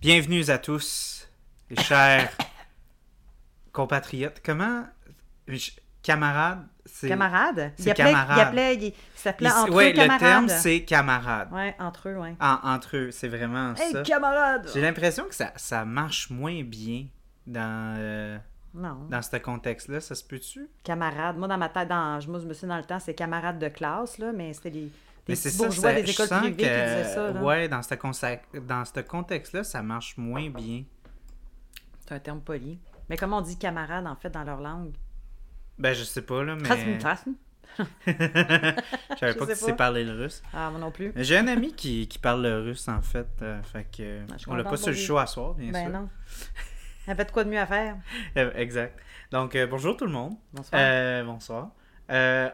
Bienvenue à tous, les chers compatriotes. Comment. je- Camarades c'est- Camarades? c'est Il appelait, camarade. il appelait, il, il s'appelait entre ouais, eux le terme, c'est camarade. Ouais, entre eux, ouais. En- entre eux, c'est vraiment Hey, ça. camarade! J'ai l'impression que ça, ça marche moins bien dans, euh, Non, dans ce contexte-là. Ça se peut-tu? camarade. Moi, dans ma tête, dans, je me souviens dans le temps, c'est camarades de classe, là, mais c'était des, des Mais c'est petits ça, bourgeois ça- des je écoles qui que, disaient ça. là. Ouais, dans ce, dans ce contexte-là, ça marche moins bien. C'est un terme poli. Mais comment on dit camarade, en fait, dans leur langue? Ben, je sais pas, là, mais. Trasm. Je savais pas que tu sais parler le russe. Ah, moi non plus. J'ai un ami qui, qui parle le russe, en fait. euh, fait que. Ah, on l'a pas sur le show à soir, bien Ben sûr. non. Elle avait de quoi de mieux à faire? Euh, exact. Donc, euh, bonjour tout le monde. Bonsoir. Bonsoir.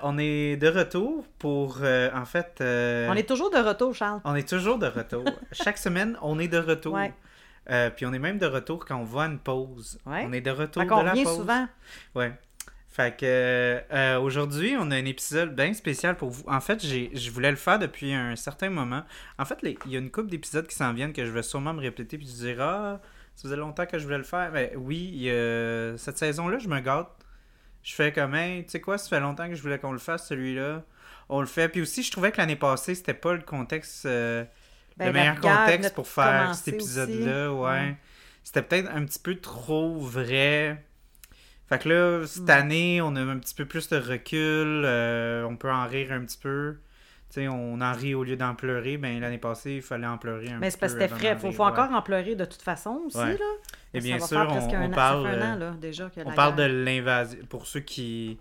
On est de retour pour, en fait... On est toujours de retour, Charles. on est toujours de retour. Chaque semaine, on est de retour. Ouais. Puis on est même de retour quand on va à une pause. Ouais. On est de retour Fait de la revient pause. souvent. Ouais. Fait que euh, aujourd'hui, on a un épisode bien spécial pour vous. En fait, j'ai, je voulais le faire depuis un certain moment. En fait, les- il y a une couple d'épisodes qui s'en viennent que je vais sûrement me répéter puis dire ah, ça faisait longtemps que je voulais le faire. Mais oui, cette saison-là, je me gâte. Je fais comme hey, tu sais quoi, ça fait longtemps que je voulais qu'on le fasse celui-là. On le fait. Puis aussi, je trouvais que l'année passée, c'était pas le contexte, euh, Ben, le la meilleur contexte pour faire cet aussi. épisode-là. Ouais. Ouais. C'était peut-être un petit peu trop vrai. Fait que là, cette Hmm. année, on a un petit peu plus de recul. euh, on peut en rire un petit peu. Tu sais, on en rit au lieu d'en pleurer. Ben, l'année passée, il fallait en pleurer un Mais petit c'est parce que c'était frais. d'en Faut, rire, faut ouais. encore en pleurer de toute façon aussi, Ouais. là. Et bien sûr, on, an- parle, euh, an, là, déjà, on parle de l'invasion. Pour ceux qui,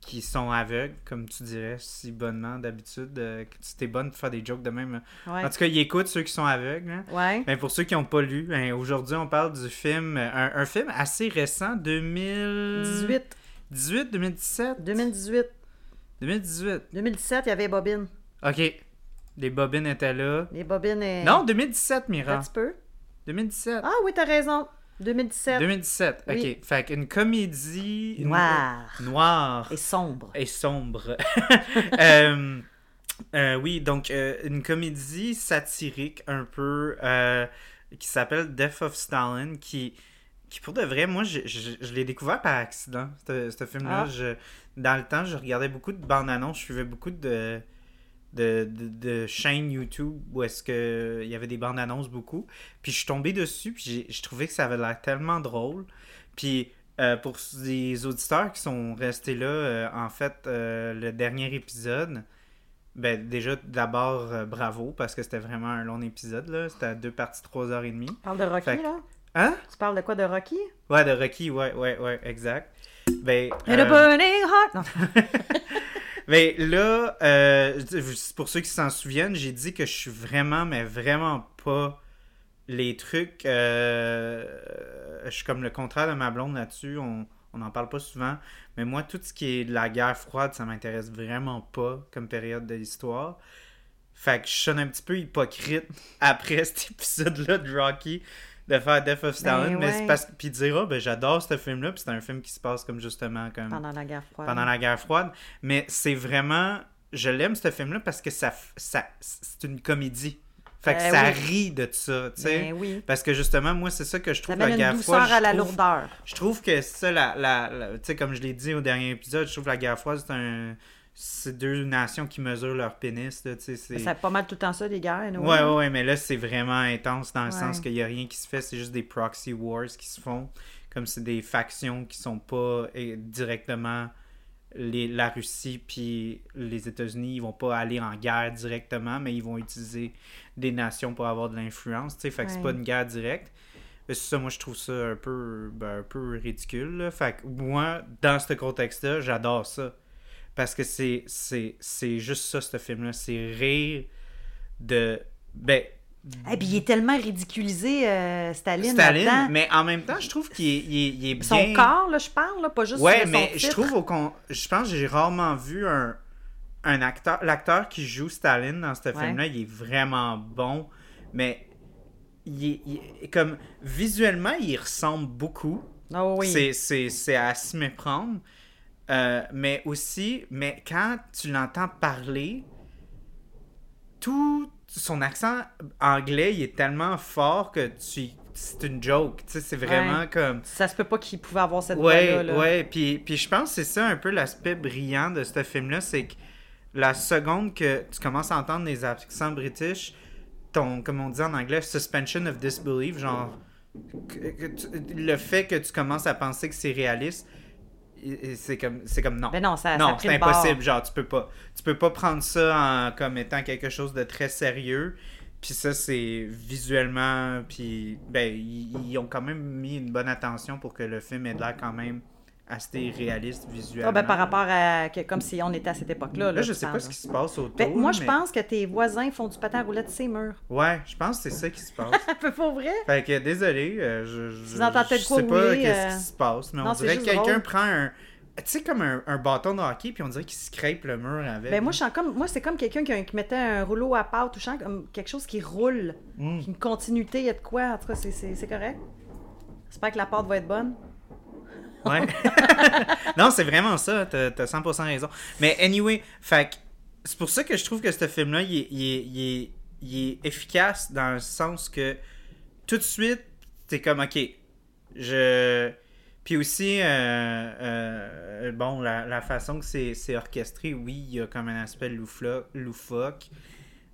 qui sont aveugles, comme tu dirais si bonnement d'habitude, euh, tu t'es bonne pour faire des jokes de même. Ouais. En tout cas, ils écoutent ceux qui sont aveugles. hein. Ouais. Ben, pour ceux qui n'ont pas lu, ben, aujourd'hui, on parle du film, euh, un, un film assez récent, 2018, 18, 2017, 2018, 2018. 2017, il y avait Bobine. Ok, les bobines étaient là. Les Bobines. Non, 2017, Un Mira. petit peu. 2017. Ah oui, t'as raison. 2017. 2017, ok. Oui. Fait qu'une comédie Noir. noire Et sombre. et sombre. Euh, euh, oui, donc euh, une comédie satirique un peu qui s'appelle Death of Stalin, qui, qui pour de vrai, moi, je, je, je l'ai découvert par accident, ce ce film-là. Ah. Dans le temps, je regardais beaucoup de bandes annonces, je suivais beaucoup de, de, de, de chaînes YouTube où est-ce que il y avait des bandes annonces beaucoup. Puis je suis tombé dessus, puis j'ai- je trouvais que ça avait l'air tellement drôle. Puis euh, pour les auditeurs qui sont restés là, euh, en fait, euh, le dernier épisode, ben déjà d'abord euh, bravo parce que c'était vraiment un long épisode là, c'était à deux parties trois heures et demie. Tu parles de Rocky, Fait là? Hein? Tu parles de quoi, de Rocky? Ouais, de Rocky, ouais, ouais, ouais, exact. Ben, a euh, burning heart! Non. ben là, euh, pour ceux qui s'en souviennent, j'ai dit que je suis vraiment, mais vraiment pas les trucs. euh, je suis comme le contraire de ma blonde là-dessus. On on n'en parle pas souvent. Mais moi, tout ce qui est de la guerre froide, ça m'intéresse vraiment pas comme période de l'histoire. Fait que je sonne un petit peu hypocrite après cet épisode-là de Rocky de faire Death of Stalin. Ben mais c'est parce que. Puis dire, ah, ben j'adore ce film-là. Puis c'est un film qui se passe comme justement comme Pendant la guerre froide. pendant la guerre froide. Mais c'est vraiment. Je l'aime, ce film-là, parce que ça, ça, c'est une comédie. Fait que Ben ça oui. rit de ça, tu sais. Ben oui. Parce que justement, moi, c'est ça que je Ça trouve la guerre une froide. à je la trouve- lourdeur. Je trouve que ça, la, la, la- tu sais, comme je l'ai dit au dernier épisode, je trouve que la guerre froide, c'est un. C'est deux nations qui mesurent leur pénis, là, c'est- pas mal tout le temps ça, les guerres. anyway. Ouais, ouais, ouais, mais là, c'est vraiment intense dans le Ouais. sens qu'il n'y a rien qui se fait, c'est juste des proxy wars qui se font. Comme c'est des factions qui sont pas eh, directement les, la Russie puis les États-Unis, ils vont pas aller en guerre directement, mais ils vont utiliser des nations pour avoir de l'influence, fait que c'est pas une guerre directe. Ça, moi, je trouve ça un peu, ben, un peu ridicule, là. Fait que moi, dans ce contexte-là, j'adore ça. Parce que c'est, c'est, c'est juste ça, ce film-là. C'est rire de. Ben. Et puis il est tellement ridiculisé, euh, Staline, Staline, mais en même temps, je trouve qu'il est, il est, il est bien. Son corps, là, je parle, là, pas juste Ouais, son mais titre. je trouve au con... Je pense que j'ai rarement vu un, un acteur. L'acteur qui joue Staline dans ce Ouais. film-là, il est vraiment bon. Mais il comme visuellement, il ressemble beaucoup. Oh oui. C'est- C'est c'est à s'y méprendre. Euh, mais aussi, mais quand tu l'entends parler, tout son accent anglais, il est tellement fort que tu c'est une joke. Tu sais, c'est vraiment comme. Ça se peut pas qu'il pouvait avoir cette Ouais, là. ouais. Puis, puis je pense que c'est ça un peu l'aspect brillant de ce film-là, c'est que la seconde que tu commences à entendre les accents british, ton, comme on dit en anglais, suspension of disbelief, genre, que- que tu- le fait que tu commences à penser que c'est réaliste, et- c'est comme, c'est comme non. Ben non, ça, non, c'est impossible. Genre, tu peux pas. Tu peux pas prendre ça en, comme étant quelque chose de très sérieux. Puis ça, c'est visuellement. Puis, ben, ils, ils ont quand même mis une bonne attention pour que le film ait de l'air quand même assez réaliste visuellement. Ah, ben, par rapport à. que- comme si on était à cette époque-là. Là, je tu sais pas ce qui se passe autour. Ben, moi, je pense que tes voisins font du patin à roulettes ces murs. Ouais, je pense que c'est ça qui se passe. Un peu pas vrai? fait que désolé, euh, je, je, Vous entendez je sais pas rouler, qu'est-ce euh, qui se passe, mais non, on dirait que quelqu'un prend un. Tu sais, comme un, un bâton de hockey, puis on dirait qu'il scrape le mur avec. Ben moi, je sens comme moi, c'est comme quelqu'un qui, mettait un rouleau à pâte ou comme quelque chose qui roule, Mm. une continuité, il y a de quoi. En tout cas, c'est correct. J'espère que la pâte va être bonne. Ouais. non, c'est vraiment ça. T'as t'as 100% raison. Mais anyway, fait c'est pour ça que je trouve que ce film-là, il est, il est- il est- il est efficace dans le sens que tout de suite, t'es comme, ok, je. Puis aussi, euh, euh, bon, la, la façon que c'est orchestré, oui, il y a comme un aspect loufoque.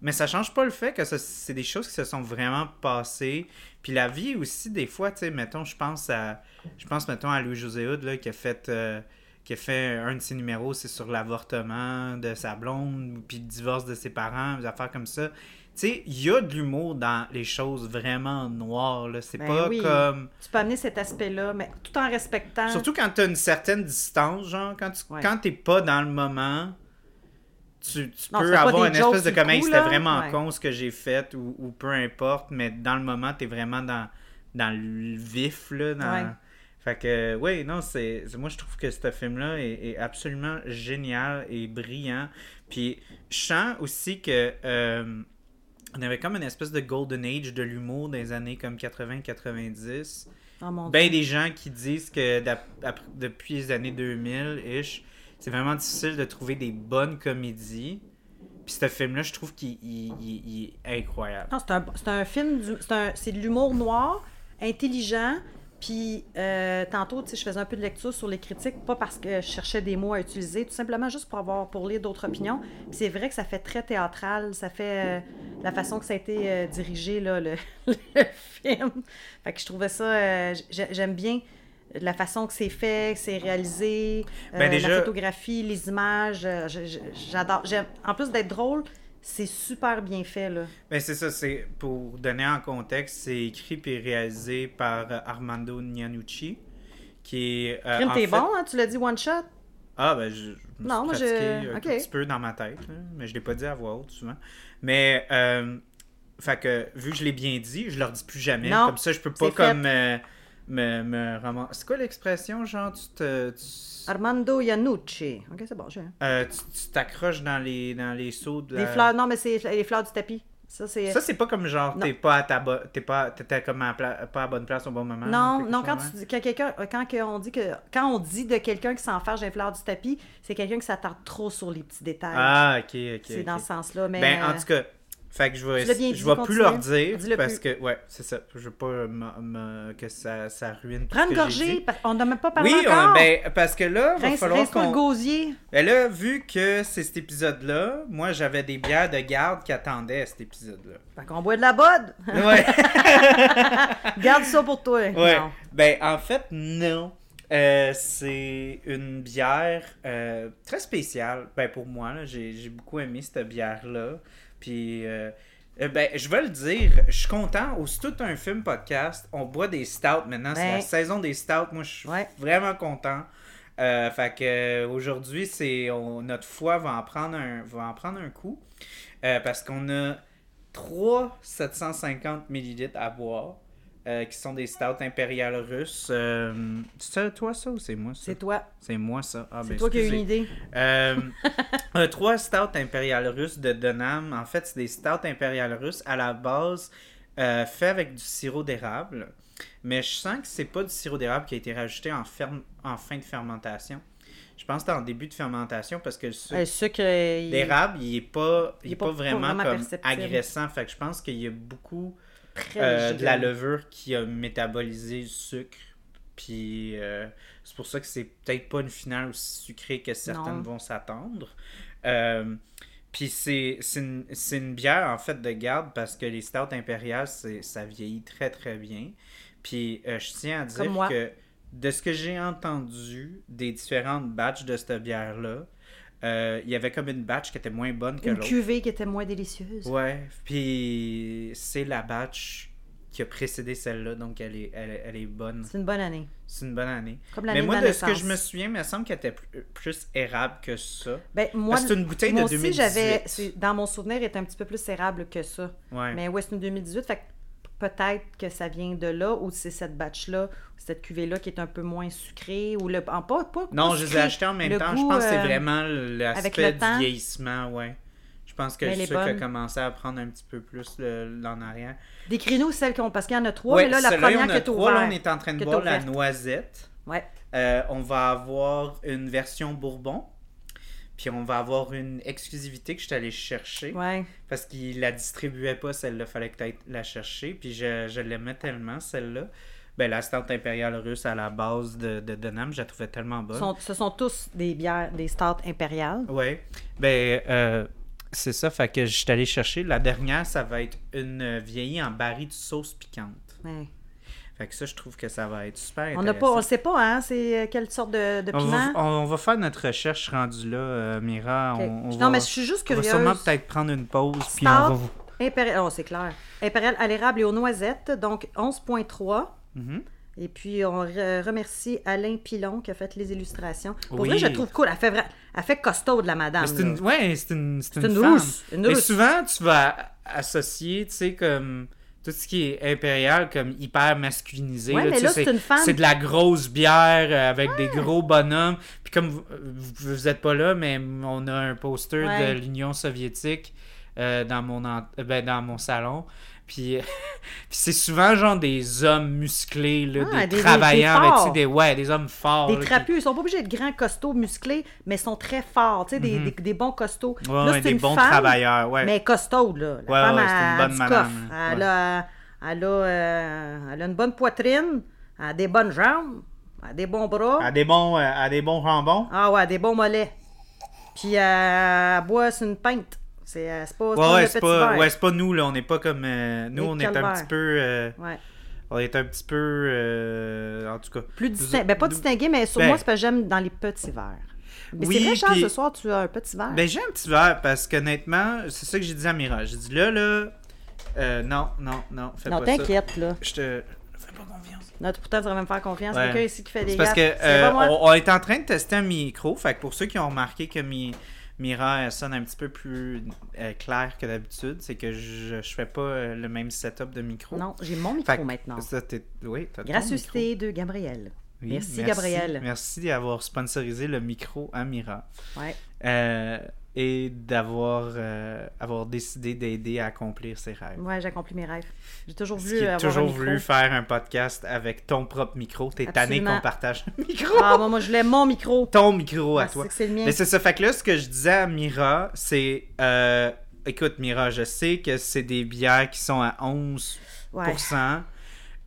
Mais ça change pas le fait que c'est des choses qui se sont vraiment passées. Puis la vie aussi, des fois, tu sais, mettons, je pense à. Je pense, mettons, à Louis-José Hood, là, qui a fait. euh, qui a fait un de ses numéros, c'est sur l'avortement de sa blonde, puis le divorce de ses parents, des affaires comme ça. Tu sais, il y a de l'humour dans les choses vraiment noires, là. C'est Ben pas oui. comme. Tu peux amener cet aspect-là, mais tout en respectant. Surtout quand tu as une certaine distance, genre, quand tu Ouais. quand t'es pas dans le moment, tu, tu Non, tu peux avoir des une espèce de comme c'était vraiment Ouais. con ce que j'ai fait ou, ou peu importe, mais dans le moment, tu es vraiment dans, dans le vif, là. Dans... Ouais. Fait que, oui, non, c'est. Moi, je trouve que ce film-là est, est absolument génial et brillant. Puis, je sens aussi que. euh, on avait comme une espèce de golden age de l'humour dans les années comme 80-90 Oh mon ben Dieu. des gens qui disent que depuis les années 2000-ish, c'est vraiment difficile de trouver des bonnes comédies. Puis ce film-là, je trouve qu'il il- il- il est incroyable. Non, c'est un, un film, c'est de l'humour noir, intelligent. Puis euh, tantôt, je faisais un peu de lecture sur les critiques, pas parce que je cherchais des mots à utiliser, tout simplement juste pour avoir pour lire d'autres opinions. Puis c'est vrai que ça fait très théâtral, ça fait euh, la façon que ça a été euh, dirigé là, le, le film. Fait que je trouvais ça, j'ai- j'aime bien la façon que c'est fait, que c'est réalisé, euh, Ben, déjà- la photographie, les images. euh, J'adore. En plus d'être drôle, c'est super bien fait là. Ben c'est ça, c'est pour donner en contexte, c'est écrit et réalisé par euh, Armando Iannucci, qui est... euh, Crime, t'es fait- bon, hein? Tu l'as dit one shot? Ah, ben, je, je me Non, suis je- pratiqué un petit peu dans ma tête, mais je l'ai pas dit à voix haute souvent. Mais, euh, fait que, vu que je l'ai bien dit, je leur dis plus jamais. Non, comme ça, je peux pas comme euh, me, me. C'est quoi l'expression, genre, tu te... tu- Armando Iannucci. Ok, c'est bon, j'ai. euh, tu t'accroches dans les, dans les seaux de fleurs, non, mais c'est les fleurs du tapis. Ça, c'est. Ça, c'est pas comme genre, t'es pas à ta bo- t'es pas, t'étais comme à, pla- pas à bonne place au bon moment. Non, non, quand tu dis quand quelqu'un quand on dit que quand on dit de quelqu'un qui s'enferge des fleurs du tapis, c'est quelqu'un qui s'attarde trop sur les petits détails. Ah, ok, ok. c'est dans ce sens-là, mais Ben, en tout cas, fait que je vais, je vais plus leur dire parce plus. que, ouais, c'est ça. Je veux pas me- me- que ça, ça ruine tout prends une gorgée, on n'a même pas parlé Oui, encore. on- ben, parce que là, il va Rince- falloir rince-toi le qu'on... gosier. Ben là, vu que c'est cet épisode-là, moi, j'avais des bières de garde qui attendaient à cet épisode-là. Fait qu'on boit de la bod. Ouais. Garde ça pour toi. Ouais. Non. Ben, en fait, non. Euh, c'est une bière euh, très spéciale. Ben, pour moi, j'ai, j'ai beaucoup aimé cette bière-là. Puis, euh, euh, ben, je vais le dire, je suis content. Aussitôt t'as un film podcast, on boit des stouts maintenant. C'est la saison des stouts. Moi, je suis Ouais. vraiment content. Euh, fait que aujourd'hui, c'est notre foie va en prendre un, va en prendre un coup. Parce qu'on a 3 750 millilitres à boire. Euh, qui sont des stouts impériales russes. Euh, c'est toi ça ou c'est moi ça? C'est toi. C'est moi ça. Ah, C'est ben, toi qui as une idée. Euh, 3 stouts impériales russes de Denham. En fait, c'est des stouts impériales russes. À la base, euh, fait avec du sirop d'érable. Mais je sens que c'est pas du sirop d'érable qui a été rajouté en, ferme- en fin de fermentation. Je pense que c'est en début de fermentation parce que le sucre euh, d'érable, il est pas, il il est est pas, vraiment, vraiment comme agressant. Fait que je pense qu'il y a beaucoup euh, de la levure qui a métabolisé le sucre. Puis euh, c'est pour ça que c'est peut-être pas une finale aussi sucrée que certaines Non. vont s'attendre. Euh, puis c'est c'est une, une bière en fait de garde parce que les stouts impériales, ça vieillit très très bien. Puis je tiens à dire que de ce que j'ai entendu des différentes batches de cette bière-là, euh, il y avait comme une batch qui était moins bonne que Une l'autre. cuvée qui était moins délicieuse. Ouais, puis c'est la batch qui a précédé celle-là, donc elle est, elle, elle est bonne. C'est une bonne année. C'est une bonne année. Comme Mais moi, de ce que je me souviens, il me semble qu'elle était plus, plus érable que ça. Ben, moi, c'est une bouteille de aussi, 2018. j'avais, dans mon souvenir, elle est un petit peu plus érable que ça. Ouais. Mais ouais, c'est une 2018, fait que peut-être que ça vient de là, ou c'est cette batch-là, ou cette cuvée-là qui est un peu moins sucrée, ou le... En, pas, pas, non, pas je les ai achetés en même Le temps. je pense que c'est euh, vraiment l'aspect temps. du vieillissement, ouais. Je pense que Mais le elle est sucre a bonne. commencé à prendre un petit peu plus le- l'en arrière. Décris-nous celles qu'on... Parce qu'il y en a trois, Ouais, mais là, la première qui trois. Là, on est en train de qui boire la noisette. Ouais. Euh, on va avoir une version Bourbon. Puis on va avoir une exclusivité que je suis allé chercher. Ouais. Parce qu'il la distribuait pas, celle-là. Fallait que tu la chercher. Puis je, je l'aimais tellement, celle-là. Ben, la stout impériale russe à la base de, de Denham, je la trouvais tellement bonne. Sont- ce sont tous des bières, des stouts impériales? Ouais. Ben, euh, c'est ça. Fait que je suis allé chercher. La dernière, ça va être une vieillie en baril de sauce piquante. Ouais. Fait que ça, je trouve que ça va être super On ne intéressant. sait pas, hein, c'est euh, quelle sorte de, de On va, piment. on, on va faire notre recherche rendue là, euh, Mira. On, on non, va, mais je suis juste on va curieuse. sûrement peut-être prendre une pause. Puis on va vous... Impérial, oh, c'est clair. Impérial à l'érable et aux noisettes, donc 11.3. Mhm. Et puis, on re- remercie Alain Pilon qui a fait les illustrations. Pour Oui. vrai, je trouve cool. Elle fait, vra- elle fait costaud de la madame. Mais c'est une, ouais, c'est une, c'est C'est une, une femme. rousse, une Mais rousse. souvent, tu vas associer, tu sais, comme tout ce qui est impérial, comme hyper masculinisé. Ouais, là, mais tu sais, là, c'est de la grosse bière euh, avec des gros bonhommes. Puis comme vous, vous, êtes pas là, mais on a un poster Ouais. de l'Union soviétique euh, dans, mon en- euh, ben, dans mon salon. Puis, puis c'est souvent genre des hommes musclés, là, Ah, des, travaillants, des avec, des, ouais, des hommes forts. Des là, qui- trapus, ils sont pas obligés d'être grands, costauds, musclés, mais ils sont très forts, tu sais, des, des, des bons costauds. Mhm. Ouais, Là, ouais, des une bons femme, travailleurs, ouais. Mais costaude, là. La Ouais, femme ouais, a, c'est une a bonne madame. Elle, a, elle, a, euh, elle a une bonne poitrine, elle a des bonnes jambes, elle a des bons bras. À des bons, euh, à des bons jambons. Ah ouais, des bons mollets. Puis euh, elle boit sur une pinte. C'est euh, c'est pas, Ouais, ouais, c'est pas, ouais, nous, là. On n'est pas comme. euh, nous, on est un petit peu. euh, Ouais. on est un petit peu. en tout cas. Plus distingué. Ben, pas distingué, mais sur Ben- moi, c'est parce que j'aime dans les petits verres. Mais Oui, c'est vrai, Charles, puis- ce soir, tu as un petit verre. Ben, j'ai un petit verre parce qu'honnêtement, c'est ça que j'ai dit à Mira. J'ai dit là, là. non, non, non, fais non, t'inquiète, là. Je te. Fais pas confiance. Non, pourtant, tu devrais me faire confiance. Quelqu'un ici qui fait des C'est parce gaffes. que on, on est en train de tester un micro. Fait que pour ceux qui ont remarqué que mi, Mira elle sonne un petit peu plus euh, clair que d'habitude, c'est que je, je fais pas euh, le même setup de micro. Non, j'ai mon micro Fait maintenant. ça, t'es- oui, t'as ton Gracieuseté de Gabriel. Oui, Merci, Gabriel. Merci d'avoir sponsorisé le micro à Mira. Ouais. Euh, et d'avoir euh, avoir décidé d'aider à accomplir ses rêves. Ouais, j'accomplis mes rêves. J'ai toujours voulu avoir toujours un micro. voulu faire un podcast avec ton propre micro. T'es tanné qu'on partage le micro. Ah, moi, moi, je voulais mon micro. Ton micro à Ah, toi. c'est le mien. Mais c'est ça. Fait que là, ce que je disais à Mira, c'est... euh, écoute, Mira, je sais que c'est des bières qui sont à 11%. Ouais.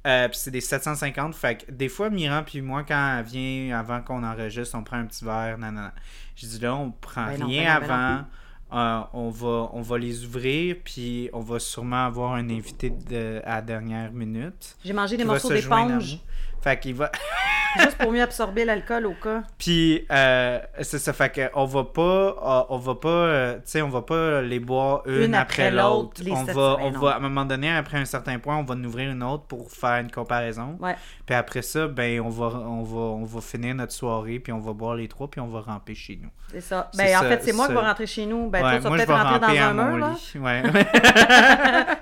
Euh, puis c'est des 750. Fait que des fois, Mira puis moi, quand elle vient, avant qu'on enregistre, on prend un petit verre. Non, non. Je dis là, on prend Ben rien ben non, ben avant. Euh, on, va, on va les ouvrir, puis on va sûrement avoir un invité de, à la dernière minute. J'ai mangé des morceaux d'éponge. Fait qu'il va. juste pour mieux absorber l'alcool au cas. Puis, euh, c'est ça, fait que on va pas, euh, on va pas, euh, tu sais, on va pas les boire une, Une après, après l'autre. On va, on va, à un moment donné, après un certain point, on va en ouvrir une autre pour faire une comparaison. Ouais. Puis après ça, ben, on va, on va, on va finir notre soirée, puis on va boire les trois, puis on va ramper chez nous. C'est ça. Ben, en ça, fait, c'est moi qui vais rentrer chez nous. Ben, Ouais, toi, tu vas peut-être rentrer dans un mur, là. Ouais.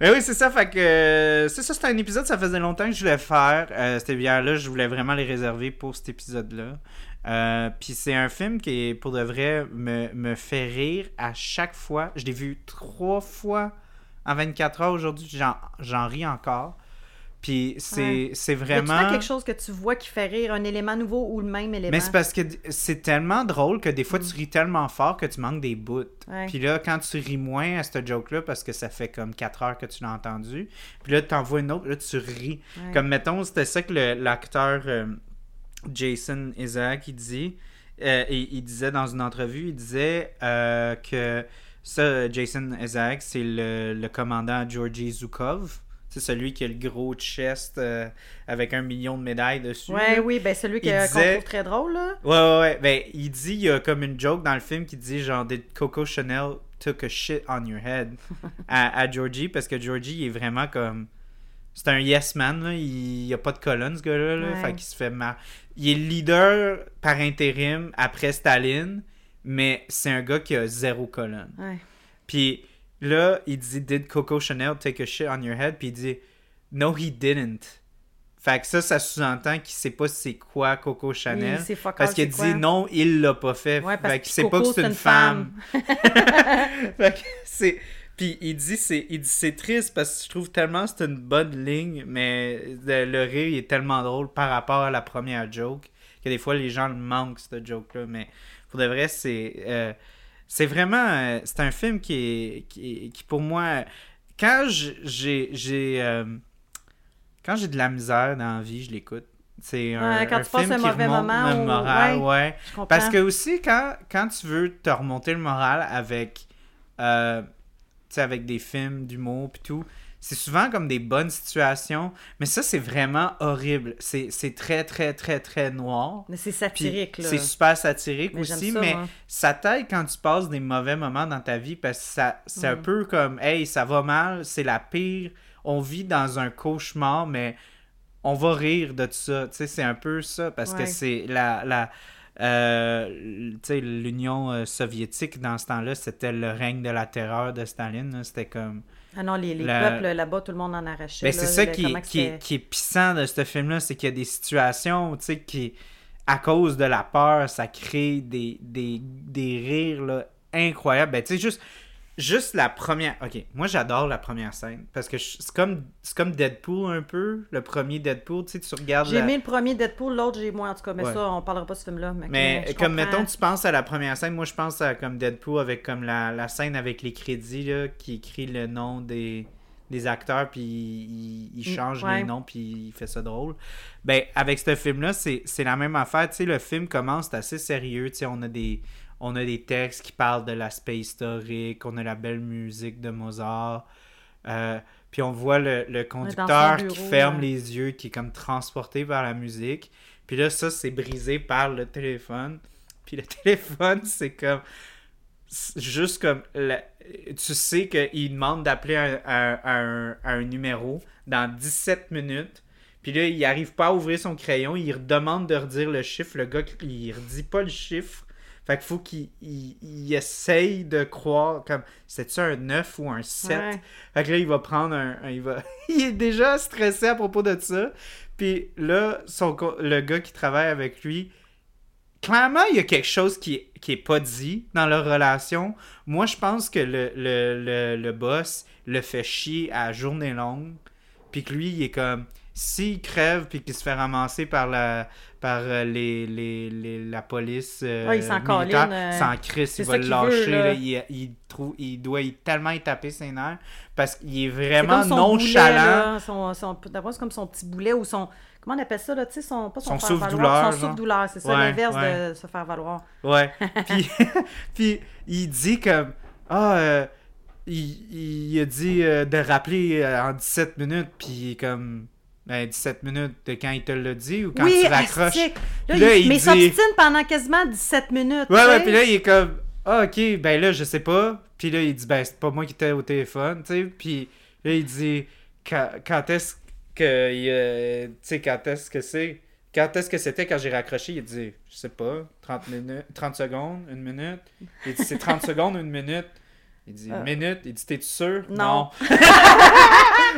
Ben oui, c'est ça. Fait que euh, c'est ça, c'était un épisode, ça faisait longtemps que je voulais faire. Euh, cette bière-là, je voulais vraiment les réserver pour cet épisode-là. Euh, Puis c'est un film qui, pour de vrai, me, me fait rire à chaque fois. Je l'ai vu trois fois en 24 heures aujourd'hui, j'en ris encore. Puis c'est, Ouais. c'est vraiment... temps quelque chose que tu vois qui fait rire, un élément nouveau ou le même élément? Mais c'est parce que c'est tellement drôle que des fois tu ris tellement fort que tu manques des bouts. Mm. Ouais. Puis là, quand tu ris moins à cette joke-là, parce que ça fait comme 4 heures que tu l'as entendu, puis là, t'en vois une autre, là, tu ris. Ouais. Comme mettons, c'était ça que l'acteur euh, Jason Isaac, il dit. euh, il disait dans une entrevue, il disait euh, que ça, Jason Isaac, c'est le, le commandant Georgi Zukov. C'est celui qui a le gros chest euh, avec un million de médailles dessus. Ouais, là. oui, ben celui qu'on disait- trouve très drôle, là. Ouais, ouais, ouais. Ben, il dit, il y a comme une joke dans le film qui dit genre, Did Coco Chanel took a shit on your head à, à Georgie parce que Georgie, il est vraiment comme. C'est un yes man, là. Il n'y a pas de colonne, ce gars-là. Là. Ouais. Fait qu'il se fait mal. Il est leader par intérim après Staline, mais c'est un gars qui a zéro colonne. Ouais. Puis là, il dit Did Coco Chanel take a shit on your head? Puis il dit No, he didn't. Fait que ça, ça sous-entend qu'il sait pas c'est quoi Coco Chanel. Il sait fuck Parce qu'il dit quoi? non, il l'a pas fait. Ouais, parce fait qu'il sait Coco, pas que c'est une femme. fait que c'est. Puis il dit c'est il dit c'est triste parce que je trouve tellement que c'est une bonne ligne, mais le, le rire il est tellement drôle par rapport à la première joke que des fois les gens le manquent cette joke là. Mais pour de vrai c'est euh, c'est vraiment euh, c'est un film qui est qui, pour moi quand j'ai j'ai euh, quand j'ai de la misère dans la vie je l'écoute. C'est un, Ouais, quand un tu passes film un qui mauvais remonte moment ou- moral, ouais. ouais. Je comprends. Parce que aussi, quand, quand tu veux te remonter le moral avec, euh, tu sais, avec des films d'humour puis tout, c'est souvent comme des bonnes situations, mais ça, c'est vraiment horrible. C'est c'est très, très, très, très noir. Mais c'est Puis satirique, là. C'est super satirique Mais aussi, ça, mais ça t'aide quand tu passes des mauvais moments dans ta vie parce que ça, c'est un peu comme, hey, ça va mal, c'est la pire, on vit dans un cauchemar, mais on va rire de tout ça. Tu sais, c'est un peu ça parce que c'est la. la euh, tu sais, l'Union euh, soviétique dans ce temps-là, c'était le règne de la terreur de Staline. C'était comme. Ah non, les, les peuples là-bas, tout le monde en arrachait. Ben, c'est ça le- qui, est- qui, est, qui est puissant de ce film-là, c'est qu'il y a des situations, tu sais, qui, à cause de la peur, ça crée des, des, des rires là, incroyables. Ben, tu sais, juste, juste la première... Ok, moi, j'adore la première scène, parce que c'est comme, c'est comme Deadpool un peu, le premier Deadpool, tu sais, tu regardes... J'ai la- aimé le premier Deadpool, l'autre j'ai moins en tout cas, mais Ouais. ça, on parlera pas de ce film-là. Mais, comme, comprends. mettons, tu penses à la première scène, moi, je pense à comme Deadpool avec comme la, la scène avec les crédits, là, qui écrit le nom des, des acteurs, puis il, il Mm, change ouais. les noms, puis il fait ça drôle. Ben, avec ce film-là, c'est c'est la même affaire. Tu sais, le film commence, c'est assez sérieux. Tu sais, on a des... On a des textes qui parlent de l'aspect historique, on a la belle musique de Mozart. euh, puis on voit le, le conducteur bureau, qui ferme les yeux, qui est comme transporté par la musique. Puis là, ça, c'est brisé par le téléphone. Puis le téléphone, c'est comme. Juste comme. la- Tu sais qu'il demande d'appeler un, un- un- un numéro dans 17 minutes. Puis là, il arrive pas à ouvrir son crayon. Il demande de redire le chiffre. Le gars, il redit pas le chiffre. Fait qu'il faut qu'il il, il essaye de croire comme. C'est-tu un 9 ou un 7 Ouais. fait que là, il va prendre un. un- il, va... il est déjà stressé à propos de ça. Puis là, son, le gars qui travaille avec lui, clairement, il y a quelque chose qui, qui est pas dit dans leur relation. Moi, je pense que le, le, le, le boss le fait chier à journée longue. Puis que lui, il est comme. S'il crève puis qu'il se fait ramasser par la par euh, les, les, les- la police euh, Ouais, il s'en militaire, euh, crisse, c'est il va le veut, lâcher. là. là. il, il, trouve, il doit tellement y taper ses nerfs parce qu'il est C'est vraiment comme son nonchalant. son, son, d'abord, c'est comme son petit boulet ou son. Comment on appelle ça, là? Tu sais, son, pas son, Son valoir, Son genre. souffle-douleur, c'est ça, Ouais, l'inverse ouais. de se faire valoir. Ouais. Puis, puis il dit comme ah euh, il, il a dit euh, de rappeler euh, en 17 minutes puis comme ben, 17 minutes de quand il te l'a dit ou quand oui, tu raccroches. astique. Là, Là, il, il mais il dit- s'obstine pendant quasiment 17 minutes. Ouais, ouais, puis là, il est comme, ah, ok, ben là, je sais pas. Puis là, il dit, ben, c'est pas moi qui étais au téléphone, tu sais. Puis là, il dit, quand, quand est-ce que, il, euh, tu sais, quand est-ce que c'est? Quand est-ce que c'était quand j'ai raccroché? Il dit, je sais pas, 30, minutes, 30 secondes, une minute. Il dit, c'est 30 secondes, une minute. Il dit, Euh. une minute. Il dit, t'es sûr? Non. c'est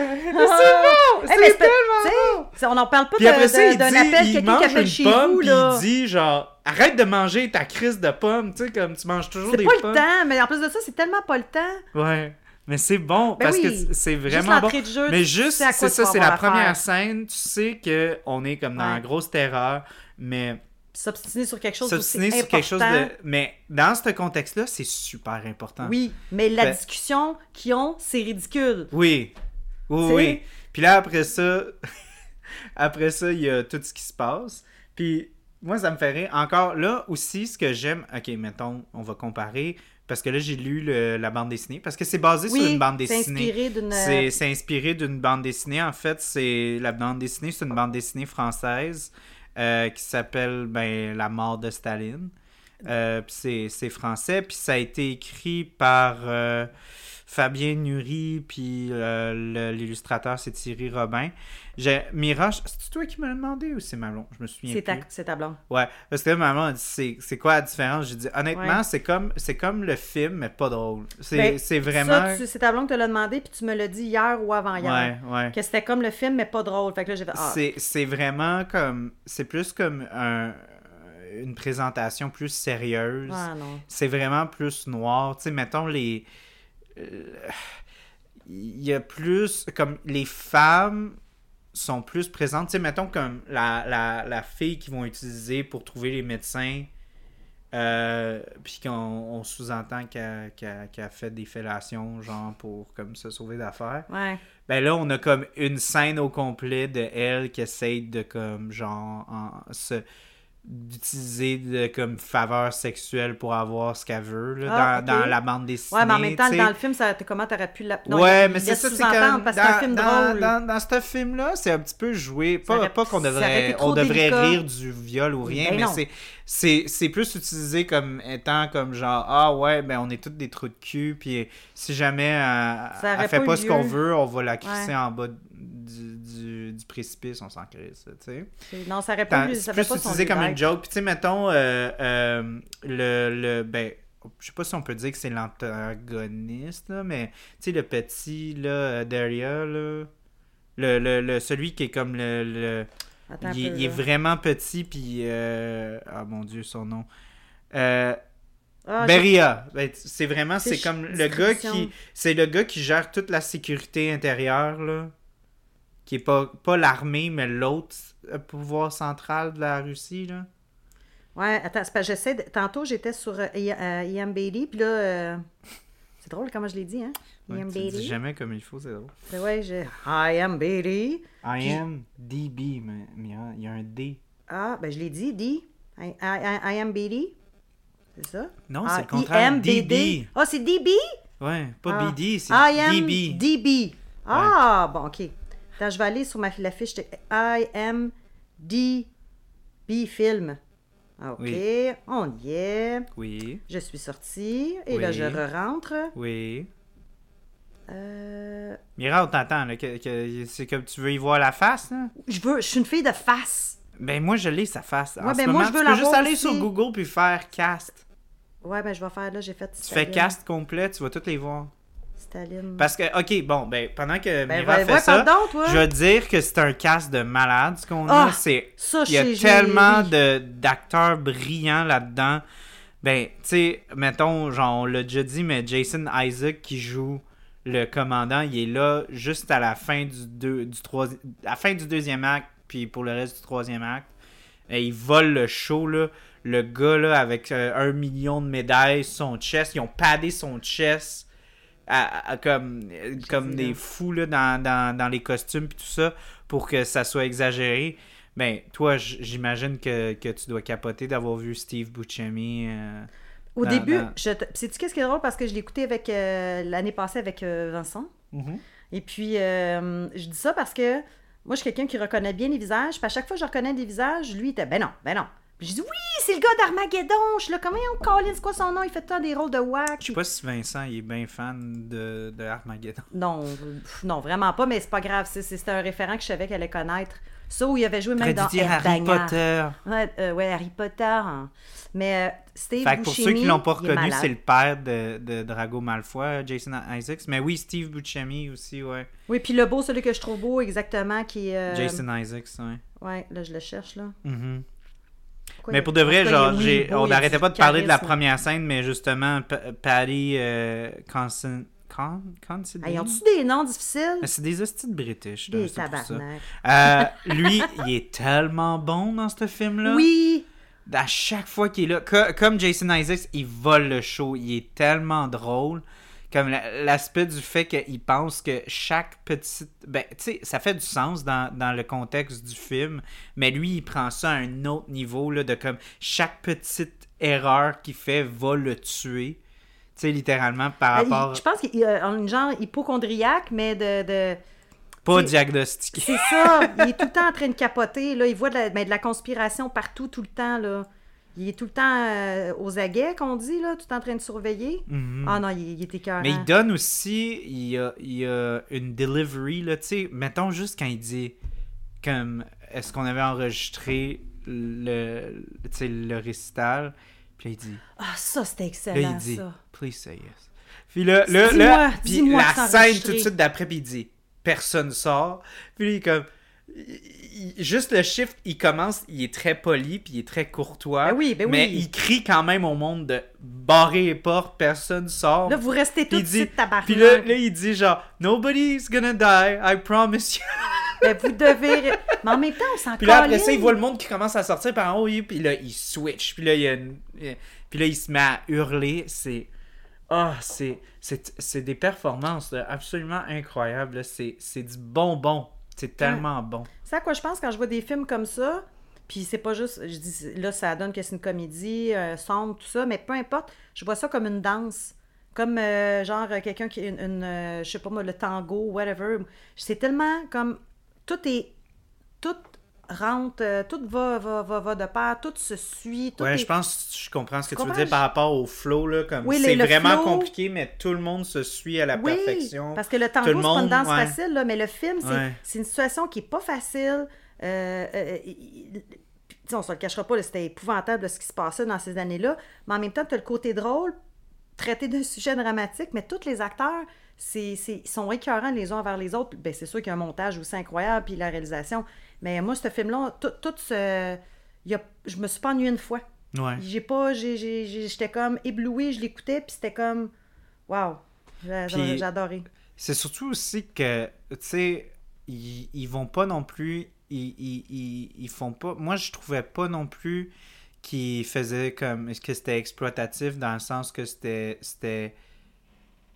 bon! Eh, C'est c'est- tellement bon! c'est- On n'en parle pas Puis de- après ça, de- il d'un appel, il quelqu'un qui appelle une chez pomme, vous, puis là. il dit genre, arrête de manger ta crise de pomme, tu sais, comme tu manges toujours C'est des pas pommes. le temps, mais en plus de ça, c'est tellement pas le temps. Ouais. Mais c'est bon Ben parce oui. que c'est Juste vraiment bon. de jeu, Mais juste, c'est ça, c'est la première scène. Tu sais que on est comme dans Ouais. la grosse terreur, mais S'obstiner sur quelque chose s'obstiner sur quelque chose de. Mais dans ce contexte-là, c'est super important. Oui, mais la Ben- discussion qu'ils ont, c'est ridicule. Oui. Oui, oui. Puis là, après ça, après ça, il y a tout ce qui se passe. Puis moi, ça me fait rire. Encore là aussi, ce que j'aime. Ok, mettons, on va comparer. Parce que là, j'ai lu le- la bande dessinée. Parce que c'est basé sur une bande dessinée. inspiré d'une... C'est c'est inspiré d'une bande dessinée. En fait, c'est la bande dessinée, c'est une bande dessinée française euh, qui s'appelle ben, La mort de Staline. Euh, c'est français, puis ça a été écrit par euh, Fabien Nury, puis l'illustrateur c'est Thierry Robin. J'ai Mira, c'est toi qui me l'as demandé ou c'est Manon Je me souviens C'est ta, plus. c'est ta blonde. Ouais, parce que là, maman a dit c'est c'est quoi la différence? J'ai dit honnêtement, Ouais. c'est comme c'est comme le film mais pas drôle. C'est Ben, c'est vraiment Ça, tu- c'est ta blonde qui te l'a demandé, puis tu me l'as dit hier ou avant-hier. Ouais, ouais. Que c'était comme le film, mais pas drôle. Fait que là, j'ai fait... Ah, C'est, c'est vraiment comme. C'est plus comme un- une présentation plus sérieuse. ah non. C'est vraiment plus noir. Tu sais, mettons les. euh, Il y a plus. Comme les femmes sont plus présentes. Tu sais, mettons comme la, la, la fille qu'ils vont utiliser pour trouver les médecins. Euh, puis qu'on on sous-entend qu'elle, qu'elle fait des fellations, genre pour comme se sauver d'affaires. Ouais. Ben là, on a comme une scène au complet de elle qui essaye de comme genre en- se d'utiliser de comme faveur sexuelle pour avoir ce qu'elle veut là, Ah, dans, ok. dans la bande dessinée. Ouais, mais en même temps, dans le film, ça, comment t'aurais pu la. non, ouais, mais c'est ça, c'est que c'est un dans, film dans, drôle. dans, dans ce film-là, c'est un petit peu joué. Pas, aurait- pas qu'on devrait, on devrait délicat. rire du viol ou rien, Ben mais c'est, c'est, plus utilisé comme étant comme genre ah ouais, ben on est tous des trous de cul, puis si jamais elle, Ça elle aurait fait pas ce qu'on veut, on va la crisser Ouais. en bas du, du, du précipice, on s'en crisse, tu sais. Non, ça aurait pas. C'est Ça plus pas utilisé comme une joke. Puis tu sais, mettons, euh, euh, le, le. Ben, je sais pas si on peut dire que c'est l'antagoniste, là, mais tu sais, le petit, là, euh, Daria, là. Le, le, le- celui qui est comme le. le- Attends il, est- peu, il est vraiment petit, puis. euh, ah mon dieu, son nom. Euh, Ah, Beria. Ben, c'est vraiment, C'est comme le gars qui. C'est le gars qui gère toute la sécurité intérieure, là. Qui est pas, pas l'armée, mais l'autre euh, pouvoir central de la Russie, là. Ouais, attends, c'est parce que j'essaie de... Tantôt, j'étais sur euh, I- euh, Ian Bailey, puis là... euh, C'est drôle comment je l'ai dit, hein? Ouais, Ian tu dis jamais comme il faut, c'est drôle. Ben Ouais, j'ai... I am Bailey. I am DB, mais mais il y a- un D. Ah, ben je l'ai dit, D. I, I, I- I am Bailey. C'est ça? Non, Ah, c'est le contraire. DB. Ah, c'est DB? Ouais, pas Ah. BD, c'est DB. DB. Ah, bon, OK. Attends, je vais aller sur ma, la fiche de I am DB film. OK, Oui. on y est. Oui, Je suis sortie et là, je re-rentre. oui. Euh, Mira, on t'entend, que- que- c'est comme tu veux y voir la face, là? je veux, je suis une fille de face. Ben, moi, je l'ai, sa face. En Ouais, ce ben, moi, moment, je veux tu peux juste aller aussi. sur Google puis faire cast. Ouais, ben je vais faire là, j'ai fait Tu fais cast complet, tu vas toutes les voir. Staline. Parce que, ok, bon, ben, pendant que Ben, Mira ouais, fait ouais, ça, toi. je veux dire que c'est un cast de malade, ce qu'on Ah, a. C'est ça, Il y a tellement de d'acteurs brillants là-dedans. Ben, tu sais, mettons, genre, on l'a déjà dit, mais Jason Isaac qui joue le commandant, il est là juste à la fin du, deux, du à la fin du deuxième acte, puis pour le reste du troisième acte. Et il vole le show, là. Le gars, là, avec euh, un million de médailles, son chest, ils ont padé son chest à- à- comme, comme des fous, là, dans, dans, dans les costumes, puis tout ça, pour que ça soit exagéré. Ben, toi, j'imagine que, que tu dois capoter d'avoir vu Steve Buscemi. euh, Au dans- début, dans- je sais-tu qu'est-ce qui est drôle? Parce que je l'ai écouté avec euh, l'année passée avec euh, Vincent. Et puis, je dis ça parce que moi, je suis quelqu'un qui reconnaît bien les visages. Puis à chaque fois que je reconnais des visages, lui, il était ben non, ben non. Puis je dis oui, c'est le gars d'Armageddon. Je suis là, comment on Colin, c'est quoi son nom? Il fait tant des rôles de wack. Je sais pas si Vincent il est bien fan de, de Armageddon. Non, pff, non, vraiment pas, mais c'est pas grave. C'était un référent que je savais qu'elle allait connaître. Ça où il avait joué même dans Harry. Potter. Ouais, euh, ouais, Harry Potter. hein. Mais euh, Steve Fait que pour ceux qui l'ont pas reconnu, c'est le père de, de Drago Malfoy, Jason Isaacs. Mais oui, Steve Buscemi aussi, ouais. Oui, puis le beau, celui que je trouve beau, exactement, qui est... euh, Jason Isaacs, ouais. Ouais, là, je le cherche, là. Mhm. Mais pour de vrai, genre, oui, on n'arrêtait pas de parler de la première scène, mais justement, Patty euh, Constan- Con, Considine? Hey, ont-tu des noms difficiles? C'est des hosties British. Des tabarnak. Euh, lui, il est tellement bon dans ce film-là. Oui! À chaque fois qu'il est là, co- comme Jason Isaacs, il vole le show. Il est tellement drôle. Comme la- l'aspect du fait qu'il pense que chaque petite. Ben, tu sais, ça fait du sens dans, dans le contexte du film, mais lui, il prend ça à un autre niveau, là, de comme chaque petite erreur qu'il fait va le tuer. Tu sais, littéralement, par Euh, il- rapport. Je pense qu'il a une genre hypochondriaque, mais de. de- Pas diagnostiqué. C'est ça! Il est tout le temps en train de capoter, là. Il voit de la, ben, de la conspiration partout, tout le temps, là. Il est tout le temps euh, aux aguets, qu'on dit, là, tout le temps en train de surveiller. Mhm. Ah non, il, il est écœurant. Mais il donne aussi, il y a, il y a une delivery, là, tu sais, mettons juste quand il dit, comme, est-ce qu'on avait enregistré le, le récital, puis là, il dit, Ah, ça, c'était là, excellent, il dit, ça. please say yes. Puis là, là, là, puis la scène tout de suite d'après, puis il dit, personne sort, puis il est comme, juste le chiffre, il commence, il est très poli, puis il est très courtois, Ben oui, ben mais oui. il crie quand même au monde de barrer les portes, personne sort. Là, vous restez tout de suite tabarnak. Puis là, là, il dit genre, Nobody's gonna die, I promise you. Ben, vous devez... Mais en même temps, on s'en Puis là, après ça, il voit le monde qui commence à sortir par en haut, puis là, il switch. Puis là, il y a une- il- Puis là, il se met à hurler. C'est. Ah, c'est. C'est des performances là, absolument incroyables. c'est du bonbon. C'est tellement bon. C'est à quoi je pense quand je vois des films comme ça. Puis c'est pas juste, je dis, là, ça donne que c'est une comédie, euh, sombre, tout ça, mais peu importe, je vois ça comme une danse. Comme, euh, genre, euh, quelqu'un qui, une, une, euh, je sais pas moi, le tango, whatever. C'est tellement comme, tout est, tout rentre, euh, tout va, va, va, va de pair, tout se suit, tout Ouais, est... je pense que je comprends ce que tu veux dire par rapport au flow. Là, comme Oui, c'est vraiment flow. compliqué, mais tout le monde se suit à la Oui, perfection. parce que le tango, c'est pas une danse ouais. facile, là, mais le film, c'est Ouais. une situation qui est pas facile. Euh, euh, il- on se le cachera pas, c'était épouvantable ce qui se passait dans ces années-là. Mais en même temps, tu as le côté drôle, traité d'un sujet dramatique, mais tous les acteurs, c'est, ils sont écœurants les uns envers les autres. Ben, c'est sûr qu'il y a un montage aussi incroyable, puis la réalisation. Mais moi, ce film-là, tout, tout ce. il y a- je me suis pas ennuyée une fois. Ouais. J'ai pas. J'étais comme éblouie, je l'écoutais, puis c'était comme. Waouh! J'ai adoré. C'est surtout aussi que, tu sais, ils, ils vont pas non plus. Ils, ils, font pas. Moi, je trouvais pas non plus qu'ils faisaient comme. Est-ce que c'était exploitatif dans le sens que c'était. C'était.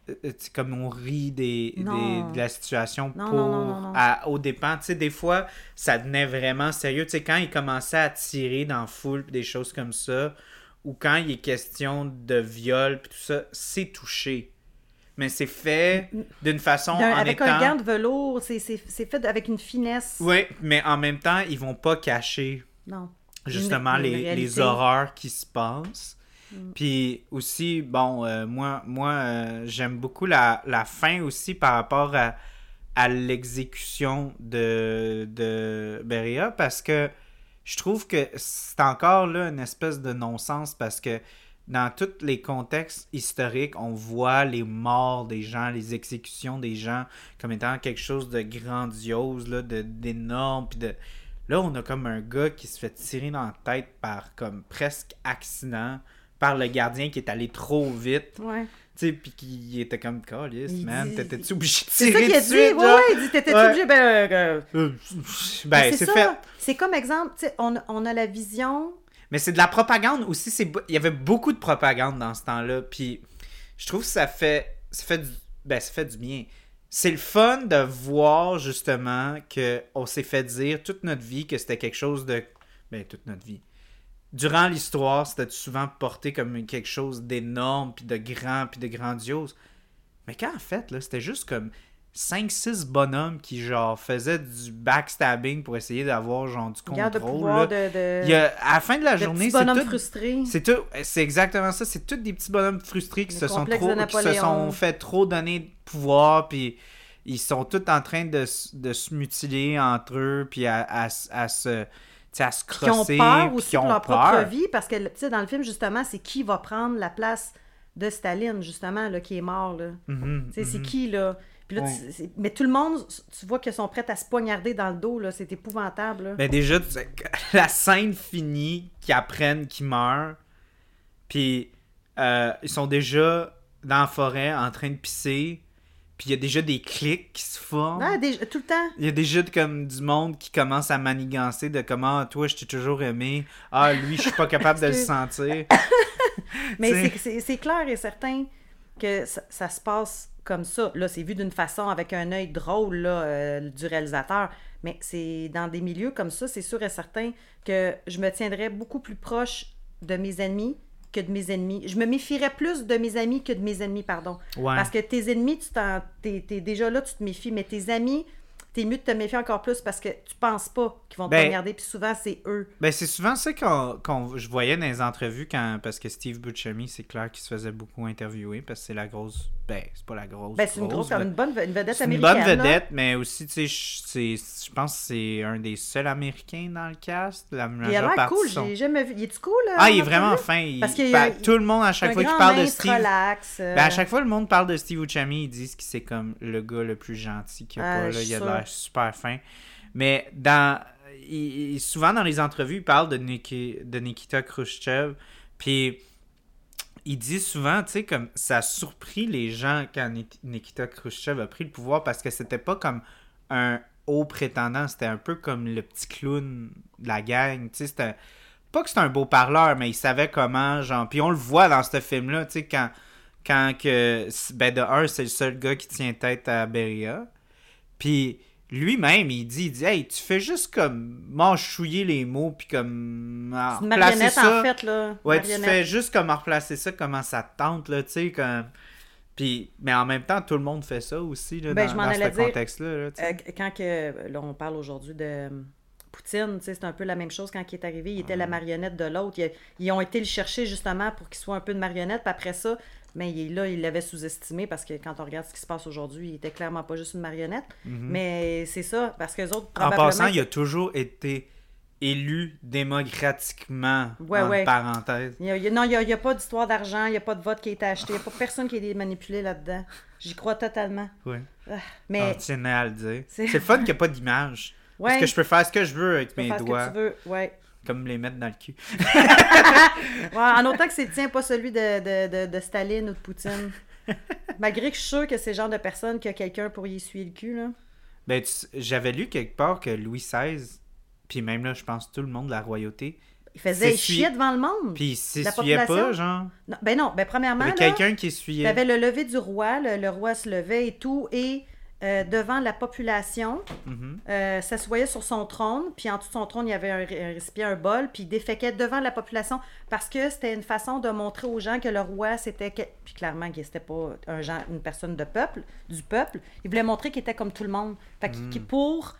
Euh, comme on rit des, des- de la situation Non, pour non, non, à- aux dépens. Tu sais, des fois, ça devenait vraiment sérieux. Tu sais, quand ils commençaient à tirer dans la foule des choses comme ça, ou quand il est question de viol tout ça, c'est touché. Mais c'est fait d'une façon en avec étant... un gant de velours, c'est fait avec une finesse. Oui, mais en même temps, ils vont pas cacher Non. justement Une- une les, les horreurs qui se passent. Mm. Puis aussi, bon, euh, moi, moi euh, j'aime beaucoup la, la fin aussi par rapport à, à l'exécution de, de Beria parce que je trouve que c'est encore là une espèce de non-sens parce que dans tous les contextes historiques, on voit les morts des gens, les exécutions des gens comme étant quelque chose de grandiose, là, de, d'énorme, puis de... Là, on a comme un gars qui se fait tirer dans la tête par comme presque accident par le gardien qui est allé trop vite, Ouais. tu sais, puis qui était comme calice, Il man, t'étais-tu obligé de C'est ça qu'il a dit. ouais, ouais, il dit T'étais-tu Ouais. obligé Ben, euh, euh, Euh, ben, c'est fait. C'est comme exemple, tu sais, on, on a la vision. Mais c'est de la propagande aussi. C'est Il y avait beaucoup de propagande dans ce temps-là. Puis je trouve que ça fait, ça fait, du... Ben, ça fait du bien. C'est le fun de voir justement qu'on s'est fait dire toute notre vie que c'était quelque chose de. Ben, toute notre vie. Durant l'histoire, c'était souvent porté comme quelque chose d'énorme, puis de grand, puis de grandiose? Mais quand en fait, là, c'était juste comme 5-6 bonhommes qui, genre, faisaient du backstabbing pour essayer d'avoir, genre, du de contrôle. pouvoir là. de. de... Il y a- à la fin de la de journée, petits c'est bonhommes tout, frustrés. c'est tout, c'est exactement ça. C'est tous des petits bonhommes frustrés qui se sont trop, de qui se Napoléon. sont fait trop donner de pouvoir, puis ils sont tous en train de, de se mutiler entre eux, puis à, à, s- à se, à se qui ont crosser, peur aussi qui de ont leur propre vie, parce que, tu sais, dans le film, justement, c'est qui va prendre la place de Staline, justement, là, qui est mort, là. Mhm, c'est mhm. qui, là? Puis là, Ouais. tu- c'est- mais tout le monde, tu vois qu'ils sont prêts à se poignarder dans le dos, là. C'est épouvantable, là. Ben déjà, tu sais, la scène finit, qu'ils apprennent qu'ils meurent, puis euh, ils sont déjà dans la forêt en train de pisser, Puis il y a déjà des clics qui se forment. Ah, des- tout le temps. Il y a déjà comme du monde qui commence à manigancer de comment Ah, toi je t'ai toujours aimé. Ah lui je suis pas capable de le sentir. Mais c'est- clair et certain que ça, ça se passe comme ça. Là, c'est vu d'une façon avec un œil drôle là, euh, du réalisateur. Mais c'est dans des milieux comme ça, c'est sûr et certain que je me tiendrais beaucoup plus proche de mes ennemis que de mes ennemis. Je me méfierais plus de mes amis que de mes ennemis, pardon. Ouais. Parce que tes ennemis, tu t'en, t'es, t'es déjà là, tu te méfies, mais tes amis, t'es mieux de te méfier encore plus parce que tu penses pas qu'ils vont te Ben- regarder, puis souvent, c'est eux. Ben, c'est souvent ça qu'on, qu'on- je voyais dans les entrevues quand, parce que Steve Buscemi, c'est clair qu'il se faisait beaucoup interviewer parce que c'est la grosse. Ben, c'est pas la grosse. Ben, c'est une grosse, une bonne une vedette C'est une américaine. bonne là. vedette, mais aussi, tu sais, je pense que c'est un des seuls Américains dans le cast. La Il a l'air cool, j'ai jamais vu. Il est-tu cool? euh, Ah, il est en vraiment fin. Il- Parce ben, a- tout le monde, à chaque Un fois qu'il parle de Steve. relax. euh, Ben, à chaque fois, le monde parle de Steve Buscemi, ils disent que c'est comme le gars le plus gentil qu'il y a Ah, pas. Là. Il a l'air super fin. Mais dans, il- il- souvent dans les entrevues, il parle de, Niki- de Nikita Khrushchev. Puis il dit souvent, tu sais, comme ça a surpris les gens quand Ni- Nikita Khrushchev a pris le pouvoir parce que c'était pas comme un haut prétendant, c'était un peu comme le petit clown de la gang. Tu sais, c'était pas que c'était un beau parleur, mais il savait comment, genre. Puis on le voit dans ce film-là, tu sais, quand, quand que. Ben, de un, c'est le seul gars qui tient tête à Beria. Puis lui-même, il dit, il dit, hey, tu fais juste comme mâchouiller les mots, puis comme. C'est une replacer marionnette, ça. en fait, là. Ouais, tu fais juste comme replacer ça, comment ça te tente, là, tu sais, comme. Puis, mais en même temps, tout le monde fait ça aussi, là, Ben, dans, je ce contexte-là. là. Euh, quand que, là, on parle aujourd'hui de euh, Poutine, tu sais, c'est un peu la même chose quand il est arrivé. Il était la marionnette de l'autre. Ils, ils ont été le chercher justement pour qu'il soit un peu de marionnette. Puis après ça, mais il, là, il l'avait sous-estimé parce que quand on regarde ce qui se passe aujourd'hui, il était clairement pas juste une marionnette. Mais c'est ça, parce que les autres, Mhm. en probablement... passant, il a toujours été élu démocratiquement, Ouais, en ouais. parenthèse. Il y a- il y a- non, il n'y a, pas d'histoire d'argent, il n'y a pas de vote qui a été acheté, il n'y a pas personne qui a été manipulé là-dedans. J'y crois totalement. Ouais. Ah, Ah, mais tenais à le dire. C'est- C'est le fun qu'il n'y a pas d'image. Parce Ouais. que je peux faire ce que je veux avec mes faire ce doigts, que tu veux. Ouais. Comme les mettre dans le cul. Ouais, en autant que c'est tien, pas celui de, de, de, de Staline ou de Poutine. Malgré que je suis sûre que c'est le genre de personne que quelqu'un pour y essuyer le cul, là. Ben, j'avais lu quelque part que Louis XVI, puis même là, je pense tout le monde de la royauté, Il faisait chier devant le monde. puis il s'essuyait pas, genre. Non, ben non, ben Il premièrement, y là, avait quelqu'un qui essuyait. t'avais le lever du roi, le, le roi se levait et tout, et euh, devant la population, Mhm. euh, s'assoyait sur son trône, puis en dessous de son trône, il y avait un, ré- un récipient, un bol, puis il déféquait devant la population parce que c'était une façon de montrer aux gens que le roi, c'était... Puis clairement, qu'il n'était pas un genre, une personne de peuple, du peuple. Il voulait montrer qu'il était comme tout le monde. Fait que qu'il- pour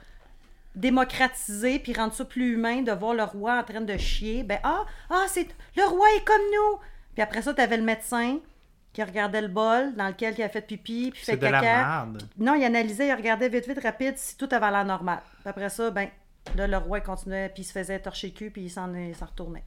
démocratiser puis rendre ça plus humain de voir le roi en train de chier, ben ah, ah, c'est le roi est comme nous. Puis après ça, tu avais le médecin qui regardait le bol dans lequel il a fait pipi puis fait de la caca. merde. Non, il analysait, il regardait vite, vite, rapide si tout avait l'air normal. Puis après ça, ben, là, le roi il continuait, puis il se faisait torcher le cul, puis il s'en il s'en retournait.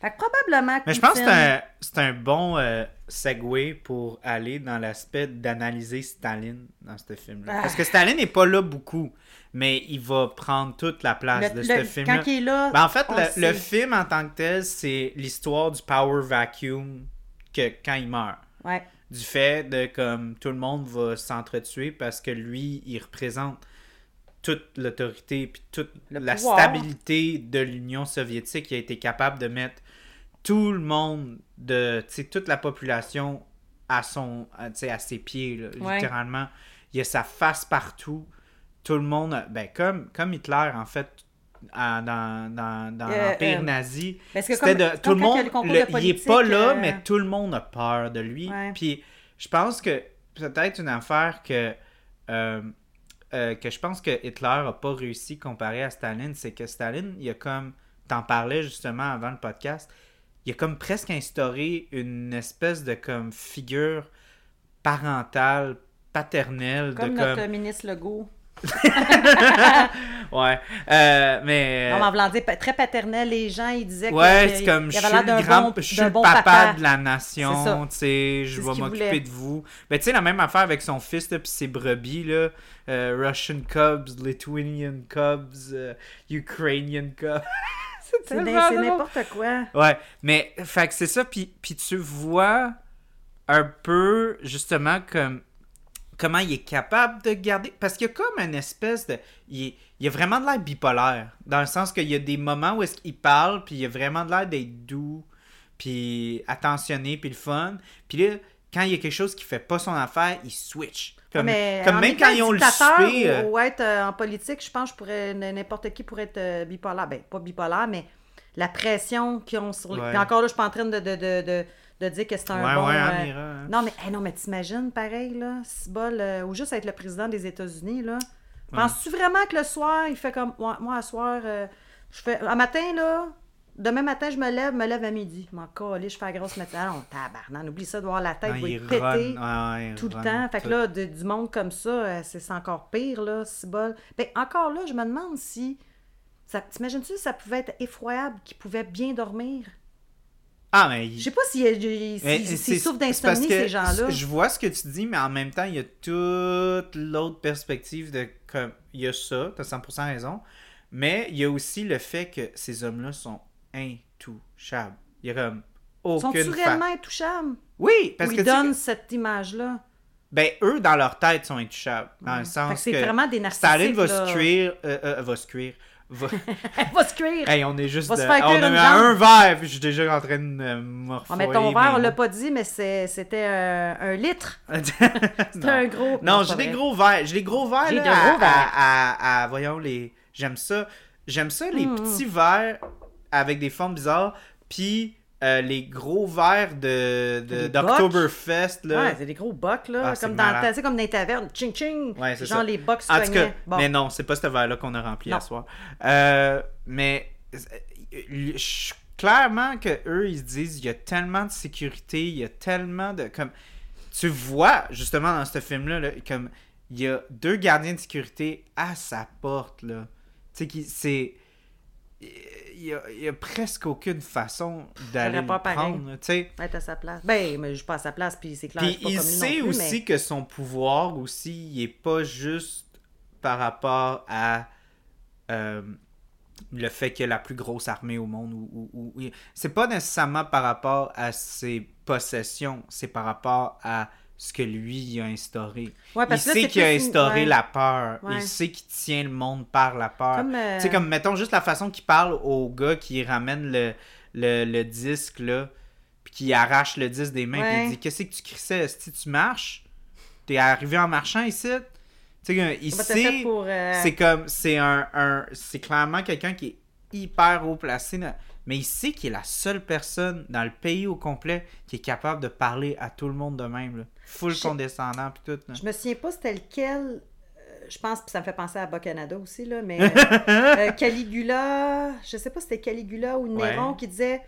Fait que probablement que Mais je pense que c'est un, c'est un bon euh, segue pour aller dans l'aspect d'analyser Staline dans ce film-là. Ah. Parce que Staline n'est pas là beaucoup, mais il va prendre toute la place le- de ce film-là. Quand il est là, Ben, en fait, le, le film en tant que tel, c'est l'histoire du power vacuum que quand il meurt. Ouais. Du fait de comme tout le monde va s'entretuer parce que lui, il représente toute l'autorité puis toute Le la pouvoir. stabilité de l'Union soviétique. Il a été capable de mettre tout le monde, de, toute la population à, son, à, à ses pieds, là, Ouais. littéralement. Il a sa face partout. Tout le monde, ben, comme, comme Hitler, en fait, à- dans, dans, dans Euh, l'Empire euh, nazi. C'était de, tout le monde, le il est pas là, euh, mais tout le monde a peur de lui. Ouais. Puis je pense que peut-être une affaire que euh, que je pense que Hitler a pas réussi comparé à Staline, c'est que Staline, il a comme t'en parlais justement avant le podcast, il a comme presque instauré une espèce de comme figure parentale, paternelle, Comme de notre comme ministre Legault. Ouais, Euh, mais Non, mais en voulant dire très paternel, les gens, ils disaient que- Ouais, c'est comme je suis le grand, bon, je suis le bon papa, papa. de la nation, tu sais, je vais m'occuper de vous. Mais tu sais, la même affaire avec son fils, puis ses brebis, là, euh, Russian Cubs, Lithuanian Cubs, euh, Ukrainian Cubs. C'est n'importe quoi. Ouais, mais fait que c'est ça, puis, puis tu vois un peu, justement, comme comment il est capable de garder. Parce qu'il y a comme une espèce de. Il, est- il a vraiment de l'air bipolaire. Dans le sens qu'il y a des moments où est-ce qu'il parle, puis il a vraiment de l'air d'être doux, puis attentionné, puis le fun. Puis là, quand il y a quelque chose qui fait pas son affaire, il switch. Comme, mais comme même quand ils ont le souper. euh, Ou, ou être euh, en politique, je pense que pourrais, n'importe qui pourrait être euh, bipolaire. Ben, pas bipolaire, mais la pression qu'ils ont sur les. Ouais. Puis encore là, je suis pas en train de, de, de, de, de dire que c'est un Ouais, bon. ouais, euh, hein. Non, mais, hey, non, mais t'imagines, pareil, là, bol, euh, ou juste être le président des États-Unis, là. Penses-tu vraiment que le soir, il fait comme. Moi, à soir, euh, je fais. Un matin, là. Demain matin, je me lève, me lève à midi. Je m'en calais, je fais la grosse matinée. Ah non, tabarnak, oublie ça de voir la tête, non, il ouais, il tout le temps. Fait que là, de- du monde comme ça, c'est encore pire, là, si bol. Ben, encore là, je me demande si. T'imagines-tu si ça pouvait être effroyable, qu'ils pouvaient bien dormir? Ah, mais. Je sais pas s'ils si, si, souffrent d'insomnie, ces gens-là. Je vois ce que tu dis, mais en même temps, il y a toute l'autre perspective de comme il y a ça, t'as 100% raison, mais il y a aussi le fait que ces hommes-là sont intouchables. Il y a comme Sont-ils aucune fa- réellement intouchables? Oui, parce Ou que ils tu donnent cette image-là? ben eux dans leur tête sont intouchables dans le Fait que sens c'est que vraiment des narcissiques. Staline va là. se cuire, euh, euh, va se cuire. Va... Va se cuire! hey, on est juste, Va se de- faire on a un verre, puis je suis déjà en train de me Ah, mais ton verre, on l'a pas dit, mais c'était euh, un litre. C'était un gros. Non, j'ai des gros verres. J'ai des gros verres, J'ai là, de à, gros verres. à- à- à- voyons, les... J'aime ça. J'aime ça, les Mm. petits verres avec des formes bizarres, puis euh, les gros verres de, de- là. Ouais, c'est des gros bocs, là. Ah, c'est comme, dans, sais, comme dans les tavernes. Ching, ching. Ouais, c'est Genre ça. les bocs En tout cas, soignants. Bon. mais non, c'est pas ce verre-là qu'on a rempli Non. à soir. Euh, mais euh, je- clairement que eux, ils se disent, il y a tellement de sécurité, il y a tellement de... comme Tu vois, justement, dans ce film-là, là, comme il y a deux gardiens de sécurité à sa porte, là. Tu sais, c'est... Il y, a, a presque aucune façon d'aller le prendre, là, tu sais. Être à sa place. Ben, mais je suis pas à sa place, puis c'est clair. Puis il comme sait plus, aussi mais- que son pouvoir aussi, il est pas juste par rapport à euh, le fait qu'il y a la plus grosse armée au monde. Ou- ou- ou- c'est pas nécessairement par rapport à ses possessions, c'est par rapport à ce que lui il a instauré. Ouais, il parce que là, sait qu'il a instauré ouais. la peur. Ouais. Il sait qu'il tient le monde par la peur. Comme, euh, Tu sais, comme, mettons, juste la façon qu'il parle au gars qui ramène le, le, le disque, là, puis qui arrache le disque des mains, puis il dit Qu'est-ce que tu crissais? Si tu marches? T'es arrivé en marchant ici? Tu sais, il sait. euh, C'est comme. C'est un. un c'est clairement quelqu'un qui est hyper haut placé, mais il sait qu'il est la seule personne dans le pays au complet qui est capable de parler à tout le monde de même, là. Full Je- condescendant, puis tout. là. Je me souviens pas c'était lequel. euh, Je pense que ça me fait penser à Bas-Canada aussi, là, mais euh, Caligula, je sais pas si c'était Caligula ou Néron Ouais. qui disait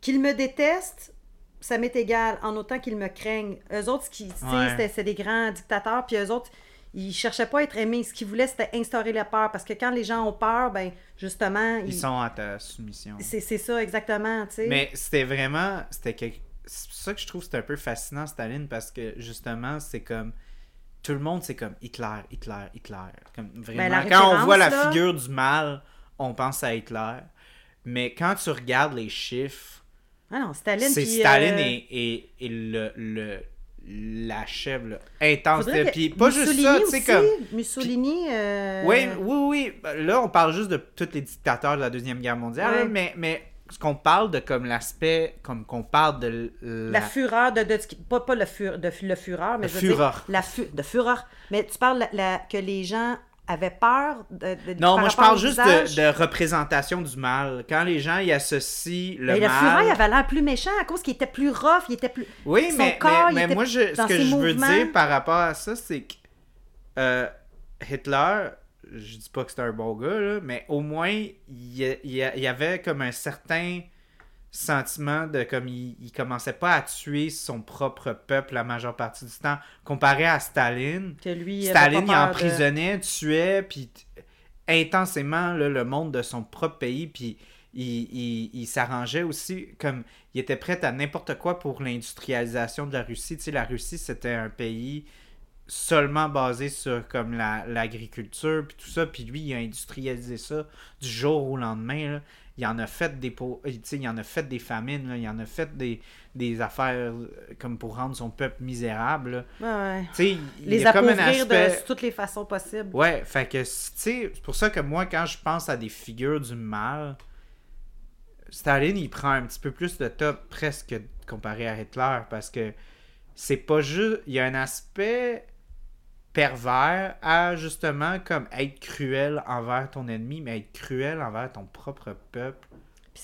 qu'il me déteste, ça m'est égal, en autant qu'ils me craignent. Eux autres, ce qui, tu sais, Ouais. c'était c'est des grands dictateurs, puis eux autres, ils cherchaient pas à être aimés. Ce qu'ils voulaient, c'était instaurer la peur, parce que quand les gens ont peur, ben justement, Ils ils- sont à ta soumission. c'est c'est ça exactement, tu sais. Mais c'était vraiment. C'était quelque- C'est ça que je trouve c'est un peu fascinant, Staline, parce que justement, c'est comme. Tout le monde, c'est comme Hitler, Hitler, Hitler. Comme vraiment. Ben, la quand on voit la figure du mal, on pense à Hitler. Mais quand tu regardes les chiffres, Ah non, Staline c'est Staline euh, et, et, et le, le, la chèvre intense. Puis pas juste ça, tu sais, comme. Mussolini. euh, Oui, oui, oui. Là, on parle juste de tous les dictateurs de la Deuxième Guerre mondiale, Ouais. là, mais, mais qu'on parle de comme l'aspect, comme qu'on parle de La fureur de, pas, pas le, fur, de, le fureur, mais La je veux dire, fureur. la fu- de fureur. Mais tu parles la- que les gens avaient peur de, de- Non, moi je parle juste de, de représentation du mal. Quand les gens y associent le Mais le mal. fureur, il avait l'air plus méchant à cause qu'il était plus rough, il était plus. Oui, son mais, corps, mais, mais était moi, je, ce que je veux dire par rapport à ça, c'est que euh, Hitler, je dis pas que c'était un bon gars, là, mais au moins, il y, avait comme un certain sentiment de comme il, il commençait pas à tuer son propre peuple la majeure partie du temps, comparé à Staline. Que lui, Staline, il de- emprisonnait, tuait, puis intensément là, le monde de son propre pays, puis il, il- il s'arrangeait aussi comme il était prêt à n'importe quoi pour l'industrialisation de la Russie. Tu sais, la Russie, c'était un pays seulement basé sur comme la- l'agriculture puis tout ça puis lui il a industrialisé ça du jour au lendemain là. il en a fait des po- il en a fait des famines là. il en a fait des, des affaires euh, comme pour rendre son peuple misérable là. Ouais, Les y a comme un appauvrir aspect de toutes les façons possibles. Ouais, fait que, tu sais, c'est pour ça que moi, quand je pense à des figures du mal, Staline, il prend un petit peu plus de top presque comparé à Hitler, parce que c'est pas juste. Il y a un aspect pervers à justement comme être cruel envers ton ennemi, mais être cruel envers ton propre peuple.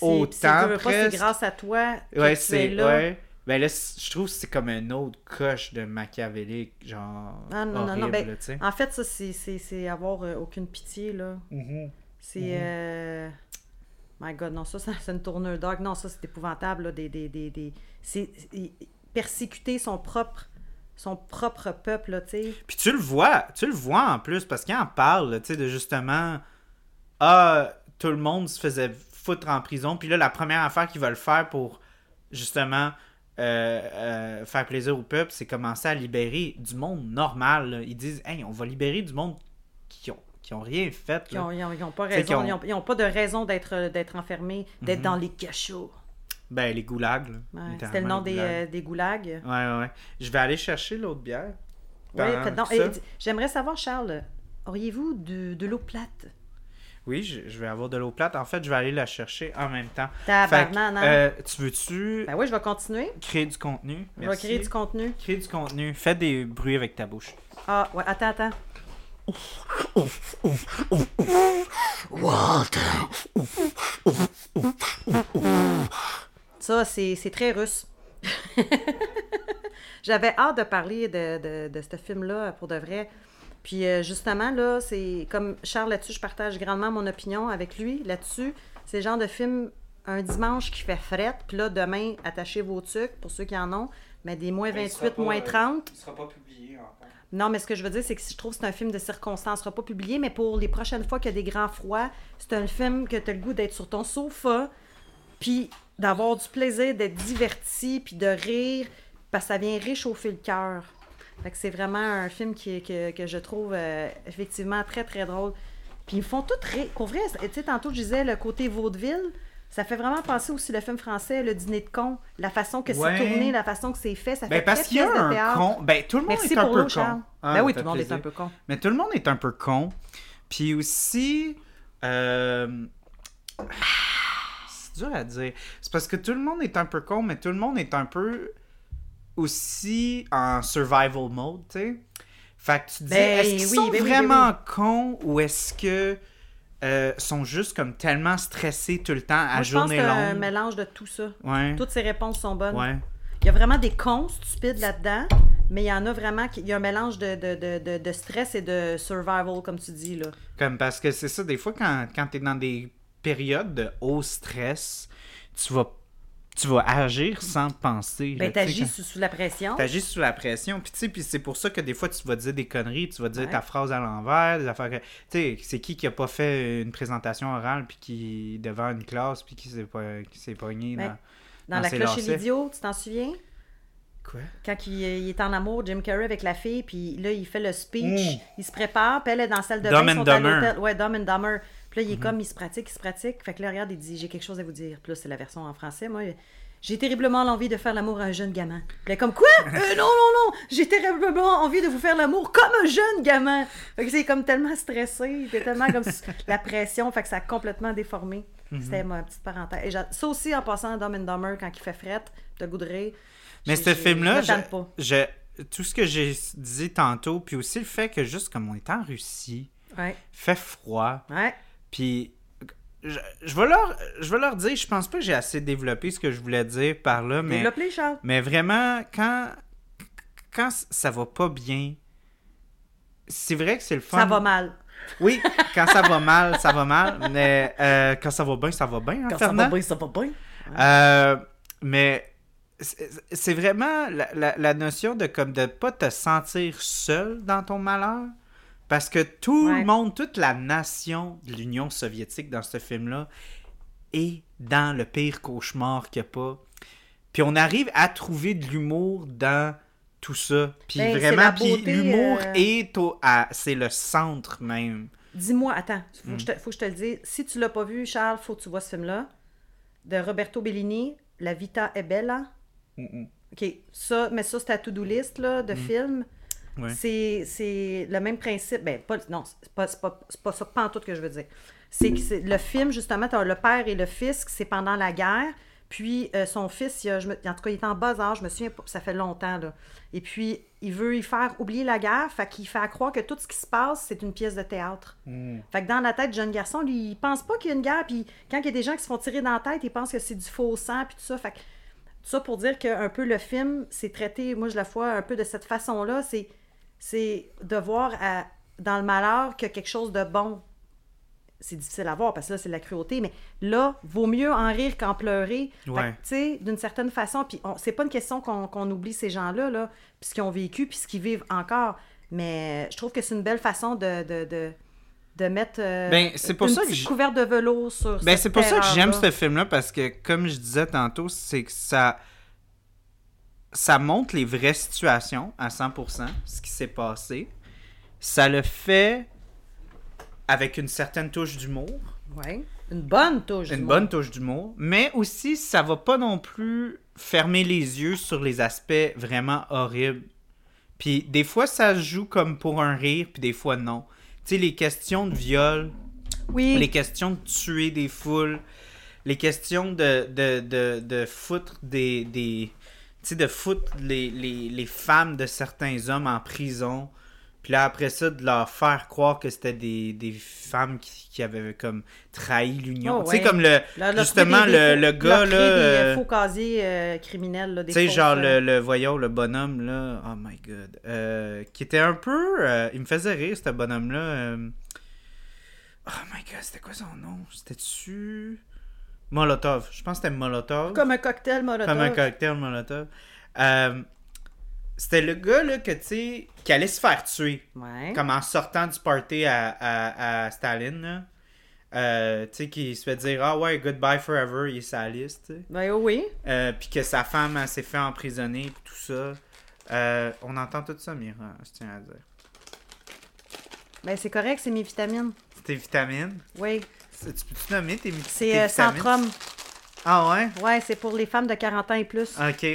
Autant puis c'est- presque- grâce à toi que Ouais, tu es là. Ouais. Ben là, je trouve que c'est comme un autre coche de machiavélique, genre. Ah, non, non, non, horrible, ben. En fait, ça, c'est- c'est c'est avoir euh, aucune pitié, là. Mhm. C'est. Mhm. euh, My God, non, ça, ça c'est une tournure dark. Non, ça, c'est épouvantable, là. Des, des, des, des... C'est- persécuter son propre, son propre peuple, tu sais. Puis tu le vois, tu le vois en plus, parce qu'il en parle, tu sais, de justement, ah, tout le monde se faisait foutre en prison, puis là, la première affaire qu'ils veulent faire pour, justement, euh, euh, faire plaisir au peuple, c'est commencer à libérer du monde normal. là. Ils disent, hey, on va libérer du monde qui ont, qui ont rien fait. Qui là. ont, ils ont, ils ont pas raison. Ils, ont, ils ont pas de raison d'être d'être enfermés, d'être Mhm. dans les cachots. Ben, les goulags. là, Ouais, C'était le nom des, goulags. euh, des goulags. Ouais, ouais, ouais. Je vais aller chercher l'autre bière. Oui, J'aimerais savoir, Charles, auriez-vous de, de l'eau plate? Oui, je, je vais avoir de l'eau plate. En fait, je vais aller la chercher en même temps. Fait non? euh, tu veux-tu Ben oui, je vais continuer. créer du contenu? Je vais Merci. créer du contenu. Créer du contenu. Fais des bruits avec ta bouche. Ah, ouais, attends, attends. Ça, c'est très russe. J'avais hâte de parler de, de, de ce film-là pour de vrai. Puis euh, justement, là, c'est comme Charles là-dessus, je partage grandement mon opinion avec lui là-dessus. C'est le genre de film un dimanche qui fait fret. Puis là, demain, attachez vos trucs pour ceux qui en ont. Mais des moins 28, moins 30. Il sera pas publié encore. Non, mais ce que je veux dire, c'est que je trouve que c'est un film de circonstance. Il sera pas publié, mais pour les prochaines fois qu'il y a des grands froids, c'est un film que tu as le goût d'être sur ton sofa, puis d'avoir du plaisir, d'être diverti, puis de rire, parce que ça vient réchauffer le cœur. Fait que c'est vraiment un film qui, que, que je trouve euh, effectivement très, très drôle. Puis ils me font tout rire. Pour vrai, tu sais, tantôt, je disais le côté vaudeville. Ça fait vraiment penser aussi le film français, Le Dîner de con. La façon que Ouais. c'est tourné, la façon que c'est fait. Ça fait Ben, parce très qu'il y a un théâtre. con. Ben, tout le monde Merci est un peu con. Ah, ben oui, fait tout le monde est un peu con. Mais tout le monde est un peu con. Puis aussi. euh, dur à dire. C'est parce que tout le monde est un peu con, mais tout le monde est un peu aussi en survival mode, tu sais. Fait que tu te dis, Ben est-ce qu'ils oui, sont ben oui, ben vraiment cons ou est-ce que euh, sont juste comme tellement stressés tout le temps à Moi, je pense journée c'est un longue? mélange de tout ça. Ouais. Toutes ces réponses sont bonnes. Ouais. Il y a vraiment des cons stupides là-dedans, mais il y en a vraiment qui. Il y a un mélange de, de, de, de, stress et de survival, comme tu dis. là. Comme parce que c'est ça, des fois, quand, quand tu es dans des périodes de haut stress, tu vas, tu vas agir sans penser. Ben, t'agis sous, sous la pression. T'agis sous la pression. Puis, tu sais, puis c'est pour ça que des fois, tu vas dire des conneries, tu vas dire Ouais. ta phrase à l'envers, des affaires. Tu sais, c'est qui qui a pas fait une présentation orale, puis qui, devant une classe, puis qui s'est pas, qui s'est pogné Ouais. dans... La cloche et lacet. l'idiot, tu t'en souviens? Quoi? Quand il, il est en amour, Jim Carrey avec la fille, puis là, il fait le speech, il se prépare, puis elle est dans la salle de Dumb bain, and ils sont à l'hôtel. Ouais, Dumb and Dumber. Puis là, il est comme, il se pratique, il se pratique. Fait que là, regarde, il dit, j'ai quelque chose à vous dire. Puis là, c'est la version en français. Moi, j'ai terriblement l'envie de faire l'amour à un jeune gamin. Puis là, comme, quoi? Euh, non, non, non! J'ai terriblement envie de vous faire l'amour comme un jeune gamin! Fait que c'est comme tellement stressé, il était tellement comme la pression, fait que ça a complètement déformé. Mm-hmm. C'était ma petite parenthèse. Et ça aussi, en passant à Dumb and Dumber, quand il fait fret, de rire. Mais ce film-là, je tout ce que j'ai dit tantôt, puis aussi le fait que juste comme on est en Russie, Ouais, fait froid, ouais. Puis je, je vais leur je vais leur dire, je pense pas que j'ai assez développé ce que je voulais dire par là, mais Charles. mais vraiment quand quand ça va pas bien, c'est vrai que c'est le fun. Ça va mal. Oui, quand ça va mal, ça va mal, mais euh, quand ça va bien, ça va bien. hein, Fernand? bien, ça va bien. Euh, mais c'est c'est vraiment la, la- la notion de comme de pas te sentir seul dans ton malheur. Parce que tout Ouais. le monde, toute la nation de l'Union soviétique dans ce film-là est dans le pire cauchemar qu'il n'y a pas. Puis on arrive à trouver de l'humour dans tout ça. Puis Ben, vraiment, puis l'humour euh, est au, à- c'est le centre même. Dis-moi, attends, faut, Mm. que je te, faut que je te le dise. Si tu l'as pas vu, Charles, faut que tu vois ce film-là. De Roberto Bellini, La Vita è Bella. OK, ça, mais ça, c'est ta to-do list là, de films. Mm. C'est, le même principe. Ben, pas, non, c'est pas, pas, pas ça, pas en tout que je veux dire. C'est que le film, justement, t'as le père et le fils, c'est pendant la guerre. Puis euh, son fils, il a- je me- en tout cas, il est en bas âge, je me souviens ça fait longtemps. Là. Et puis, il veut y faire oublier la guerre, fait qu'il fait à croire que tout ce qui se passe, c'est une pièce de théâtre. Fait que dans la tête du jeune garçon, lui, il pense pas qu'il y a une guerre, puis quand il y a des gens qui se font tirer dans la tête, il pense que c'est du faux sang, puis tout ça. Fait que, tout ça pour dire que un peu le film, c'est traité, moi je la vois un peu de cette façon-là, c'est, c'est de voir à- dans le malheur que quelque chose de bon. C'est difficile à voir parce que là, c'est de la cruauté, mais là, vaut mieux en rire qu'en pleurer. Ouais. tu sais, d'une certaine façon, puis c'est pas une question qu'on, qu'on oublie ces gens-là, là, puis ce qu'ils ont vécu, puis ce qu'ils vivent encore. Mais je trouve que c'est une belle façon de, de, de, de mettre euh, Ben, c'est pour une ça que petite couverte de velours sur Ben, c'est pour ça que j'aime ce film-là parce que, comme je disais tantôt, c'est que ça. Ça montre les vraies situations à 100%, ce qui s'est passé. Ça le fait avec une certaine touche d'humour, Ouais. Une bonne touche. une du bonne touche d'humour, mais aussi ça va pas non plus fermer les yeux sur les aspects vraiment horribles. Puis des fois ça se joue comme pour un rire, puis des fois non. Tu sais, les questions de viol, Oui. les questions de tuer des foules, les questions de, de, de, de foutre des. des sais, de foutre les, les, les femmes de certains hommes en prison. Puis là, après ça, de leur faire croire que c'était des, des femmes qui, qui avaient comme trahi l'union. Oh, tu sais, ouais. comme le. Justement, des- le, le gars, là. euh, faux criminels, là, tu sais, genre euh, le, le voyons, le bonhomme, là. Oh my god. Euh, qui était un peu. euh, il me faisait rire, ce bonhomme-là. euh. Oh my god, c'était quoi son nom? C'était-tu? Molotov. Je pense que c'était Molotov. Comme un cocktail molotov. Comme un cocktail Molotov. Euh, c'était le gars, là, que tu qui allait se faire tuer. Ouais. Comme en sortant du party à, à, à Staline, là. Euh, tu sais, qui se fait dire Ah ouais, goodbye forever, il est sa liste. Ben oui. Euh, puis que sa femme s'est fait emprisonner tout ça. Euh, on entend tout ça, Mira, je tiens à dire. Ben c'est correct, c'est mes vitamines. C'est tes vitamines? Oui. Tu peux-tu nommer tes, tes C'est euh, vitamines? Centrum. Ah ouais? Ouais, c'est pour les femmes de 40 ans et plus. Ok.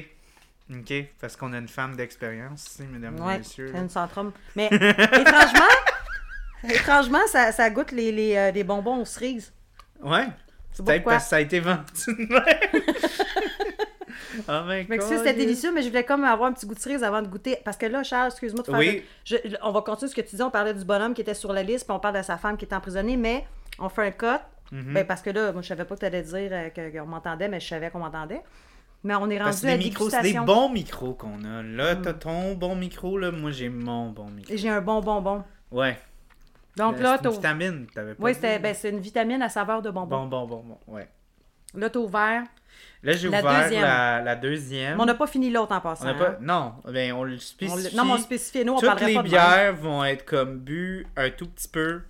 Ok. Parce qu'on a une femme d'expérience ici, mesdames et ouais, messieurs. c'est une Centrum. Mais étrangement, étrangement, ça, ça goûte les, les, euh, des bonbons aux cerises. Ouais. C'est Peut-être parce que ça a été vendu oh my God. c'était délicieux, mais je voulais comme avoir un petit goût de cerise avant de goûter. Parce que là, Charles, excuse-moi de faire. Oui. je- on va continuer ce que tu dis. On parlait du bonhomme qui était sur la liste, puis on parle de sa femme qui était emprisonnée, mais on fait un cut. Mhm. Ben, parce que là, moi, je savais pas que tu allais dire euh, que- qu'on m'entendait, mais je savais qu'on m'entendait. Mais on est rendu que à des micros, c'est des bons micros qu'on a. Là, t'as ton bon micro, là. Moi, j'ai mon bon micro. Et j'ai un bon bonbon. Ouais. Donc Ben, là, c'est une vitamine, t'avais pas Oui, c'était, ben, c'est une vitamine à saveur de bonbon. Bon, bon, bon, bon. Ouais. Là, t'as ouvert. Là, j'ai La ouvert deuxième. la, la deuxième. Mais on n'a pas fini l'autre en passant. On pas... hein. Non, ben, on le On spécifie. l'a- non, mais on le spécifie. Nous, on Toutes les pas de même. bières vont être comme bues un tout petit peu.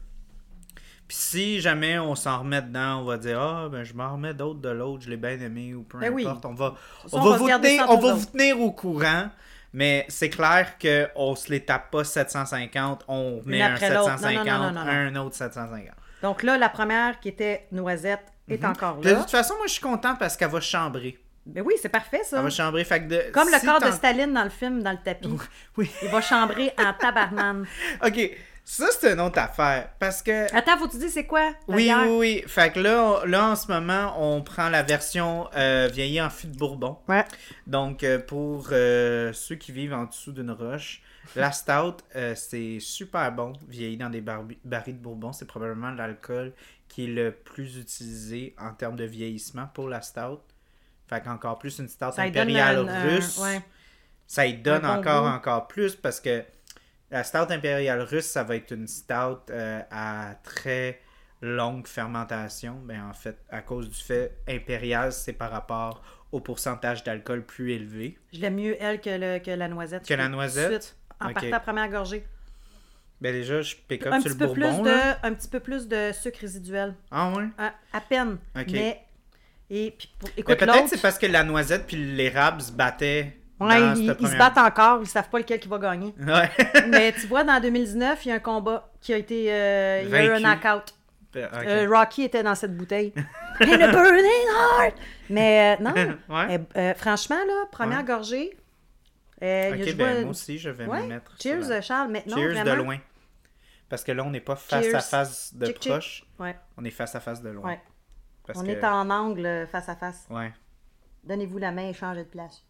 Puis si jamais on s'en remet dedans, on va dire Ah, ben je m'en remets d'autres de l'autre, je l'ai bien aimé ou peu Ben oui. importe. On va, on on va, va vous, tenir, on va vous tenir au courant. Mais c'est clair qu'on se les tape pas 750, on met un après l'autre. Non, non, 750, non, non, non, non. un autre 750. Donc là, la première qui était noisette est Mhm. encore De là. toute façon, moi je suis content parce qu'elle va chambrer. Ben oui, c'est parfait, ça. Elle va chambrer. Fait que de- Comme le corps de Staline dans le film, dans le tapis. Oui. Il va chambrer en tabarnane. Ok, ça c'est une autre affaire. Parce que. Attends, faut-tu dire c'est quoi? Oui, oui, oui. Fait que là, on- là, en ce moment, on prend la version euh, vieillie en fût de Bourbon. Ouais. Donc, euh, pour euh, ceux qui vivent en dessous d'une roche, la Stout, euh, c'est super bon, vieilli dans des barils de Bourbon. C'est probablement l'alcool qui est le plus utilisé en termes de vieillissement pour la Stout. Fait qu'encore plus une Stout Ça lui donne impériale russe. ouais. Ça y donne bon encore, goût. encore plus parce que la stout impériale russe, ça va être une stout euh, à très longue fermentation. Ben, en fait, à cause du fait impérial, c'est par rapport au pourcentage d'alcool plus élevé. Je l'aime mieux, elle, que, le- que la noisette. Que la Tout de noisette? suite, en partant première gorgée. Ben déjà, je pick up Un sur petit, le peu plus bourbon. de, un petit peu plus de sucre résiduel. Ah ouais? À, à peine. Mais. Et puis, pour- Mais écoute, peut-être c'est parce que la noisette puis l'érable se battaient Ouais, dans ils, cette ils se battent encore, ils savent pas lequel qui va gagner. Ouais. Mais tu vois, dans 2019, il y a un combat qui a été. euh, il y a eu un knockout. Ok. Euh, Rocky était dans cette bouteille. In a burning heart! Mais euh, non, Ouais. euh, euh, franchement, là, première Ouais. gorgée. euh, il y a- ok, ben, moi aussi, je vais me mettre. Cheers, euh, Charles. Mais non, Cheers vraiment. de loin. Parce que là, on n'est pas face Cheers. à face de proche. Ouais, On est face à face de loin. Parce On que... est en angle euh, face à face. Ouais. Donnez-vous la main et changez de place.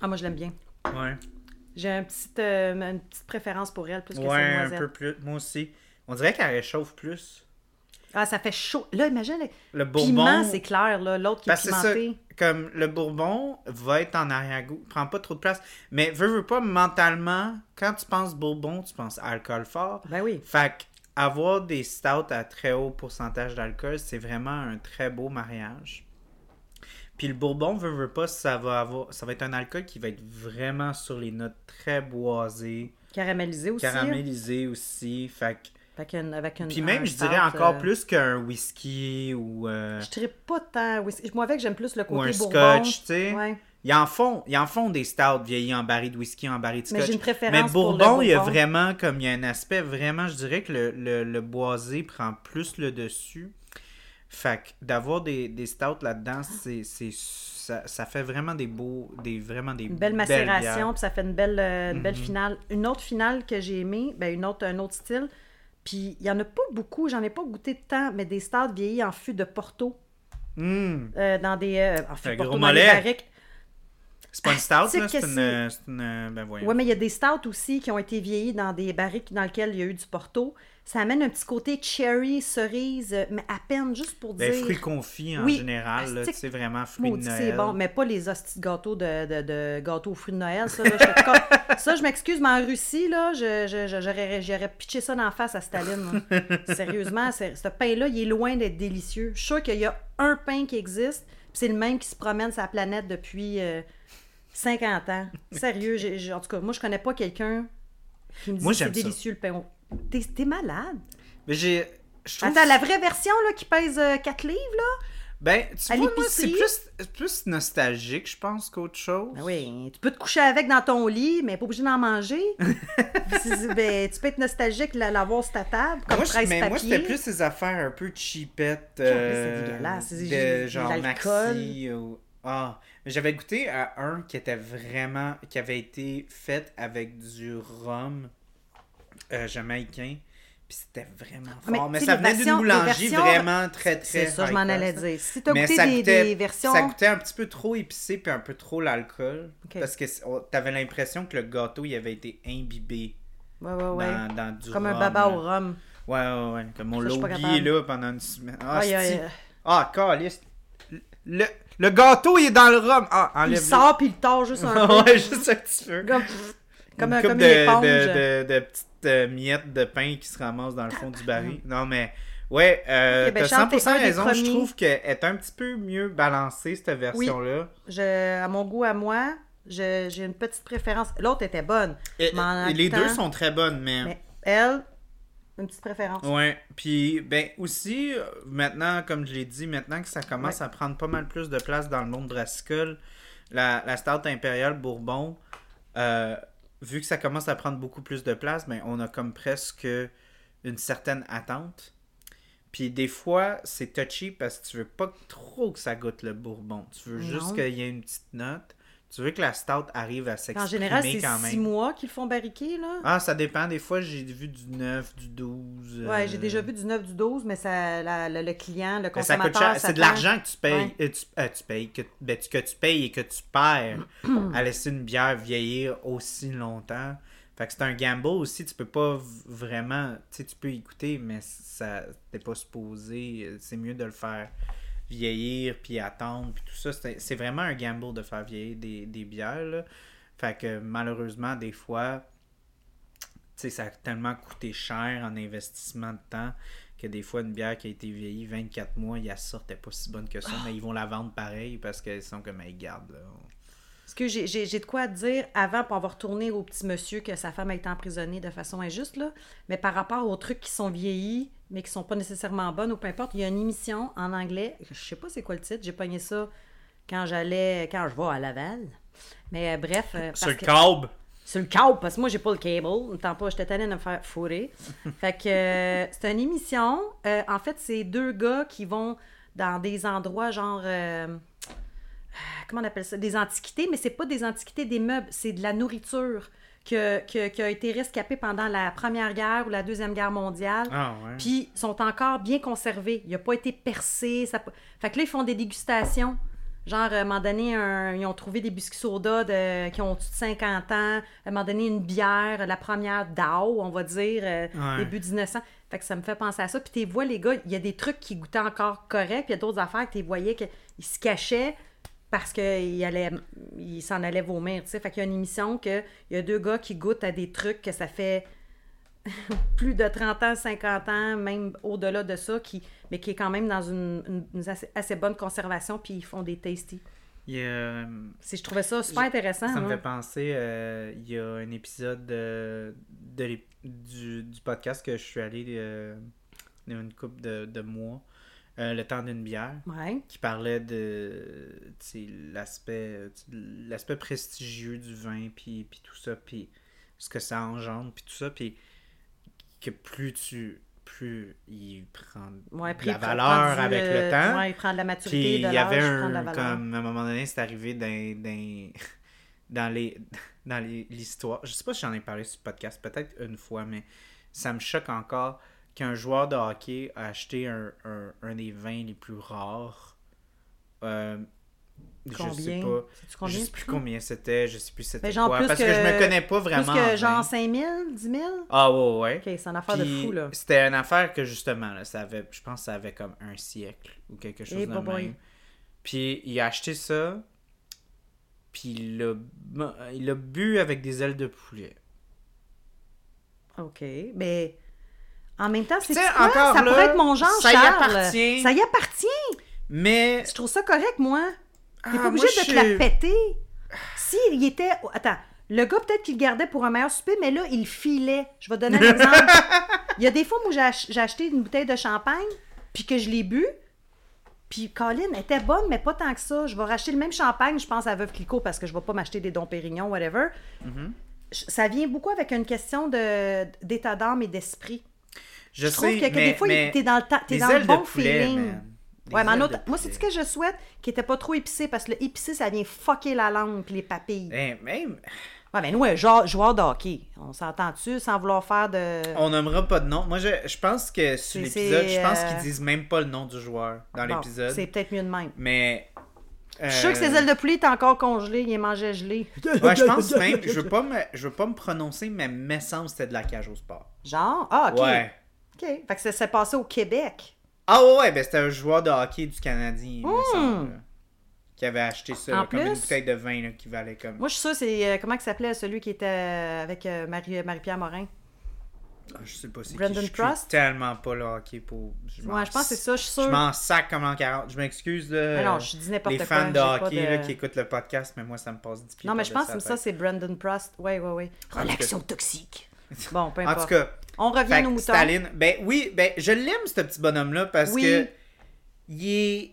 Ah, moi, je l'aime bien. Ouais. J'ai un petit, euh, une petite préférence pour elle, plus que Ouais, un peu plus. Moi aussi. On dirait qu'elle réchauffe plus. Ah, ça fait chaud. Là, imagine, le bourbon. piment, c'est clair, là. L'autre qui est Parce ça, pimenté. comme le bourbon va être en arrière-goût, prend pas trop de place. Mais veux, veux pas, mentalement, quand tu penses bourbon, tu penses alcool fort. Ben oui. Fait avoir des stouts à très haut pourcentage d'alcool, c'est vraiment un très beau mariage. Puis le bourbon, veut, veut pas, ça va avoir, ça va être un alcool qui va être vraiment sur les notes très boisées, Caramélisé aussi. hein? caramélisées aussi. Fait que- Avec une, avec une, puis même, je dirais encore euh, plus qu'un whisky ou, euh, Je dirais pas tant. whisky. Moi, avec, j'aime plus le ou côté un bourbon. scotch, tu sais. Ouais. Ils en font, ils en font des stouts vieillis en baril de whisky, en baril de Mais scotch. j'ai une préférence Mais pour le bourbon, il y a bourbon. vraiment comme il y a un aspect vraiment, je dirais que le, le, le boisé prend plus le dessus. Fait que d'avoir des, des stouts là-dedans, c'est, c'est ça, ça fait vraiment des beaux, des vraiment des Une belle macération, puis ça fait une belle, euh, une belle Mhm. finale. Une autre finale que j'ai aimée, ben une autre, un autre style. Puis il y en a pas beaucoup, j'en ai pas goûté de temps, mais des stouts vieillis en fût de Porto. Hum, euh, dans des. euh, en fût de Porto, gros dans les mollet. barriques. C'est pas une stout, là, c'est une, c'est- c'est une- Ben. Ouais, mais il y a des stouts aussi qui ont été vieillis dans des barriques dans lesquelles il y a eu du Porto. Ça amène un petit côté cherry, cerise, euh, mais à peine juste pour Ben, dire. fruits confits en Oui. général, sais, vraiment fruits de Noël. c'est bon, mais pas les hosties de gâteaux de, de, de gâteaux aux fruits de Noël. Ça, là, j'étais comme- ça je m'excuse, mais en Russie, là, j'aurais, pitché ça d'en face à Staline. là. Sérieusement, c'est- ce pain-là, il est loin d'être délicieux. Je suis sûre qu'il y a un pain qui existe, puis c'est le même qui se promène sur la planète depuis euh, 50 ans. Sérieux, en tout cas, moi, je connais pas quelqu'un qui me dit Moi, que c'est délicieux le pain. T'es, t'es malade. Mais j'ai... Attends, la vraie version là, qui pèse 4 livres, là? Ben, tu À vois, moi, c'est plus, plus nostalgique, je pense, qu'autre chose. Ben oui, tu peux te coucher avec dans ton lit, mais pas obligé d'en manger. Ben, tu peux être nostalgique, la- l'avoir sur ta table, comme moi, presse mais moi, c'était plus ces affaires un peu cheapettes. c'est euh, dégueulasse, c'est de genre. Maxi. Ou... Ah, mais j'avais goûté à un qui était vraiment. qui avait été fait avec du rhum euh, jamaïcain. Puis c'était vraiment fort. Mais, ça venait d'une boulangerie versions- vraiment très très. C'est ça, je m'en allais dire. Si t'as goûté des, des versions... ça goûtait un petit peu trop épicé puis un peu trop l'alcool. Parce que t'avais l'impression que le gâteau il avait été imbibé Ouais, ouais, ouais. dans, dans du Comme un baba là. au rhum. Ouais, ouais, ouais. Comme on Ça, l'a je suis pas oublié capable. là pendant une semaine. Ah, Aïe, aïe, ah caliste. Le, le gâteau il est dans le rhum. Ah, Il enlève sort puis il tord juste un peu. ouais, juste un petit peu. Comme, comme, une un, coupe comme de, une éponge. de, de, de petites euh, miettes de pain qui se ramassent dans le fond du baril. Non, mais ouais, euh, ben, t'as Charles, t'es 100% un des raison. Je trouve qu'elle est un petit peu mieux balancée, cette version-là. Je, à mon goût, à moi, j'ai une petite préférence. L'autre était bonne. Et- et les deux sont très bonnes, mais... Mais elle, une petite préférence. Ouais, puis ben aussi, maintenant, comme je l'ai dit, maintenant que ça commence Ouais. à prendre pas mal plus de place dans le monde brassicole, la, la Stout Impériale Bourbon, euh, vu que ça commence à prendre beaucoup plus de place, ben on a comme presque une certaine attente. Puis des fois, c'est touchy parce que tu veux pas trop que ça goûte le bourbon. Tu veux juste qu'il y ait une petite note. Tu veux que la stout arrive à En s'exprimer général, c'est quand six même. mois qu'ils le font barriquer, là. Ah, ça dépend. Des fois, j'ai vu du 9, du 12. Ouais, j'ai euh, déjà vu du 9, du 12, mais ça, la- le, le client, le consommateur. C'est de l'argent que tu payes. Ouais. euh, tu, euh, tu payes. Que, ben, tu- que tu payes et que tu perds à laisser une bière vieillir aussi longtemps. Fait que c'est un gamble aussi. Tu peux pas vraiment. Tu sais, tu peux écouter, mais ça t'es pas supposé. C'est mieux de le faire vieillir puis attendre puis tout ça. C'est vraiment un gamble de faire vieillir des, des bières. Là. Fait que malheureusement, des fois, tu sais, ça a tellement coûté cher en investissement de temps que des fois, une bière qui a été vieillie 24 mois, il la sortait pas si bonne que ça, mais ils vont la vendre pareil parce qu'ils sont comme, hey, garde, là. Parce que j'ai- de quoi te dire avant pour avoir retourné au petit monsieur que sa femme a été emprisonnée de façon injuste, là. Mais par rapport aux trucs qui sont vieillis, mais qui sont pas nécessairement bonnes ou peu importe, il y a une émission en anglais, je sais pas c'est quoi le titre, j'ai pogné ça quand j'allais, quand je vais à Laval. Mais euh, bref. euh, parce Sur le que- câble. sur le câble, parce que moi, j'ai pas le cable. Tant pas, j'étais tannée de me faire fourrer. fait que euh, c'est une émission. euh, en fait, c'est deux gars qui vont dans des endroits genre. comment on appelle ça? Des antiquités, mais c'est pas des antiquités des meubles, c'est de la nourriture que- que- qui a été rescapée pendant la Première Guerre ou la Deuxième Guerre mondiale. Ah ouais. Puis sont encore bien conservés. Il n'a pas été percé. Ça... Fait que là, ils font des dégustations. Genre, à un moment donné, un- ils ont trouvé des biscuits soda de... qui ont de 50 ans. À un moment donné, une bière, la première DAO, on va dire, euh, Ouais. début 1900. Fait que ça me fait penser à ça. Puis tu vois, les gars, il y a des trucs qui goûtaient encore correct. Puis il y a d'autres affaires que tu voyais qu'ils se cachaient parce qu'il allait, il s'en allait vomir, tu sais. Fait qu'il y a une émission que il y a deux gars qui goûtent à des trucs que ça fait plus de 30 ans, 50 ans, même au-delà de ça, qui, mais qui est quand même dans une, une- une assez, assez bonne conservation, puis ils font des tasty. Il y a, Si je trouvais ça super intéressant. Ça me hein. fait penser, euh, il y a un épisode de, du, du podcast que je suis allé euh, il y a une couple de, de mois, euh, Le temps d'une bière, Ouais. qui parlait de l'aspect l'aspect prestigieux du vin, puis, puis tout ça, puis ce que ça engendre, puis tout ça, puis que plus tu plus il prend Ouais, de la valeur du, avec le temps. Ouais, il prend de la maturité, Puis il y avait un. Comme à un moment donné, c'est arrivé dans, dans, dans les dans les- l'histoire. Je sais pas si j'en ai parlé sur le podcast, peut-être une fois, mais ça me choque encore qu'un joueur de hockey a acheté un, un, un des vins les plus rares. Euh, je sais pas. Je sais plus combien c'était, je sais plus c'était Mais genre quoi. plus Parce que, que- je me connais pas vraiment. Plus que genre vin. 5 000, 10 000? Ah ouais, ouais. Ok, c'est une affaire de fou, là. C'était une affaire que justement, là, ça avait, je pense que ça avait comme un siècle ou quelque chose Eh, de même. Puis il a acheté ça, puis il l'a il l'a bu avec des ailes de poulet. OK. Mais en même temps, c'est quoi? encore Ça là, pourrait être mon genre, ça y Charles. appartient. Ça y appartient. Mais Je trouve ça correct, moi. T'es Ah, pas obligé moi, de te la péter. Si il était. Attends. Le gars, peut-être qu'il le gardait pour un meilleur souper, mais là, il filait. Je vais donner un exemple. il y a des fois où j'ai ach- acheté une bouteille de champagne, puis que je l'ai bu. Puis Colin était bonne, mais pas tant que ça. Je vais racheter le même champagne, je pense, à Veuve Clicquot, parce que je vais pas m'acheter des Dom Pérignon, whatever. Je- Ça vient beaucoup avec une question d'état d'âme et d'esprit. Je, Je trouve que, que mais, des fois, mais t'es dans le, ta- des dans le bon poulet, feeling. man. Ouais, mais en ailes autre- de moi, c'est ce que je souhaite, qui était pas trop épicé, parce que le épicé, ça vient fucker la langue puis les papilles. Eh, même, Ouais, mais nous, genre, joueur de hockey, on s'entend-tu sans vouloir faire de. on nommera pas de nom. Moi, je, je pense que sur C'est- l'épisode, je pense euh, qu'ils disent même pas le nom du joueur dans Bon, l'épisode. C'est peut-être mieux de même. Mais. Je suis sûr que ces ailes de poulet étaient encore congelées, ils les mangeaient gelées. Ouais, je pense même, je veux pas me, je veux pas me prononcer, mais me semble que c'était de la cage au sport. Genre, ah, ok. Ouais. Ok. Fait que ça s'est passé au Québec. Ah ouais, ouais, ben c'était un joueur de hockey du Canadien, il Hmm. semble, là, qui avait acheté ça, là, comme une bouteille de vin là, qui valait comme... Moi, je suis sûre, c'est. euh, comment il s'appelait celui qui était euh, avec euh, Marie- Marie-Pierre Morin? Ah, je sais pas c'est qui, Brandon je suis Prost? tellement pas le hockey pour... Ouais, je pense que c'est ça, je suis Je sûre. m'en sac comme en 40. Je m'excuse, là. Mais non, je dis n'importe Les quoi, fans de hockey de- là, qui écoutent le podcast, mais moi, ça me passe 10 pieds Non, mais je pense que ça, c'est Brandon Prost. Oui, oui, oui. cas- Relaction toxique. Bon, peu tête. En importe. tout cas, On revient nos moutons. Staline, ben oui, ben je l'aime, ce petit bonhomme-là, parce Oui. que il est...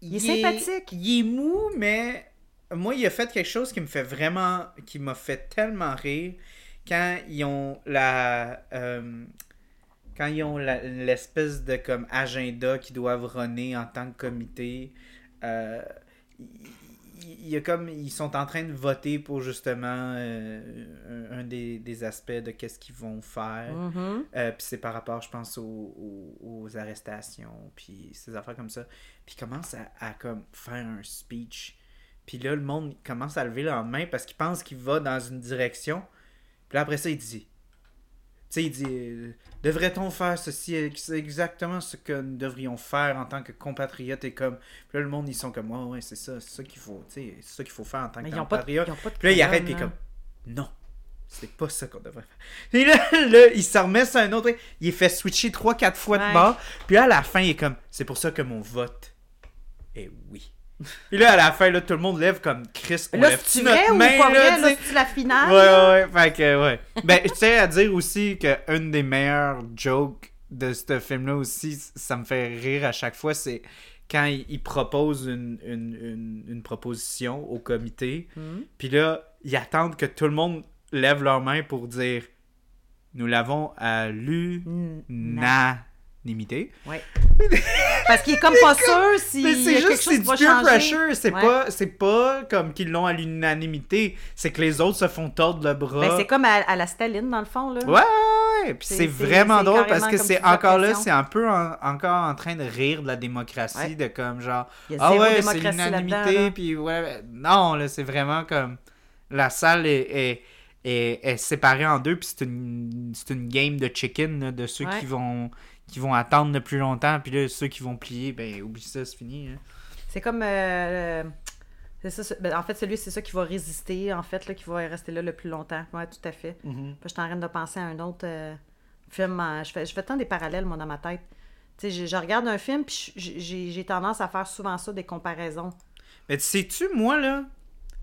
Il est sympathique. Il est mou, mais moi, il a fait quelque chose qui me fait vraiment... qui m'a fait tellement rire quand ils ont la... euh, quand ils ont l'espèce de comme agenda qu'ils doivent runner en tant que comité, euh, il- y a comme ils sont en train de voter pour justement euh, un, des, des aspects de qu'est-ce qu'ils vont faire. Mhm. Euh, puis c'est par rapport, je pense, aux, aux- aux arrestations, puis ces affaires comme ça. Puis commence à, à comme faire un speech. Puis là, le monde commence à lever la main parce qu'il pense qu'il va dans une direction. Puis là, après ça, il dit... Tu sais, il dit... euh, Devrait-on faire ceci? C'est exactement ce que nous devrions faire en tant que compatriotes et comme... Puis là, le monde, ils sont comme... Ouais, ouais, c'est ça. C'est ça qu'il faut, tu sais, c'est ça qu'il faut faire en tant que ils compatriote. ils Puis là, il arrête, puis il est colonne, comme, non, c'est pas ça qu'on devrait faire. Et là, là, il se remet sur un autre, il fait switcher 3-4 fois de bord, puis là, à la fin, il est comme, c'est pour ça que mon vote est oui. Puis là, à la fin, là, tout le monde lève comme Chris, on Là, c'est vrai ou main, pas là, vrai? Là, c'est la finale? Ouais, ouais, ouais, fait que, ouais. Ben, je tiens à dire aussi que une des meilleures jokes de ce film-là aussi, ça me fait rire à chaque fois, c'est quand il, il propose une, une, une, une proposition au comité, Mhm. puis là, ils attendent que tout le monde lève leur main pour dire nous l'avons à l'unanimité. Ouais. Parce qu'il est comme pas sûr si Mais c'est juste c'est du peer changer. pressure, c'est Ouais. pas c'est pas comme qu'ils l'ont à l'unanimité, c'est que les autres se font tordre le bras. Ben, c'est comme à, à la Staline, dans le fond. Là. Ouais, ouais, ouais. Puis C'est- vraiment drôle parce que c'est encore là, c'est un peu en- encore en train de rire de la démocratie, Ouais. de comme genre, ah ouais, c'est l'unanimité, puis ouais, non, là, c'est vraiment comme, la salle est, est, est- est séparée en deux, puis c'est une, c'est une game de chicken, là, de ceux qui vont qui vont attendre le plus longtemps, puis là, ceux qui vont plier, ben, oublie ça, c'est fini. hein. C'est comme. euh, c'est ça, c'est- ben, en fait, celui, c'est ça qui va résister, en fait, là, qui va rester là le plus longtemps. Ouais, tout à fait. Puis je suis en train de penser à un autre euh, film. je, fais, je fais tant des parallèles, moi, dans ma tête. Tu sais, je, je regarde un film, puis j'ai j'ai tendance à faire souvent ça, des comparaisons. Mais tu sais-tu, moi, là,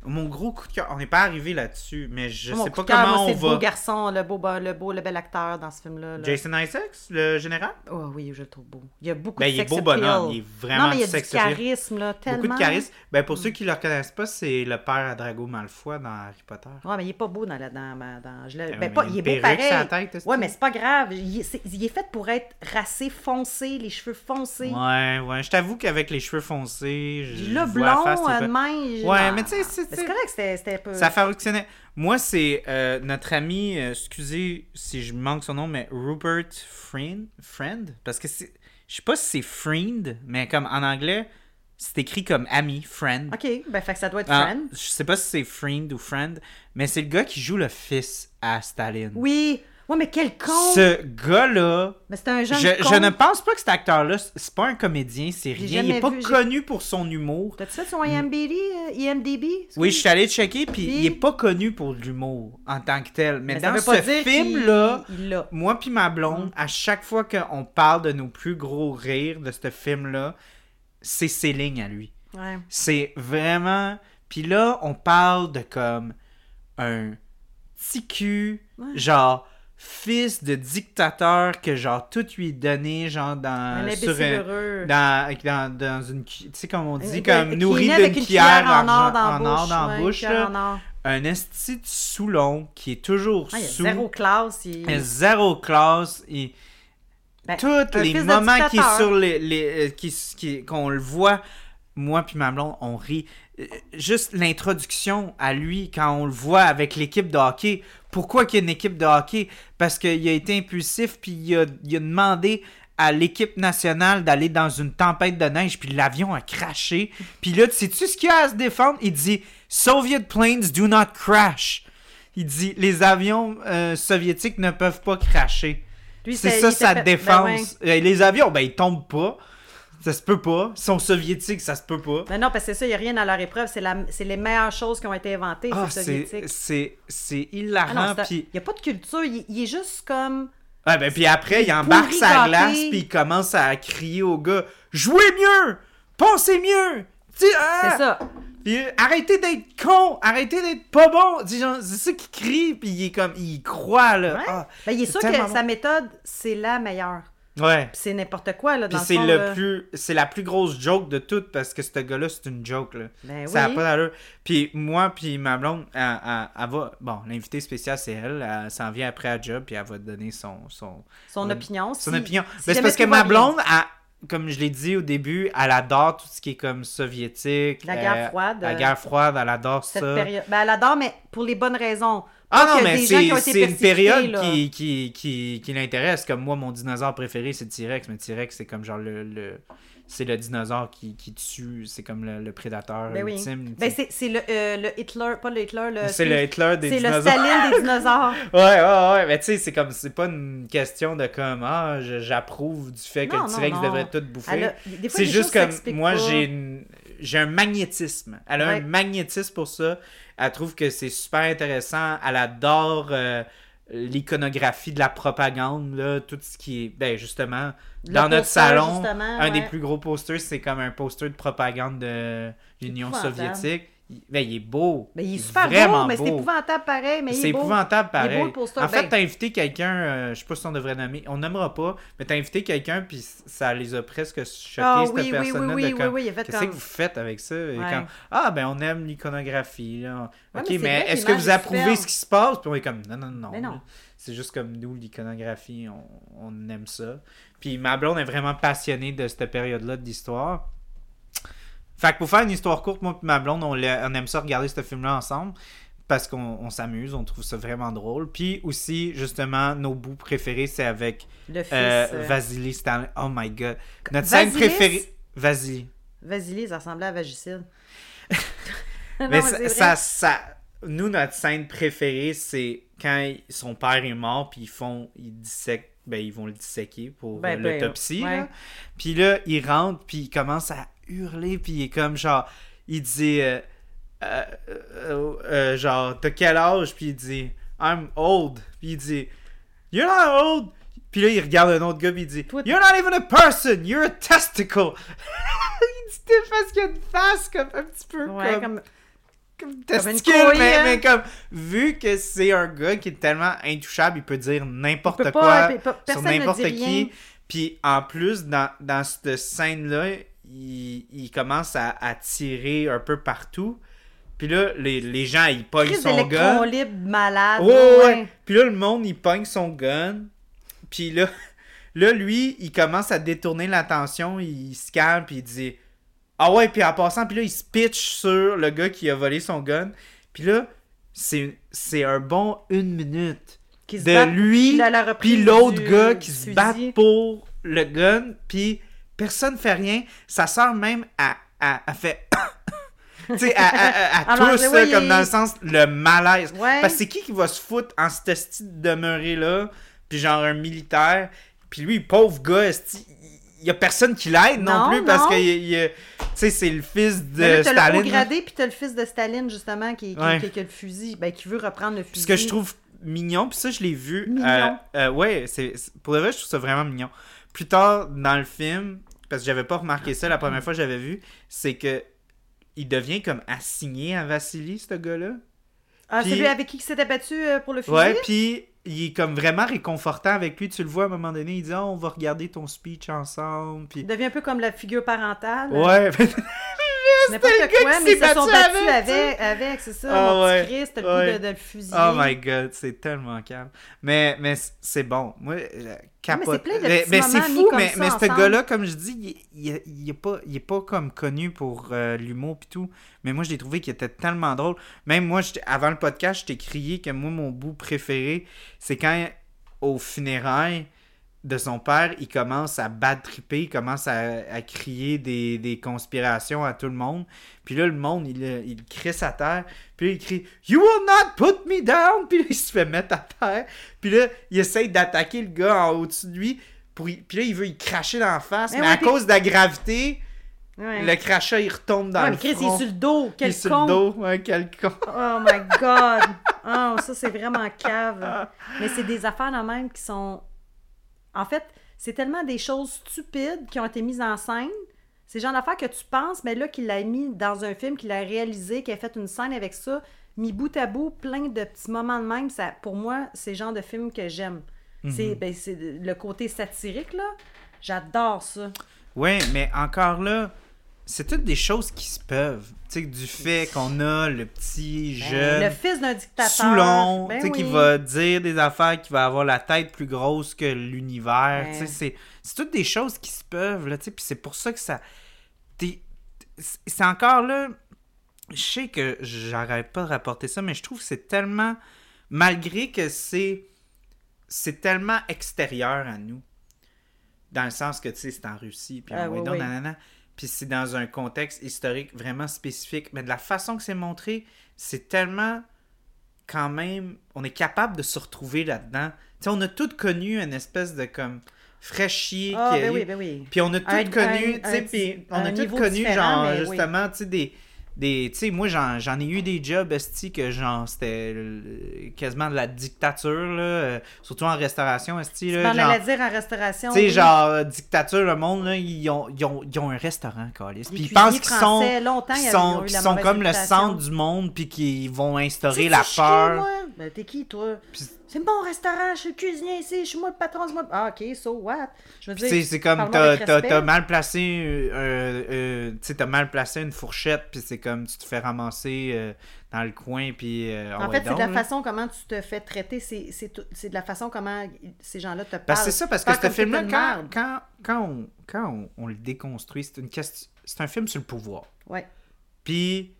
mon gros coup de cœur, on n'est pas arrivé là-dessus, mais je Mon sais pas cœur, comment moi, on c'est le beau va. garçon, le beau, ben, le beau, le bel acteur dans ce film-là. là. Jason Isaacs, le général? Oh oui, je le trouve beau. Il y a beaucoup Ben, de il est beau bonhomme, il est vraiment Non, mais il y a du charisme, là, tellement. Beaucoup de charisme. Ben, pour ceux qui le reconnaissent pas, c'est le père à Drago Malfoy dans Harry Potter. Ouais, mais il est pas beau dans la dans, dans, je ben, ouais, pas, il est beau pareil. tête, ouais, mais c'est pas grave. Il est, c'est- il est fait pour être racé foncé, les cheveux foncés. Ouais, ouais. Je t'avoue qu'avec les cheveux foncés, je Le blond, face, euh, même. Ouais, mais tu sais, c'est- correct, c'était peu. Ça fonctionnait. Moi, c'est euh, notre ami, euh, excusez si je manque son nom, mais Rupert Friend. Friend? Parce que c'est. Je sais pas si c'est Friend, mais comme en anglais, c'est écrit comme ami, friend. Ok, ben fait que ça doit être Ah, Friend. je sais pas si c'est Friend ou Friend, mais c'est le gars qui joue le fils à Staline. Oui. Ouais, mais quel con. Ce gars-là, Mais c'est un je, jeune con. je ne pense pas que cet acteur-là, c'est pas un comédien, c'est rien. Il jamais est pas vu, connu pour son humour. T'as-tu fait son IMDb? euh, IMDb? Oui, je suis allé checker, puis il est pas connu pour l'humour en tant que tel. Mais, Mais ça dans ce film-là, moi puis ma Mm. blonde, à chaque fois qu'on parle de nos plus gros rires de ce film-là, c'est ses lignes à lui. Ouais. C'est vraiment. Puis là, on parle de comme un petit cul, Ouais. genre fils de dictateur que genre tout lui donné, genre dans. Un sur un- dans, dans, dans une. Tu sais, comme on dit, Euh, comme nourri d'une cuillère, en or dans la en or bouche. ouais, là. en. Un esti de Soulon qui est toujours Ah, il sous. zéro classe. Il... Zéro classe. Et Ben, tous les moments qui est sur les, les euh, qui, qui- qu'on le voit, moi puis ma blonde, on rit. Euh, Juste l'introduction à lui quand on le voit avec l'équipe de hockey. Pourquoi qu'il y a une équipe de hockey? Parce qu'il a été impulsif puis il a, il a demandé à l'équipe nationale d'aller dans une tempête de neige puis l'avion a craché. Puis là, sais-tu ce qu'il y a à se défendre? Il dit Soviet planes do not crash. Il dit les avions euh, soviétiques ne peuvent pas cracher. C'est ça sa fait- défense. Ben, ouais. Euh, Les avions, ben ils tombent pas. Ça se peut pas. Ils sont soviétiques, ça se peut pas. Ben non, parce que c'est ça, il n'y a rien dans leur épreuve. C'est, la... c'est les meilleures choses qui ont été inventées, Ah, c'est soviétique. c'est c'est Ah hilarant puis il n'y a pas de culture. Il, il est juste comme. ouais, ben puis après il embarque sa glace puis il commence à crier au gars "Jouez mieux! Pensez mieux!" Ah! C'est ça. Puis, arrêtez d'être con, arrêtez d'être pas bon. C'est ça qu'il crie puis il est comme il croit là. Ouais. Ah, Ben, il est sûr que sa méthode, c'est la meilleure. Ouais. C'est n'importe quoi, là, dans le c'est fond, le là. plus c'est la plus grosse joke de toutes parce que ce gars-là c'est une joke là. Ben Ça a oui. pas d'allure. Puis moi, puis ma blonde, elle, elle- elle va. Bon, l'invité spécial, c'est elle. Elle s'en vient après à job, puis elle va te donner son, son, Son son- opinion. son si- opinion. si Mais c'est parce que ma blonde, elle- comme je l'ai dit au début, elle adore tout ce qui est comme soviétique. La guerre euh, froide, La euh, guerre froide, elle adore Cette ça. période. Ben, elle adore, mais pour les bonnes raisons. Ah non, mais c'est une période là. qui, qui, qui, qui l'intéresse. Comme moi, mon dinosaure préféré, c'est le T-Rex. Mais le T-Rex, c'est comme genre le. le- c'est le dinosaure qui, qui tue. C'est comme le, le prédateur Ben oui. ultime. Ben, c'est le, euh, le Hitler, pas le Hitler, le. C'est le Hitler des C'est le dinosaures. Staline des dinosaures. Ouais, ouais, ouais, mais tu sais, c'est comme, c'est pas une question de comme, ah, j'approuve du fait que le T-Rex devrait tout bouffer. C'est juste comme, moi, j'ai un magnétisme. Elle a Ouais. un magnétisme pour ça. Elle trouve que c'est super intéressant. Elle adore euh, l'iconographie de la propagande, là, tout ce qui est, ben, justement, Le dans notre salon, un des plus gros posters, c'est comme un poster de propagande de l'Union soviétique. Il, ben, il est beau. Mais il est super vraiment beau, mais c'est épouvantable pareil. Mais il C'est épouvantable beau, pareil. en fait, Ben- t'as invité quelqu'un, euh, je sais pas si on devrait nommer, on nommera pas, mais t'as invité quelqu'un, puis ça les a presque choqués, Ah cette oui, oui, oui, personne-là. oui, de oui, comme, oui, fait Qu'est-ce comme... que vous faites avec ça? Et comme, ah, ben on aime l'iconographie. là. Ouais, ok, mais est-ce que vous approuvez ce qui se passe? Puis on est comme, non, non, non. Mais non. là. C'est juste comme nous, l'iconographie, on, on aime ça. Puis ma blonde est vraiment passionnée de cette période-là de l'histoire. Fait que pour faire une histoire courte, moi et ma blonde, on, aime ça regarder ce film-là ensemble parce qu'on on s'amuse, on trouve ça vraiment drôle. Puis aussi, justement, nos bouts préférés, c'est avec Le fils... euh, euh, Vasily Stanley. Oh my god. Notre scène préférée. Vasily. Vasily, ça ressemblait à Vagicide. Non, Mais ça, ça, ça- Nous, notre scène préférée, c'est quand son père est mort, puis ils font. Ils dissèquent. Ben, ils vont le disséquer pour Ben, euh, ben, l'autopsie. ouais. Puis là, il rentre, puis il commence à hurler, puis il est comme genre. Il dit. euh, euh, euh, genre, t'as quel âge? Puis il dit. I'm old. Puis il dit. You're not old. Puis là, il regarde un autre gars, puis il dit. You're not even a person. You're a testicle. il dit parce qu'il a une face comme un petit peu Ouais, comme comme... couille, mais, hein. mais comme vu que c'est un gars qui est tellement intouchable, il peut dire n'importe quoi pas, sur n'importe qui. Puis en plus, dans, dans cette scène-là, il, il commence à, à tirer un peu partout. Puis là, les, les gens, ils pognent son gun. libre malade. Ouais, ouais. Puis là, le monde, il pogne son gun. Puis là, là, lui, il commence à détourner l'attention. Il se calme, puis il dit Ah ouais, puis en passant, puis là, il se pitch sur le gars qui a volé son gun. Puis là, c'est un bon une minute Qui se de battent, lui, puis l'autre gars qui se bat pour le gun. Puis personne fait rien. Sa sœur même, a, a, a fait. tu sais, Alors, tousse, ouais, là, comme dans le sens, le malaise. Ouais. Parce que c'est qui qui va se foutre en cette esti de demeurée là, puis genre un militaire, puis lui, pauvre gars, il y a personne qui l'aide non, Non, plus parce non. que il- il- tu sais c'est le fils de là, t'as le haut Staline. là. gradé, puis t'as le fils de Staline, justement, qui, qui, Ouais. qui- qui a le fusil, ben, qui veut reprendre le fusil. ce que je trouve mignon, puis ça je l'ai vu Mignon. euh, euh, ouais, c'est- pour le vrai, je trouve ça vraiment mignon. Plus tard dans le film, parce que j'avais pas remarqué ça la première fois que j'avais vu, c'est que il devient comme assigné à Vassili ce gars-là. Ah, puis- c'est lui avec qui il s'était battu euh, pour le fusil? Ouais, puis il est comme vraiment réconfortant avec lui. Tu le vois à un moment donné, il dit Ah, on va regarder ton speech ensemble. Puis... Il devient un peu comme la figure parentale. Ouais, N'importe quoi, mais ils se sont battu battus avec, avec, c'est ça, Ah mon ouais, petit Christ, t'as le goût de, de le fusiller. oh my god, c'est tellement calme. Mais, mais c'est bon. Moi, euh, capote. de mais c'est fou, mais, mais ce gars-là, comme je dis, il, il, il est pas, il est pas comme connu pour euh, l'humour pis tout. Mais moi, je l'ai trouvé qu'il était tellement drôle. Même moi, avant le podcast, je t'ai crié que moi, mon bout préféré, c'est quand, au funérailles de son père, il commence à bad tripper, il commence à, à crier des, des conspirations à tout le monde. Puis là, le monde, il, il crie à terre. Puis là, il crie You will not put me down. Puis là, il se fait mettre à terre. Puis là, il essaye d'attaquer le gars en haut-dessus de lui. Pour Puis là, il veut y cracher dans la face. Mais mais ouais, à puis- cause de la gravité, Ouais. le crachat, il retombe dans Ouais, le Chris, il front. est sur le dos, Il quel est sur con! le dos. Ouais, quel con. Oh my god! Oh, ça, c'est vraiment cave. Mais c'est des affaires de même qui sont. En fait, c'est tellement des choses stupides qui ont été mises en scène. C'est le genre d'affaires que tu penses, mais là, qu'il l'a mis dans un film, qu'il a réalisé, qu'il a fait une scène avec ça, mis bout à bout, plein de petits moments de même. Ça, pour moi, c'est le genre de film que j'aime. C'est ben, c'est le côté satirique, là. J'adore ça. Ouais, mais encore là, c'est toutes des choses qui se peuvent. Tu sais, du fait qu'on a le petit Ben, jeune. le fils d'un dictateur. Soulon, Ben tu sais, qui oui. va dire des affaires, qui va avoir la tête plus grosse que l'univers. Sais, c'est, c'est toutes des choses qui se peuvent, là, tu sais, puis c'est pour ça que ça... t'es- c'est encore là... Je sais que j'arrête pas de rapporter ça, mais je trouve que c'est tellement... Malgré que c'est... C'est tellement extérieur à nous. Dans le sens que, tu sais, c'est en Russie, puis Ah, oui, oui. nanana. Puis c'est dans un contexte historique vraiment spécifique. Mais de la façon que c'est montré, c'est tellement quand même. On est capable de se retrouver là-dedans. Tu sais, on a tous connu une espèce de comme fraîchier qui ben eu- oui, ben oui. Puis on a tous Un- connu, tu sais, on a niveau connu, genre, oui. justement, tu sais, des, des tu sais moi j'en, j'en ai eu des jobs esti que genre c'était quasiment de la dictature là euh, surtout en restauration esti Tu là m'en genre dire en restauration. tu sais oui. genre dictature le monde là ils ont, ils ont, ils ont un restaurant. Les puis ils pensent qu'ils sont français, longtemps, qu'ils ils sont, la sont comme le réputation. centre du monde puis qu'ils vont instaurer la peur? Ben, t'es qui, toi? Puis- C'est mon restaurant, je suis le cuisinier ici, je suis moi le patron, c'est moi. Ah, ok, so what? Je veux dire, c'est comme t'as, mal placé euh, euh, tu sais t'as mal placé une fourchette puis c'est comme tu te fais ramasser euh, dans le coin puis euh, ah En fait, c'est de la là. façon comment tu te fais traiter, c'est, de la façon comment ces gens-là te parlent. Parce c'est ça, parce que ce film-là, quand, quand, quand, on, quand on, on le déconstruit, c'est une question. C'est un film sur le pouvoir. Ouais. Puis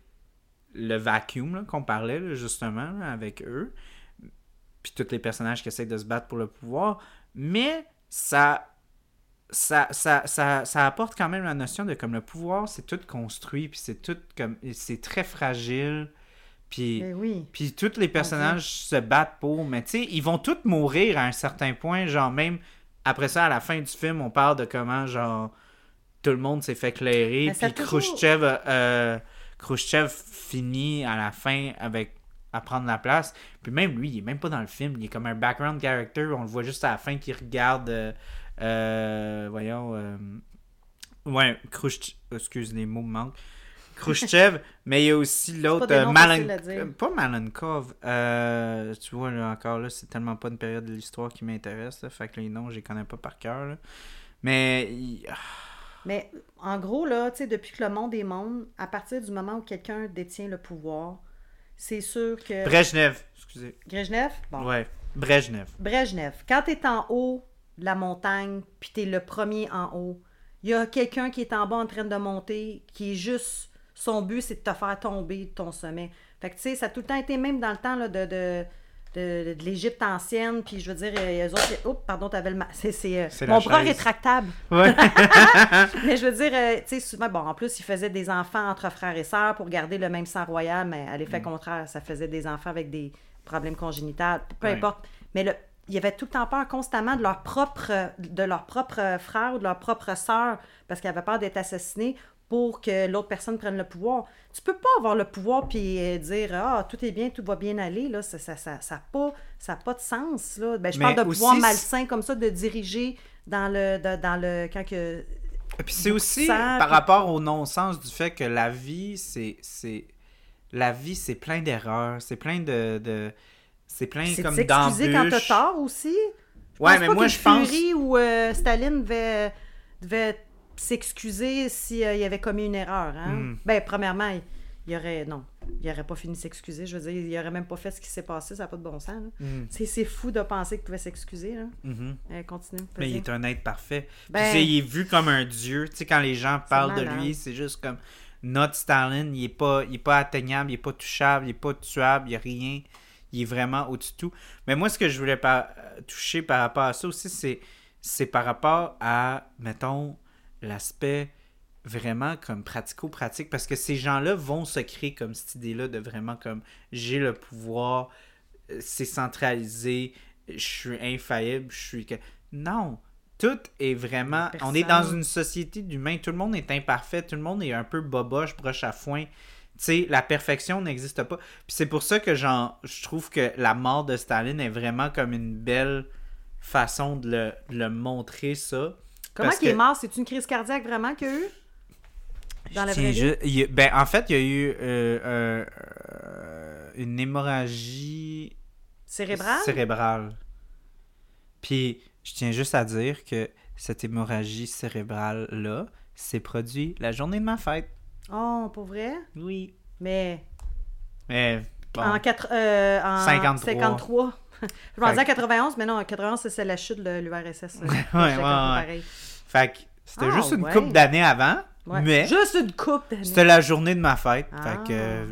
le vacuum qu'on parlait là, justement là, avec eux, puis tous les personnages qui essaient de se battre pour le pouvoir, mais ça. Ça, ça, ça, ça apporte quand même la notion de comme le pouvoir, c'est tout construit, puis c'est tout comme. C'est très fragile. Puis, Ben oui. puis tous les personnages se battent pour, mais tu sais, ils vont tous mourir à un certain point, genre même après ça, à la fin du film, on parle de comment, genre, tout le monde s'est fait clairer, puis toujours- Khrushchev, euh, Khrushchev finit à la fin avec à prendre la place. Puis même lui, il est même pas dans le film, il est comme un background character, on le voit juste à la fin qu'il regarde, euh, euh, voyons, euh, ouais, Khrushchev, excuse les mots me manquent. Khrushchev, mais il y a aussi l'autre, des noms Malen- faciles à dire. euh, pas Malenkov, tu vois, là, encore là, c'est tellement pas une période de l'histoire qui m'intéresse, fait que les noms, je les connais pas par cœur, là. Mais, il- ah, Mais en gros, là, tu sais, depuis que le monde est monde, à partir du moment où quelqu'un détient le pouvoir, c'est sûr que. Brejnev, excusez. Brejnev? Bon. Ouais, Brejnev. Brejnev. Quand tu es en haut de la montagne, puis tu es le premier en haut, il y a quelqu'un qui est en bas en train de monter, qui est juste. Son but, c'est de te faire tomber de ton sommet. Fait que, tu sais, ça a tout le temps été, même dans le temps là, de, de, de, de l'Égypte ancienne, puis je veux dire, euh, eux autres. Oups, pardon, t'avais le. ma- C'est, euh, mon bras chaise. rétractable. Ouais. Mais je veux dire, euh, tu sais, souvent, bon, en plus, ils faisaient des enfants entre frères et sœurs pour garder le même sang royal, mais à Mm. l'effet contraire, ça faisait des enfants avec des problèmes congénitaux, peu Ouais. importe. Mais le, il y avait tout le temps peur constamment de leur propre, de leur propre frère ou de leur propre sœur, parce qu'ils avaient peur d'être assassinés pour que l'autre personne prenne le pouvoir. Tu peux pas avoir le pouvoir puis euh, dire ah tout est bien, tout va bien aller là, ça ça ça, ça a pas ça a pas de sens là. Ben, je Mais parle de pouvoir aussi, malsain comme ça de diriger dans le de- dans le quand que Puis c'est aussi sang, par puis- rapport au non-sens du fait que la vie, c'est. c'est La vie, c'est plein d'erreurs, c'est plein de. de... C'est plein comme s'excuser quand t'as d'embûches. tort aussi? Je Ouais, mais moi, je pense. Fury ou euh, Staline devait, devait s'excuser s'il avait commis une erreur. Hein? Hmm. Ben, premièrement, il, il aurait. Non, il aurait pas fini de s'excuser. Je veux dire, il aurait même pas fait ce qui s'est passé. Ça n'a pas de bon sens. Mm, C'est fou de penser qu'il pouvait s'excuser. Euh, continue. Mais il est un être parfait. Ben- tu sais, il est vu comme un dieu. Tu sais, quand les gens parlent de lui, c'est juste comme notre Stalin. Il est pas, il est pas atteignable, il est pas touchable, il est pas tuable, il y a rien. Il est vraiment au-dessus de tout. Mais moi, ce que je voulais par- euh, toucher par rapport à ça aussi, c'est, c'est par rapport à, mettons, l'aspect vraiment comme pratico-pratique. Parce que ces gens-là vont se créer comme cette idée-là de vraiment comme j'ai le pouvoir, euh, c'est centralisé, je suis infaillible, je suis que. Non! Tout est vraiment. On est dans une société d'humains. Tout le monde est imparfait. Tout le monde est un peu boboche, broche à foin. Tu sais, la perfection n'existe pas. Puis c'est pour ça que genre, je trouve que la mort de Staline est vraiment comme une belle façon de le, de le montrer ça. Comment qu'il est mort? C'est une crise cardiaque vraiment qu'il y a eu? Dans la vraie vie? a- ben, en fait, il y a eu euh, euh, une hémorragie Cérébral? cérébrale. Puis, je tiens juste à dire que cette hémorragie cérébrale-là s'est produite la journée de ma fête. Oh, pour vrai? Oui. Mais Mais, bon. en, quatre, euh, en 53. 53. Je pensais à 91, mais non, en 91, c'est- la chute de l'URSS. ouais. Fait que c'était Ah, juste une ouais. couple d'années avant, Ouais. mais Juste une coupe d'années. c'était la journée de ma fête. Ah. Fait que euh,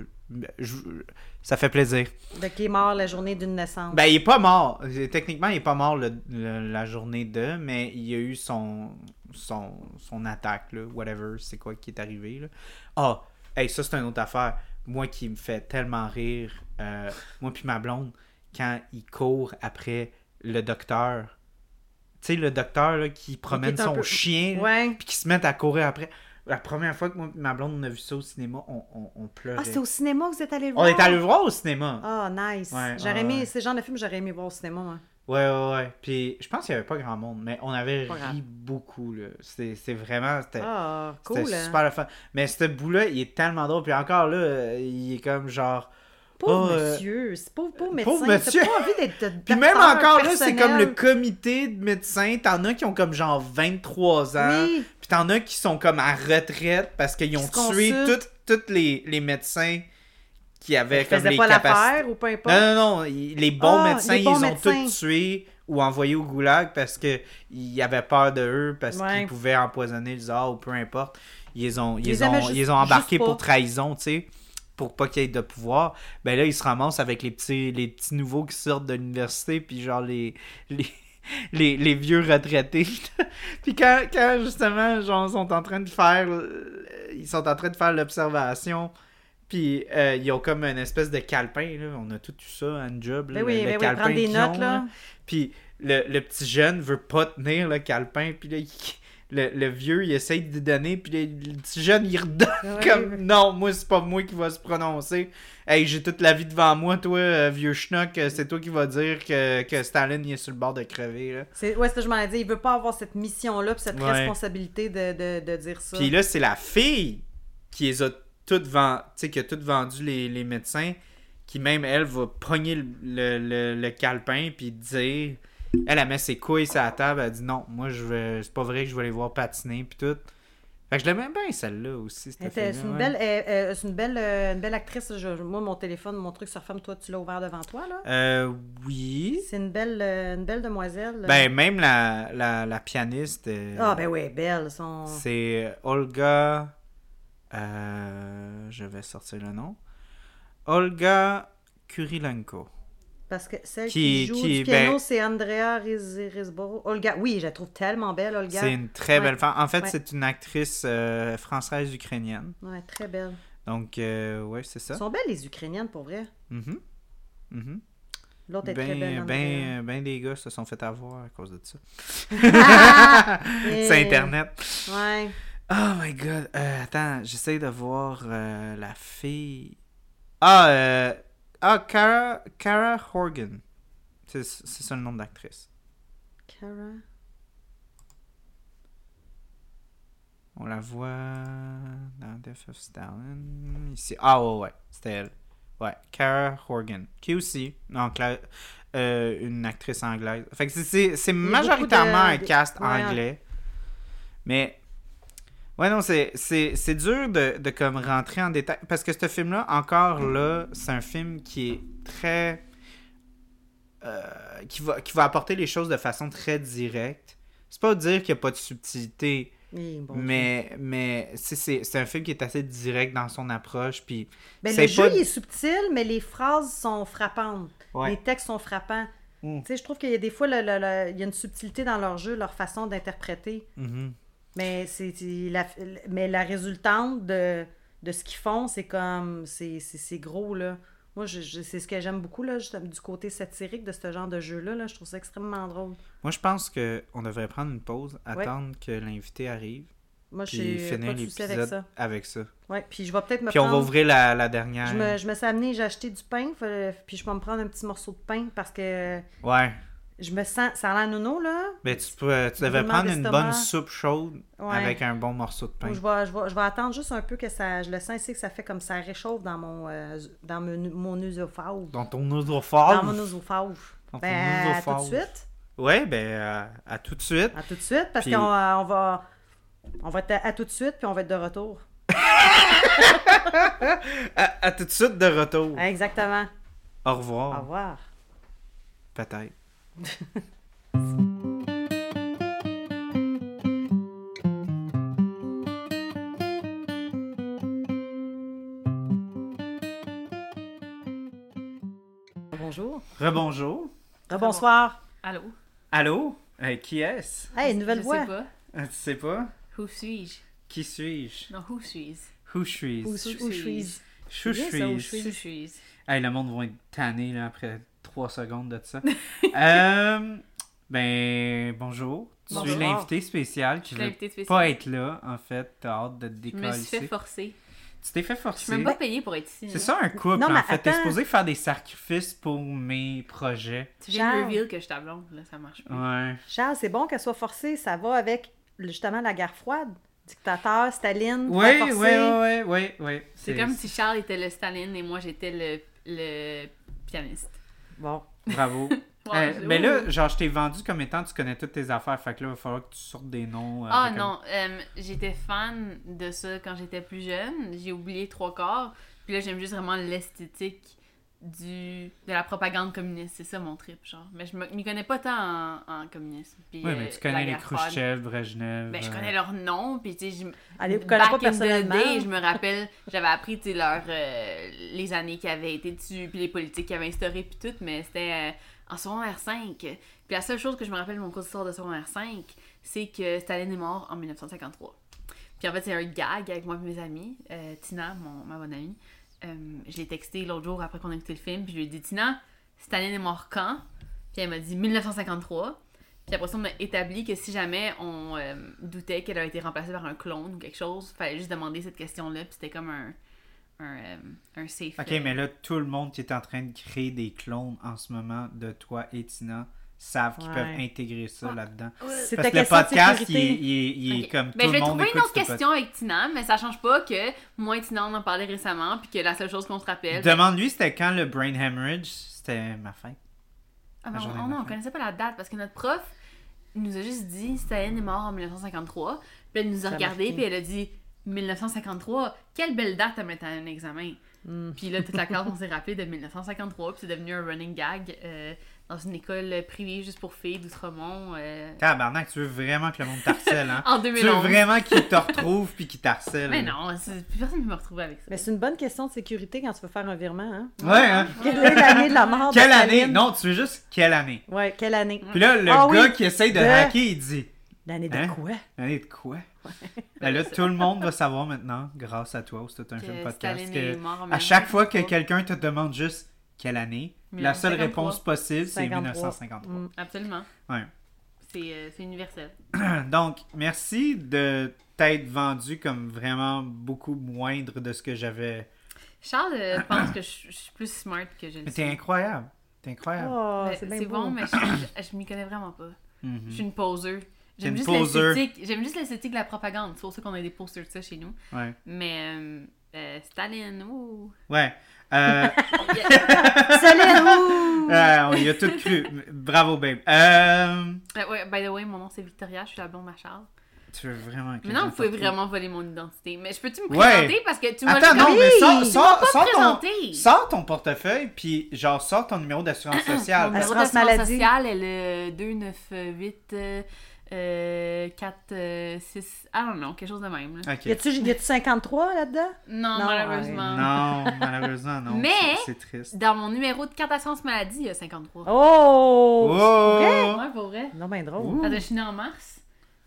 je- ça fait plaisir. De qui est mort la journée d'une naissance. Ben, il est pas mort. Techniquement, il est pas mort le- le- la journée de, mais il y a eu son, son, son attaque, là, whatever, c'est quoi qui est arrivé. là. Ah, hey, ça, c'est une autre affaire. Moi qui me fait tellement rire, euh, moi puis ma blonde, quand il court après le docteur. Tu sais, le docteur là, qui promène son peu- chien, Ouais. puis qui se met à courir après. La première fois que ma blonde on a vu ça au cinéma, on, on, on pleurait. Ah, c'est au cinéma que vous êtes allé le On voir? est allé le voir au cinéma. Ah, nice. Ouais, j'aurais aimé, ces genres de films, j'aurais aimé voir au cinéma, moi. Ouais, ouais, ouais. Puis je pense qu'il y avait pas grand monde, mais on avait Pas ri beaucoup, là. C'est vraiment. C'était Ah, c'était cool. hein. super le fun. Mais ce bout-là, il est tellement drôle. Puis encore là, il est comme genre. Pauvre Oh, euh, monsieur, c'est pauvre, pauvre médecin. pauvre monsieur. pas envie d'être Puis même encore là, c'est comme le comité de médecins. T'en as qui ont comme genre 23 ans. Oui, Puis t'en as qui sont comme à retraite parce qu'ils ont tué tous les, les médecins qui avaient qui comme les pas capacités. ou peu importe. Non, non, non. Les bons Ah, médecins, les bons ils ont tous tués ou envoyés au goulag parce qu'ils avaient peur de eux, parce Ouais. qu'ils pouvaient empoisonner le tsar ou peu importe. Ils les ont, ils les ont, ils les ont pas. pour trahison, tu sais, pour pas qu'il y ait de pouvoir. Ben là, ils se ramassent avec les petits, les petits nouveaux qui sortent de l'université, puis genre les, les, les, les vieux retraités. puis quand, quand justement, genre, sont en train de faire, ils sont en train de faire l'observation. Puis euh, ils ont comme une espèce de calepin, là. On a tout ça, un job, là, Ben oui, le, ben le oui, prendre des notes, ont, là. Puis le, le petit jeune veut pas tenir le calepin, puis là, il- le, le vieux, il essaye de donner, puis le, petit jeune, il redonne Ouais. comme « Non, moi, c'est pas moi qui va se prononcer. Hey, j'ai toute la vie devant moi, toi, euh, vieux schnock, euh, c'est toi qui va dire que, que Staline, il est sur le bord de crever, là. C'est, ouais, c'est ce que je m'en ai dit. Il veut pas avoir cette mission-là, puis cette Ouais. responsabilité de, de, de dire ça. Puis là, c'est la fille qui les a toutes vendues, qui a toutes vendu les, les médecins, qui même, elle, va pogner le, le, le- le calepin, puis dire... Elle, elle met ses couilles sur la table, elle dit non, moi, je vais... c'est pas vrai que je vais les voir patiner, puis tout. Fait que je l'aimais bien, celle-là aussi, c'est une, ouais. belle, une, belle, euh, une belle actrice. Je- moi, mon téléphone, mon truc sur femme, toi, tu l'as ouvert devant toi, là? Euh, oui. C'est une belle, euh, une belle demoiselle. Ben, même la, la, la pianiste, euh, ah, ben oui, belle. Son... c'est Olga... euh, je vais sortir le nom. Olga Kurilenko. Parce que celle Qui- qui, joue qui- du piano, ben- c'est Andrea Risborough. Olga, oui, je la trouve tellement belle, Olga. C'est une très Ouais. belle femme. En fait, Ouais. c'est une actrice euh, française-ukrainienne. Ouais, très belle. Donc, euh, ouais, c'est ça. Elles sont belles, les Ukrainiennes, pour vrai. Mhm. Mhm. L'autre est très belle. Ben, Andrea. ben, ben des gars se sont fait avoir à cause de ça. C'est Internet. Ouais. Oh my god. Euh, attends, j'essaie de voir euh, la fille. Ah, euh... ah Cara, Cara Horgan. C'est ça le nom de l'actrice. Cara? On la voit dans Death of Stalin. Ici. Ah ouais, ouais, c'était elle. Ouais, Cara Horgan. Qui est aussi euh, une actrice anglaise. Fait que c'est- majoritairement de- un cast ouais, anglais. Mais. Ouais, non, c'est- c'est c'est dur de, de comme rentrer en détail. Parce que ce film-là, encore là, c'est un film qui est très. euh, qui, va, qui va apporter les choses de façon très directe. C'est pas dire qu'il n'y a pas de subtilité. Bon Mais, mais c'est- c'est c'est un film qui est assez direct dans son approche. Puis, Ben, le jeu, pas- il est subtil, mais les phrases sont frappantes. Ouais. Les textes sont frappants. Mm. Sais, je trouve qu'il y a des fois, le- le- le- il y a une subtilité dans leur jeu, leur façon d'interpréter. Mhm. Mais c'est la, mais la résultante de, de ce qu'ils font, c'est comme. C'est c'est- c'est gros, là. Moi, je, je- c'est ce que j'aime beaucoup, là, juste du côté satirique de ce genre de jeu-là. Là. Je trouve ça extrêmement drôle. moi, je pense qu'on devrait prendre une pause, attendre que l'invité arrive, Moi, je puis finir de souci avec l'épisode ça. avec ça. Ouais, puis je vais peut-être me Puis on va ouvrir la, la dernière. Je me, je me suis amené, j'ai acheté du pain, puis je vais me prendre un petit morceau de pain parce que Ouais. Je me sens. Ça a l'air nono, là. Ben, tu, peux, tu devrais Roulement prendre une bonne soupe chaude Ouais. avec un bon morceau de pain. Je vais, je, vais, je vais attendre juste un peu que ça. Je le sens ici que ça fait comme ça réchauffe dans mon, euh, dans mon, mon œsophage. Dans ton oesophage. Dans mon œsophage. Dans ton Ben, à tout de œsophage. suite. Ouais, ben, euh, à tout de suite. À tout de suite, parce Puis- qu'on euh, on va. On va être à, à tout de suite, puis on va être de retour. À, à tout de suite de retour. Exactement. Au Au revoir. revoir. Peut-être. Bonjour. Rebonjour. Rebonsoir. Allô? Allô? Euh, qui est-ce? Hey, une nouvelle je voix. sais pas. Euh, Tu sais pas? Who suis-je? Qui suis-je? Non, who suis-je? Who suis-je? Où Où où je suis. Chou bien ça, où suis je Who suis-je? Hey, le monde va être tanné là, après 3 secondes de ça. euh, Ben, bonjour. Tu Bonjour. es l'invité spécial qui Je veut l'invité spécial. pas être là, en fait. T'as hâte de te Je décoller. me suis fait forcer. Tu t'es fait Je forcer. suis même pas payée pour être ici. C'est ça un couple, Non, mais en fait. T'es supposé faire des sacrifices pour mes projets. Tu viens de Charles. reveal que je suis ta blonde, là, ça marche. Ouais. Charles, c'est bon qu'elle soit forcée. Ça va avec justement la guerre froide. Dictateur, Staline. Oui, oui, forcé. oui, oui, oui. C'est comme si Charles était le Staline et moi j'étais le, le pianiste. Bon. Bravo. Ouais, Euh, mais là, genre, je t'ai vendu comme étant tu connais toutes tes affaires. Fait que là, il va falloir que tu sortes des noms. euh, Ah un- non, euh, j'étais fan de ça quand j'étais plus jeune. J'ai oublié trois quarts. Puis là, j'aime juste vraiment l'esthétique du de la propagande communiste. C'est ça mon trip, genre. Mais je me- m'y connais pas tant en, en communisme. Puis, Oui, mais euh, tu connais les. Khrushchev, Brejnev. Ben, je euh, connais leurs noms, puis tu sais, je- Allez, vous connaissez pas Back the personnellement? day, je me rappelle, j'avais appris, tu sais, euh, les années qui avaient été dessus, puis les politiques qui avaient instauré, puis tout, mais c'était euh, en secondaire 5. Puis la seule chose que je me rappelle de mon cours d'histoire de secondaire 5, c'est que Staline est mort en 1953. Puis en fait, c'est un gag avec moi et mes amis. Euh, Tina, mon, ma bonne amie, euh, je l'ai texté l'autre jour après qu'on a écouté le film, puis je lui ai dit Tina, Staline est mort quand? Puis elle m'a dit 1953. Puis après ça, on a établi que si jamais on euh, doutait qu'elle a été remplacée par un clone ou quelque chose, fallait juste demander cette question-là, puis c'était comme un, un, euh, un safe. Ok, mais là, tout le monde qui est en train de créer des clones en ce moment de toi et Tina savent qu'ils Ouais. peuvent intégrer ça Ouais. là-dedans. C'est Parce que le podcast, il il est- il est comme Ben, tout je le vais monde trouver une autre question avec Tina, mais ça change pas que moi et Tina, on en parlait récemment, puis que la seule chose qu'on se rappelle. podcast. Demande-lui c'était quand le brain hemorrhage? C'était ma fête. Ah, on, journée oh non, on connaissait pas la date parce que notre prof nous a juste dit Staline est mort en 1953. Puis elle nous a Ça regardé, puis elle a dit 1953, quelle belle date à mettre à un examen. Hmm. Puis là, toute la classe, on s'est rappelé de 1953, puis c'est devenu un running gag euh, dans une école privée juste pour filles d'Outremont euh, Tabarnak, tu veux vraiment que le monde t'harcèle, hein? en tu veux 2011. vraiment qu'il te retrouve puis qu'il t'harcèle. Mais non, c'est- plus personne ne me retrouver avec ça. Mais c'est une bonne question de sécurité quand tu veux faire un virement. Hein? Ouais, hein? Quelle est l'année de la mort Quelle de année? Non, tu veux juste quelle année? Ouais, quelle année? Puis là, le Ah gars oui, qui essaye de de- hacker, il dit L'année de Hein? quoi? L'année de quoi? Ben là, tout le monde va savoir maintenant, grâce à toi, c'est un Que film podcast, que à chaque fois que 1953. quelqu'un te demande juste quelle année, la seule 1953. réponse possible, c'est 53. 1953. Mm. Absolument. Ouais. C'est euh, c'est universel. Donc, merci de t'être vendu comme vraiment beaucoup moindre de ce que j'avais. Charles euh, pense que je, je suis plus smart que je le Mais suis. t'es incroyable. T'es incroyable. Oh, Mais c'est bon, mais je, je, je m'y connais vraiment pas. Mhm. Je suis une poseur. T'es J'aime juste l'esthétique. J'aime juste l'esthétique de la propagande. C'est pour ça qu'on a des posters de ça chez nous. Ouais. Mais euh, euh, Staline, ouh. Ouais. Euh, euh, on y a tout cru. Bravo, babe. Euh, Euh, ouais, by the way, mon nom c'est Victoria, je suis la blonde à Charles. tu veux vraiment que Maintenant, vous pouvez vraiment voler mon identité. Mais je peux-tu me Ouais. présenter? Parce que tu m'as Attends, non, mais sors, sors, pas sors ton, sors ton portefeuille, puis genre, sors ton numéro d'assurance sociale. Mon numéro Assurance d'assurance maladie. sociale est le 298 euh, euh, 4 euh, 6. Ah non, non, quelque chose de même. là. Y a-tu y a-tu 53 là-dedans? Non, Non, malheureusement. Non, malheureusement, non. Mais- C'est- C'est triste. Dans mon numéro de carte d'assurance maladie, il y a 53. Oh! Oh! Ouais, pour vrai. Non, ben drôle. Ouh. Parce que je suis née en mars.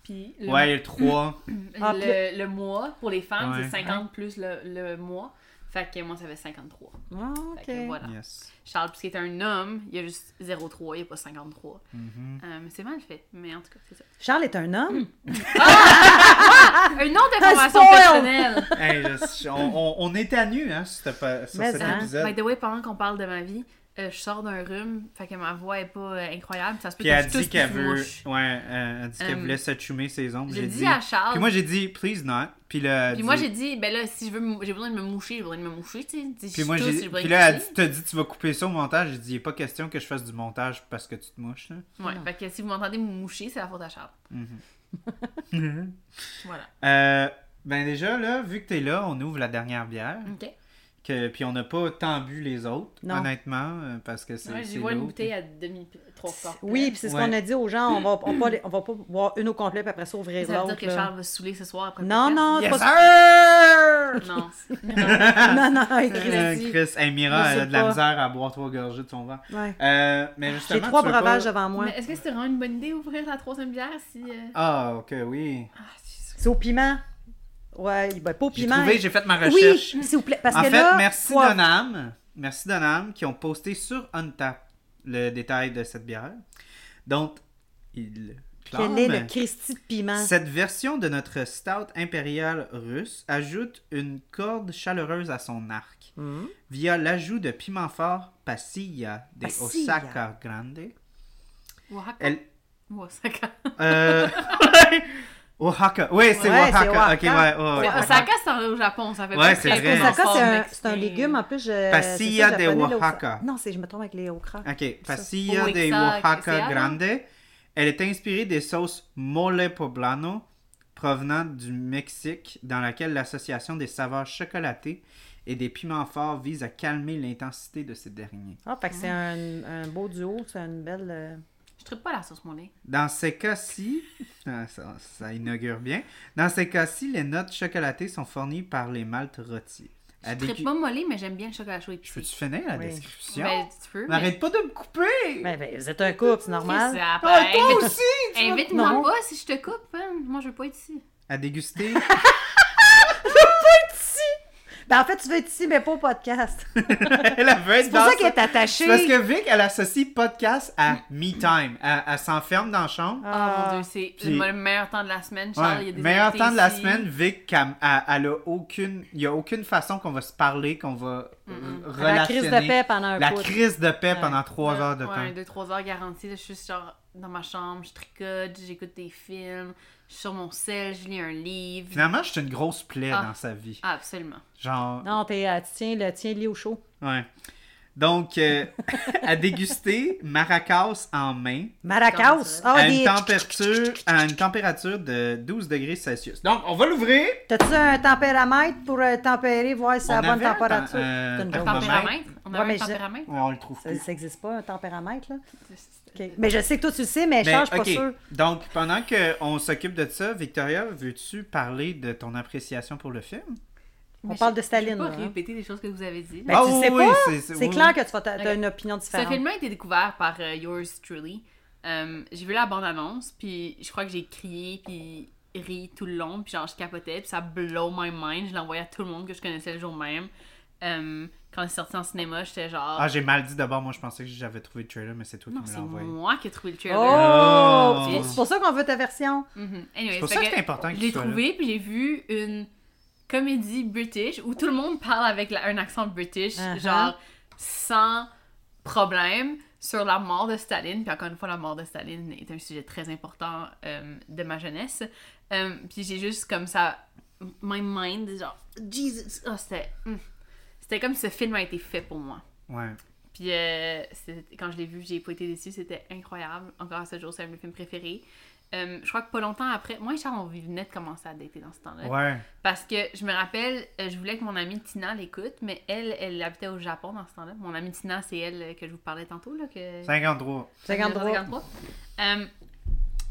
Puis le, Ouais, il y a le 3. Ah, le, le mois pour les femmes, Ouais. c'est 50 plus le, le mois. Fait que moi, ça fait 53. Ah, Fait que ok. voilà. Yes. Charles, puisqu'il est un homme, il y a juste 0,3, il n'y a pas 53. Mhm. Euh, mais c'est mal fait. Mais en tout cas, c'est ça. Charles est un homme? Un nom d'information spoil! personnelle. Hey, je- on, on- on est à nu hein, sur, Mais cet hein. épisode. By the way, pendant qu'on parle de ma vie, euh, je sors d'un rhume, fait que ma voix est pas euh, incroyable. Ça se peut Puis que elle je dit qu'elle veut. mouche. Ouais, euh, elle dit qu'elle voulait s'atchumer ses ombres. J'ai dit dit. à Charles. Puis moi, j'ai dit, please not. Puis là, Puis dit- moi, j'ai dit, ben là, si je veux, me- j'ai besoin de me moucher, j'ai besoin de me moucher, tu sais. Si Puis je moi, j'ai. Puis là, elle dit- t'as dit, tu vas couper ça au montage. J'ai dit, il n'est pas question que je fasse du montage parce que tu te mouches. Là. Ouais, fait que si vous m'entendez me moucher, c'est la faute à Charles. Mhm. Voilà. Euh, ben déjà, là, vu que t'es là, on ouvre la dernière bière. Ok. Que, puis on n'a pas tant bu les autres, Non. honnêtement, euh, parce que c'est Ouais, c'est j'y vois une bouteille à demi, trois quarts. Oui, puis c'est ce Ouais. qu'on a dit aux gens. On va, on va, on va pas boire une au complet, puis après ça, ouvrir Ça veut dire l'autre. que là. Charles va se saouler ce soir après Non, non, Yes, pas sir! Non. Non, non, Euh, écrit. Chris, hey, Mira, elle a de la pas. misère à boire trois gorgées de son verre. Ouais. Euh, mais justement, J'ai trois breuvages pas- devant moi. Mais est-ce que c'était vraiment une bonne idée d'ouvrir la troisième bière si. euh, Ah, ok, oui. Ah, c'est- C'est au piment. Ouais, ben, pas au J'ai piment. trouvé, j'ai fait ma Oui, recherche. s'il vous plaît. Parce en que fait, là, merci poivre- Donam. Merci Donam qui ont posté sur Untap le détail de cette bière. Donc, il Quel est le clame. Christy de piment? Cette version de notre stout impérial russe ajoute une corde chaleureuse à son arc Hmm. via l'ajout de piment fort Pasilla de Pasilla. Osaka Grande. Oaxaca. Elle, Oaxaca. euh, Oaxaca. Oui, c'est Ouais, Oaxaca. c'est Oaxaca. Ok, ouais. Osaka, c'est au Japon, ça fait Ouais, c'est vrai. Osaka, c'est un, un légume. En plus, je. Pasilla de Oaxaca. Non, c'est, je me trompe avec les okras. Ok, Pasilla de Oaxaca? Grande. Elle est inspirée des sauces mole poblano provenant du Mexique, dans laquelle l'association des saveurs chocolatées et des piments forts vise à calmer l'intensité de ces derniers. Ah, fait que c'est un, un beau duo, c'est une belle. Je tripe pas la sauce mollet. Dans ces cas-ci, ah, ça, ça inaugure bien. Dans ces cas-ci, les notes chocolatées sont fournies par les maltes rôtis. Je dégu- pas mollet, mais j'aime bien le chocolat chaud Je épicé. peux-tu finir la Oui. description? Ben, tu peux. Mais Arrête pas de me couper! Ben, ben, vous êtes un couple, c'est normal. Ah, ben, toi invite- aussi! Invite-moi pas si je te coupe. hein. Moi, je veux pas être ici. À déguster. Ben, en fait, tu veux être ici, mais pas au podcast. elle veut être C'est pour dans ça qu'elle est attachée. C'est parce que Vic, elle associe podcast à me time. Elle, elle s'enferme dans la chambre. Ah, mon dieu, c'est Puis- le meilleur temps de la semaine. Charles, il y a des Meilleur invités temps de la ici. semaine, Vic, elle, elle- elle a aucune. Il n'y a aucune façon qu'on va se parler, qu'on va euh, La crise de paix pendant un La bout. crise de paix Ouais. pendant trois heures de ouais, temps. deux, trois heures garanties. Je suis genre dans ma chambre, je tricote, j'écoute des films, sur mon sel, je lis un livre. Finalement, je suis une grosse plaie Ah. dans sa vie. Ah, absolument. Genre. Non, t'es, euh, tu tiens le tiens lit au chaud. Ouais. Donc, euh, à déguster, maracas en main, Maracas? Ah, à, des... une température, à une température de 12 degrés Celsius. Donc, on va l'ouvrir. T'as-tu un tempéramètre pour euh, tempérer, voir si c'est On la bonne avait un température? euh, C'est une joke. thermomètre. Tempéramètre? On a Ouais, mais un je-? Ouais, on le trouve Ça plus. n'existe pas, un tempéramètre, là? C'est- OK. Mais je sais que toi, tu le sais, mais Ben, je suis ok. pas sûre. Donc, pendant qu'on s'occupe de ça, Victoria, veux-tu parler de ton appréciation pour le film? On parle de Staline, Je vais là, pas hein. répéter des choses que vous avez dit. Ben, Ah tu oui, sais oui, pas. c'est- c'est- C'est oui, clair que tu Ok. une opinion Ce différente. film a été découvert par euh, yours truly. Euh, j'ai vu la bande-annonce, puis je crois que j'ai crié, puis ri tout le long, puis genre je capotais, puis ça blow my mind. Je l'ai envoyé à tout le monde que je connaissais le jour même. Euh, quand c'est sorti en cinéma, j'étais genre. Ah, j'ai mal dit d'abord. Moi, je pensais que j'avais trouvé le trailer, mais c'est toi non, qui me c'est l'as envoyé. moi qui ai trouvé le trailer. Oh! Oh! C'est- C'est pour ça qu'on veut ta version. Mhm. Anyway, C'est pour ça que c'est important Je qu'il l'ai soit là. trouvé, puis j'ai vu une comédie british où tout le monde parle avec la- un accent british, Uh-huh. genre sans problème, sur la mort de Staline. Puis encore une fois, la mort de Staline est un sujet très important euh, de ma jeunesse. Euh, puis j'ai juste comme ça, my mind, genre, Jesus, oh, c'était. hum. C'était comme ce film a été fait pour moi. Ouais. Puis euh, quand je l'ai vu, j'ai pas été déçue, c'était incroyable. Encore à ce jour, c'est un de mes films préférés. Euh, je crois que pas longtemps après, moi et Charles, on venait de commencer à dater dans ce temps-là. Ouais. Parce que je me rappelle, euh, je voulais que mon amie Tina l'écoute, mais elle, elle habitait au Japon dans ce temps-là. Mon amie Tina, c'est elle que je vous parlais tantôt. Là, que... 53. 53. Euh,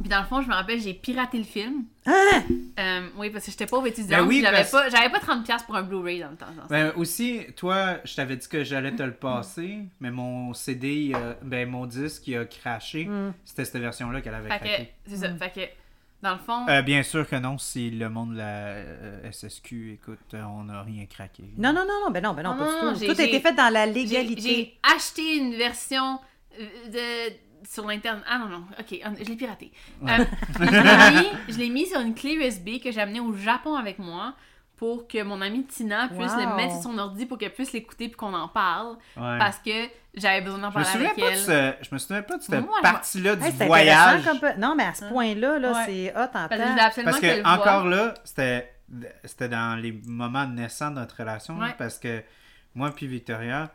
puis dans le fond, je me rappelle, j'ai piraté le film. Hein? Euh, oui, parce que j'étais pauvre étudiante. Ben oui, j'avais parce- pas, j'avais pas 30$ pour un Blu-ray dans le temps. dans Ben aussi, toi, je t'avais dit que j'allais te le passer, mais mon CD, il a- ben mon disque, il a craché. Mm. C'était cette version-là qu'elle avait Fait que, craqué. c'est ça. Fait que, dans le fond, Euh, bien sûr que non, si le monde de la euh, SSQ, écoute, euh, on n'a rien craqué. Non, non, non, non, ben non, ben non, Non, pas non, du tout. j'ai- Tout a été fait dans la légalité. j'ai acheté une version de sur l'internet. Ah non, non, ok, je l'ai piraté. Euh, je l'ai mis- mis sur une clé USB que j'ai amenée au Japon avec moi pour que mon amie Tina puisse Wow. le mettre sur son ordi pour qu'elle puisse l'écouter puis qu'on en parle. Ouais. Parce que j'avais besoin d'en parler avec elle. ce- je me souviens pas de cette partie-là du Hey, c'est voyage. comme Non, mais à ce point-là, là, Ouais. c'est hot en Parce absolument Parce que voie. encore là, c'était dans les moments naissants de notre relation. Parce que moi puis Victoria,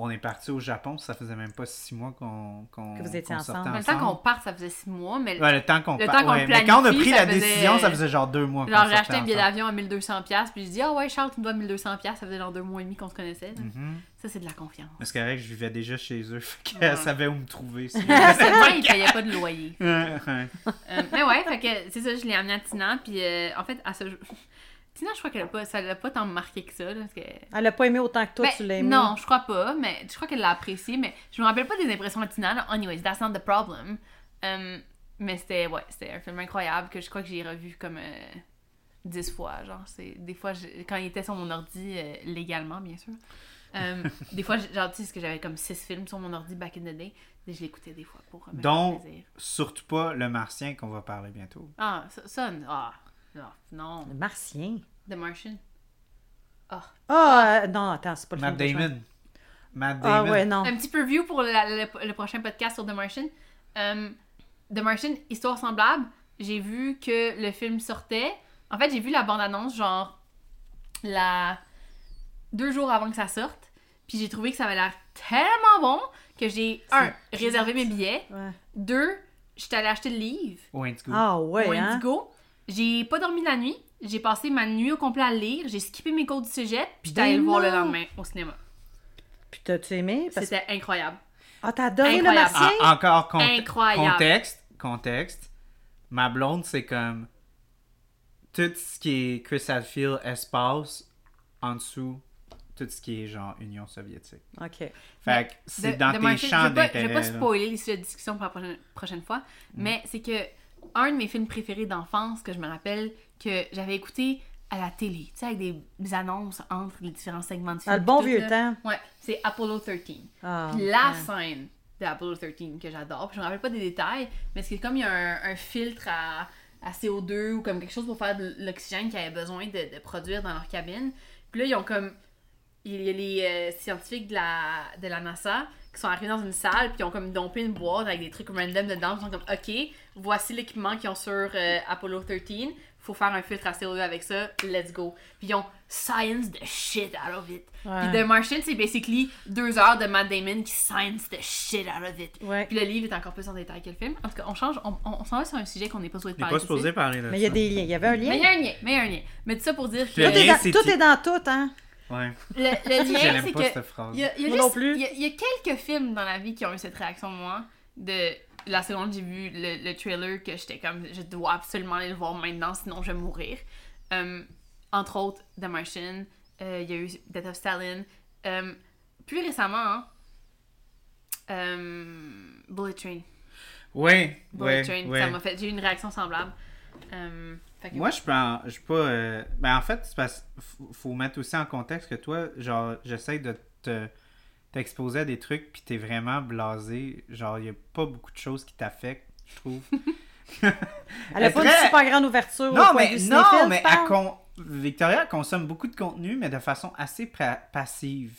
on est partis au Japon, ça faisait même pas six mois qu'on qu'on Que vous étiez ensemble. En même temps qu'on parte, ça faisait six mois, mais Ouais, le temps qu'on Le part- temps qu'on ouais, Mais quand on a planifie, pris ça la faisait- décision, ça faisait genre deux mois. genre j'ai acheté un billet d'avion à 1200$, puis je dis Ah ouais, Charles, tu me dois 1200$, ça faisait genre deux mois et demi qu'on se connaissait. Mhm. Ça, c'est de la confiance. C'est correct, je vivais déjà chez eux, fait Ouais. qu'elle savait où me trouver. si- Seulement, il payait pas de loyer. Ouais, ouais. Euh, mais ouais, fait que c'est ça, je l'ai amené à Tina, puis euh, en fait, à ce Tina, je crois qu'elle a pas, ça l'a pas tant marqué que ça, là, parce que. Elle a pas aimé autant que toi, Ben, tu l'as aimé. non, je crois pas, mais je crois qu'elle l'a apprécié, mais je me rappelle pas des impressions de Tina, là. Anyways, that's not the problem. Euh, mais c'était, ouais, c'était un film incroyable que je crois que j'ai revu comme euh, dix fois, genre. C'est, des fois, je- quand il était sur mon ordi, euh, légalement, bien sûr. Euh, des fois, genre, tu sais, ce que j'avais comme six films sur mon ordi back in the day, et je l'écoutais des fois pour me faire Donc- plaisir. Surtout pas le martien qu'on va parler bientôt. Ah, ça, ça, ah, non, non. Le Martien. The Martian. Ah. Ah, euh, non, attends, c'est pas le Matt film Damon. Matt. Ah Damon. ouais, non. Un petit preview pour la- le, le prochain podcast sur The Martian. Euh, The Martian, histoire semblable. J'ai vu que le film sortait. En fait, j'ai vu la bande-annonce, genre, la... deux jours avant que ça sorte. Puis j'ai trouvé que ça avait l'air tellement bon que j'ai, un, réservé mes billets. Ouais. Deux, j'étais allée acheter le livre Au Indigo. Ah au ouais, hein? J'ai pas dormi la nuit. J'ai passé ma nuit au complet à lire. J'ai skippé mes cours du cégep. Puis j'étais Ben allée le voir le lendemain au cinéma. Puis t'as-tu aimé? Parce... C'était incroyable. Ah, t'as adoré le. Martien? Ah, encore con- Incroyable. contexte. Contexte. Ma blonde, c'est comme. Tout ce qui est Chris Hadfield, espace, en dessous, tout ce qui est genre Union soviétique. OK. Fait que c'est The- dans The tes champs je vais pas, je vais d'intérêt. pas spoiler les sujets de discussion pour la prochaine, prochaine fois, mais c'est que un de mes films préférés d'enfance que je me rappelle que j'avais écouté à la télé, tu sais, avec des, annonces entre les différents segments de films. Ah, le bon vieux là. temps. Ouais, c'est Apollo 13. Ah, Puis la ouais. scène de Apollo 13 que j'adore, puis je me rappelle pas des détails, mais c'est comme il y a un, un filtre à, à CO2 ou comme quelque chose pour faire de l'oxygène qu'ils avaient besoin de, de produire dans leur cabine. Puis là, ils ont comme. Il y a les euh, scientifiques de la, de la NASA qui sont arrivés dans une salle, puis ils ont comme dompé une boîte avec des trucs random dedans. Ils sont comme, OK, voici l'équipement qu'ils ont sur euh, Apollo 13. Faut faire un filtre à CO2 avec ça, let's go. Puis ils ont science the shit out of it. Ouais. Puis The Martian, c'est basically deux heures de Matt Damon qui science the shit out of it. Ouais. Puis le livre est encore plus en détail que le film. En tout cas, on change, on, on, s'en va sur un sujet qu'on n'est pas supposé On n'est parler. pas supposé parler de Mais il y a des liens. Il y avait un lien. Mais il y a un lien, mais il y a un lien. Mais tout ça pour dire que Tout, dans, est dans tout, hein? Ouais. le, le lien, c'est pas que cette phrase. il y a, y a Moi juste- non plus. Il y, a, il y a quelques films dans la vie qui ont eu cette réaction, moi, de la seconde j'ai vu le, le trailer que j'étais comme, je dois absolument aller le voir maintenant, sinon je vais mourir. Euh, entre autres, The Martian, euh, il y a eu Death of Stalin. Euh, plus récemment, hein, Bullet Train. Ouais, Bullet ouais, Train, ouais. ça m'a fait, j'ai eu une réaction semblable. Moi, je peux en- je suis pas. euh, Ben, en fait, c'est parce faut, faut mettre aussi en contexte que toi, genre, j'essaie de te t'exposer à des trucs, puis t'es vraiment blasé. Genre, il y a pas beaucoup de choses qui t'affectent, je trouve. Elle a pas une super grande ouverture. non, au mais, non, mais elle con- Victoria consomme beaucoup de contenu, mais de façon assez passive.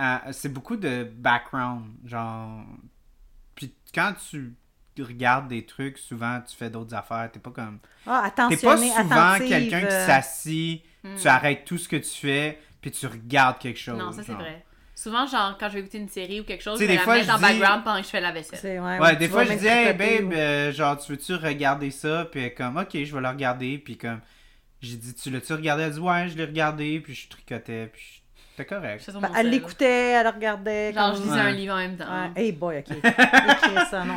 Euh, c'est beaucoup de background, genre. Puis quand tu regardes des trucs, souvent tu fais d'autres affaires. T'es pas comme. Ah, T'es pas souvent quelqu'un qui euh, s'assit, Hmm. tu arrêtes tout ce que tu fais, puis tu regardes quelque chose. Non, ça c'est vrai. Souvent, genre, quand je vais écouter une série ou quelque chose, Tu sais, je vais des la fois, mettre je en dis- background pendant que je fais la vaisselle. ouais, Ouais, ou des fois je dis, hey babe, ou- euh, genre, tu veux-tu regarder ça? Puis elle est comme, ok, je vais le regarder. Puis comme, j'ai dit, tu l'as-tu regardé? Elle dit, ouais, je l'ai regardé. Puis je tricotais. Puis c'était correct. Ben, mon elle sel. l'écoutait, elle le regardait. Genre, comme- je lisais Ouais. un livre en même temps. Ouais. Hey boy, ok. Écris ça, non.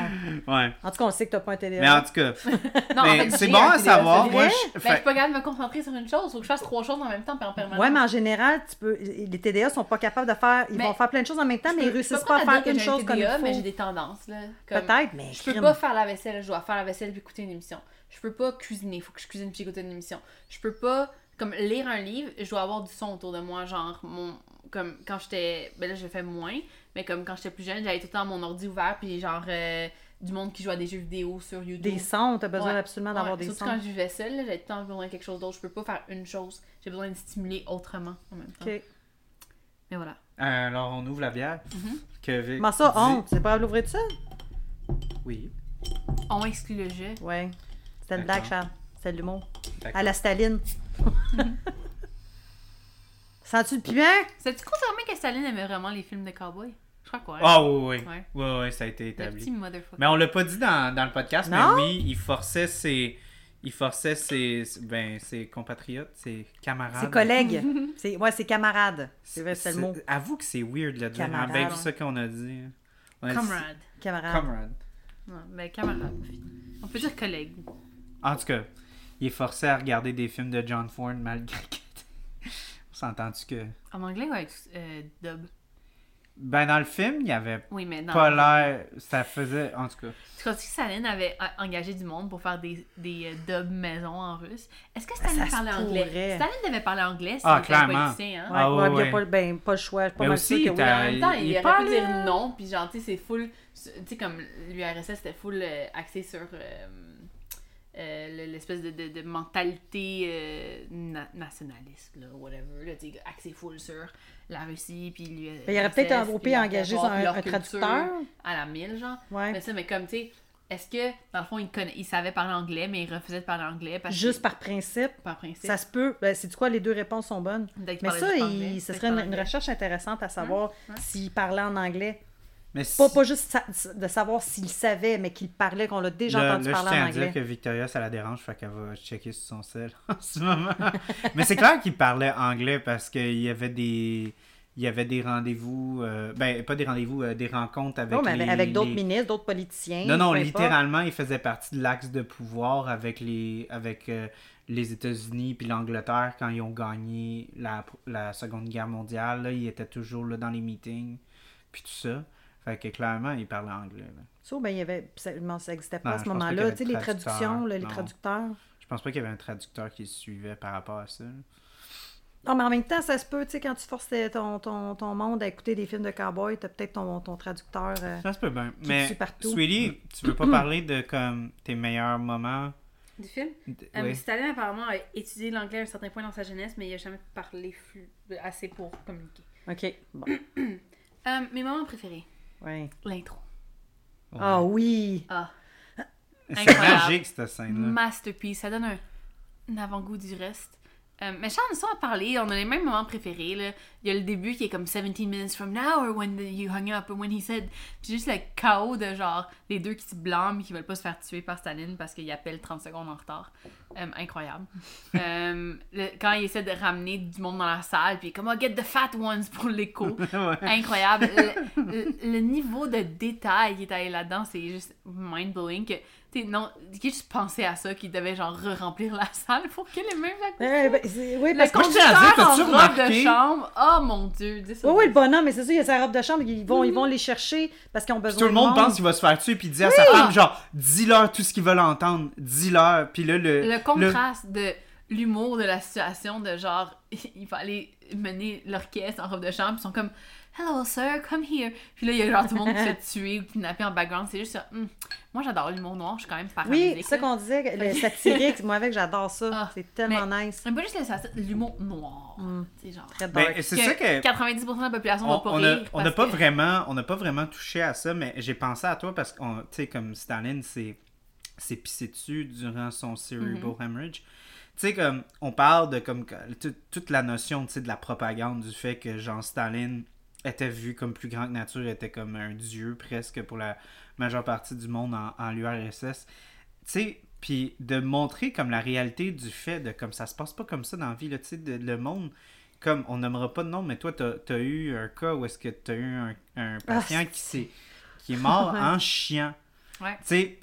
Ouais. En tout cas, on sait que t'as pas un TDA. Mais en tout cas, Non, en mais fait, c'est bon à savoir. Moi, je, Ben, je fait- suis pas capable de me concentrer sur une chose. Faut que je fasse trois choses en même temps, puis en permanence. Ouais, mais en général, tu peux... les TDA sont pas capables de faire. Ils Mais- vont faire plein de choses en même temps, mais ils réussissent pas à faire une chose comme il TDA, faut. mais j'ai des tendances, là. Peut-être, mais Je peux pas faire la vaisselle, je dois faire la vaisselle puis écouter une émission. Je peux pas cuisiner, faut que je cuisine puis écouter une émission. Je peux pas comme lire un livre, je dois avoir du son autour de moi, genre mon comme quand j'étais ben là je fais moins, mais comme quand j'étais plus jeune, j'avais tout le temps mon ordi ouvert puis genre euh, du monde qui joue à des jeux vidéo sur YouTube. Des sons, t'as besoin Ouais. absolument d'avoir Ouais, des surtout sons. quand je vivais seule, j'avais tout le temps besoin de quelque chose d'autre. Je peux pas faire une chose. J'ai besoin de stimuler autrement en même temps. Ok. Mais voilà. Euh, alors, on ouvre la bière. Mhm. Que Vic Comment ça, dit- honte? C'est pas grave d'ouvrir ça? Oui. On exclut le jeu. Ouais. C'était le blague, Charles. C'était de l'humour. À la Staline. Sens-tu le piment? Sais-tu confirmé que Staline aimait vraiment les films de cowboy? Je crois quoi. Ah oui, oui. Ouais. Oui, oui, ça a été Le établi. petit motherfucker. Mais on l'a pas dit dans, dans le podcast, Non? mais oui, il forçait ses. Il forçait ses, ben, ses compatriotes, ses camarades. C'est collègue. c'est, ouais, c'est camarade. C'est vrai, c'est le mot. Avoue que c'est weird là, de dire. Camarade, vu ouais. ça qu'on a dit. On a dit- Comrade. Camarade. Comrade. Non, mais camarade. On peut dire collègue. En tout cas, il est forcé à regarder des films de John Ford malgré que. On s'entend-tu que. En anglais ou avec euh, dub? Ben, dans le film, il y avait Oui, mais non. pas l'air. Ça faisait. En tout cas. Tu crois que Staline avait a- engagé du monde pour faire des, des euh, dubs maison en russe? Est-ce que Ça Staline se parlait pourrait. anglais? Staline devait parler anglais s'il Ah, clairement. politicien, hein? Ouais, Ah, ouais, ouais, il y a pas, ben, pas le choix. Je suis pas Mais mal aussi, sûre que oui. t'as- en même temps, il- il, aurait pu dire non, puis genre, tu sais, c'est full. Tu sais, comme l'URSS, c'était full euh, axé sur euh, euh, le- l'espèce de, de, de mentalité euh, na- nationaliste, là, whatever, là, tu sais, axé full sur la Russie, puis l'URSS. Ben, il aurait peut-être groupé leur engagé terroir, un, un traducteur. À la mille, genre. Ouais. Mais ça, mais comme, tu sais, est-ce que, dans le fond, il, conna- il savait parler anglais, mais il refusait de parler anglais parce Juste que, par principe. par principe? Ça se peut. Ben, c'est quoi, les deux réponses sont bonnes. Mais ça, il- ce serait une, recherche intéressante à savoir s'il parlait en anglais. Mais Pas, pas juste sa- de savoir s'il savait, mais qu'il parlait, qu'on l'a déjà entendu là, je parler tiens en à dire anglais. que Victoria, ça la dérange, fait qu'elle va checker sur son sel en ce moment. Mais c'est clair qu'il parlait anglais parce qu'il y avait des... Il y avait des rendez-vous, euh, ben pas des rendez-vous, euh, des rencontres avec Oh, mais avec- les- avec d'autres les- ministres, d'autres politiciens. Non, non, littéralement, il faisait partie de l'axe de pouvoir avec les, avec, euh, les États-Unis puis l'Angleterre quand ils ont gagné la, la Seconde Guerre mondiale. Là, il était toujours là dans les meetings, puis tout ça. Fait que clairement, il parlait anglais. là. Ça, ben, il y avait, ça n'existait pas Non, à ce je pense pas qu'il y moment-là. avait Tu sais, les traductions, là, les non. traducteurs. Je pense pas qu'il y avait un traducteur qui suivait par rapport à ça. là. Non, mais en même temps, ça se peut, tu sais, quand tu forces ton, ton, ton monde à écouter des films de cowboy, t'as peut-être ton, ton traducteur. euh, Ça se peut bien. Mais. Sweetie, tu veux pas parler de comme tes meilleurs moments? Du film? de- Euh, oui. Staline, apparemment, a étudié l'anglais à un certain point dans sa jeunesse, mais il a jamais parlé flu- assez pour communiquer. OK. Bon. Euh, mes moments préférés. Ouais. L'intro. Ouais. Ah oui! Ah, C'est incroyable. magique, cette scène-là. masterpiece. Ça donne un, un avant-goût du reste. Euh, mais Charles, ça à parler, on a les mêmes moments préférés. Là. Il y a le début qui est comme 17 minutes from now, or when the- you hung up, or when he said. Puis juste le chaos de genre les deux qui se blâment et qui veulent pas se faire tuer par Staline parce qu'il appelle 30 secondes en retard. Euh, incroyable. Euh, le- quand il essaie de ramener du monde dans la salle, puis comme, oh, get the fat ones pour l'écho. Ouais. Incroyable. Le, le- le niveau de détail qui est allé là-dedans, c'est juste mind-blowing. Que, non, qui juste pensé à ça, qu'il devait genre re-remplir la salle pour que les mêmes Ouais, ben, oui, Le parce conducteur en robe remarqué- de chambre, oh mon dieu. dis ça. Oui, oui, le bonhomme, mais c'est ça, il y a sa robe de chambre, ils vont, ils vont les chercher parce qu'ils ont Puis besoin tout le de monde pense qu'il va se faire tuer, puis il dit à sa femme, genre, dis-leur tout ce qu'ils veulent entendre, dis-leur. Puis là, le. Le contraste de l'humour de la situation, de genre, il va aller mener l'orchestre en robe de chambre, puis ils sont comme, Hello sir, come here. Puis là, il y a genre tout le monde qui se fait tuer ou kidnapper en background. C'est juste ça. hum, Moi, j'adore l'humour noir, je suis quand même Oui, paramédic. c'est ça qu'on disait, le satirique, moi avec, j'adore ça. Ah, c'est tellement nice. Mais pas juste l'humour noir. Mm. C'est genre. Très dark. Ben, c'est que ça que. 90% de la population va On pas on a- rire. on n'a pas que- vraiment on n'a pas vraiment touché à ça mais j'ai pensé à toi parce que tu sais comme Staline c'est s'est pissé dessus durant son cerebral Mm-hmm. hemorrhage tu sais comme on parle de comme toute la notion tu sais de la propagande du fait que Jean Staline était vu comme plus grand que nature était comme un dieu presque pour la majeure partie du monde en, en l'URSS tu sais puis de montrer comme la réalité du fait de comme ça se passe pas comme ça dans la vie tu sais le monde comme on nommera pas de nom, mais toi, t'as as eu un cas où est-ce que t'as eu un, un patient qui, s'est- qui est mort en chiant. Ouais.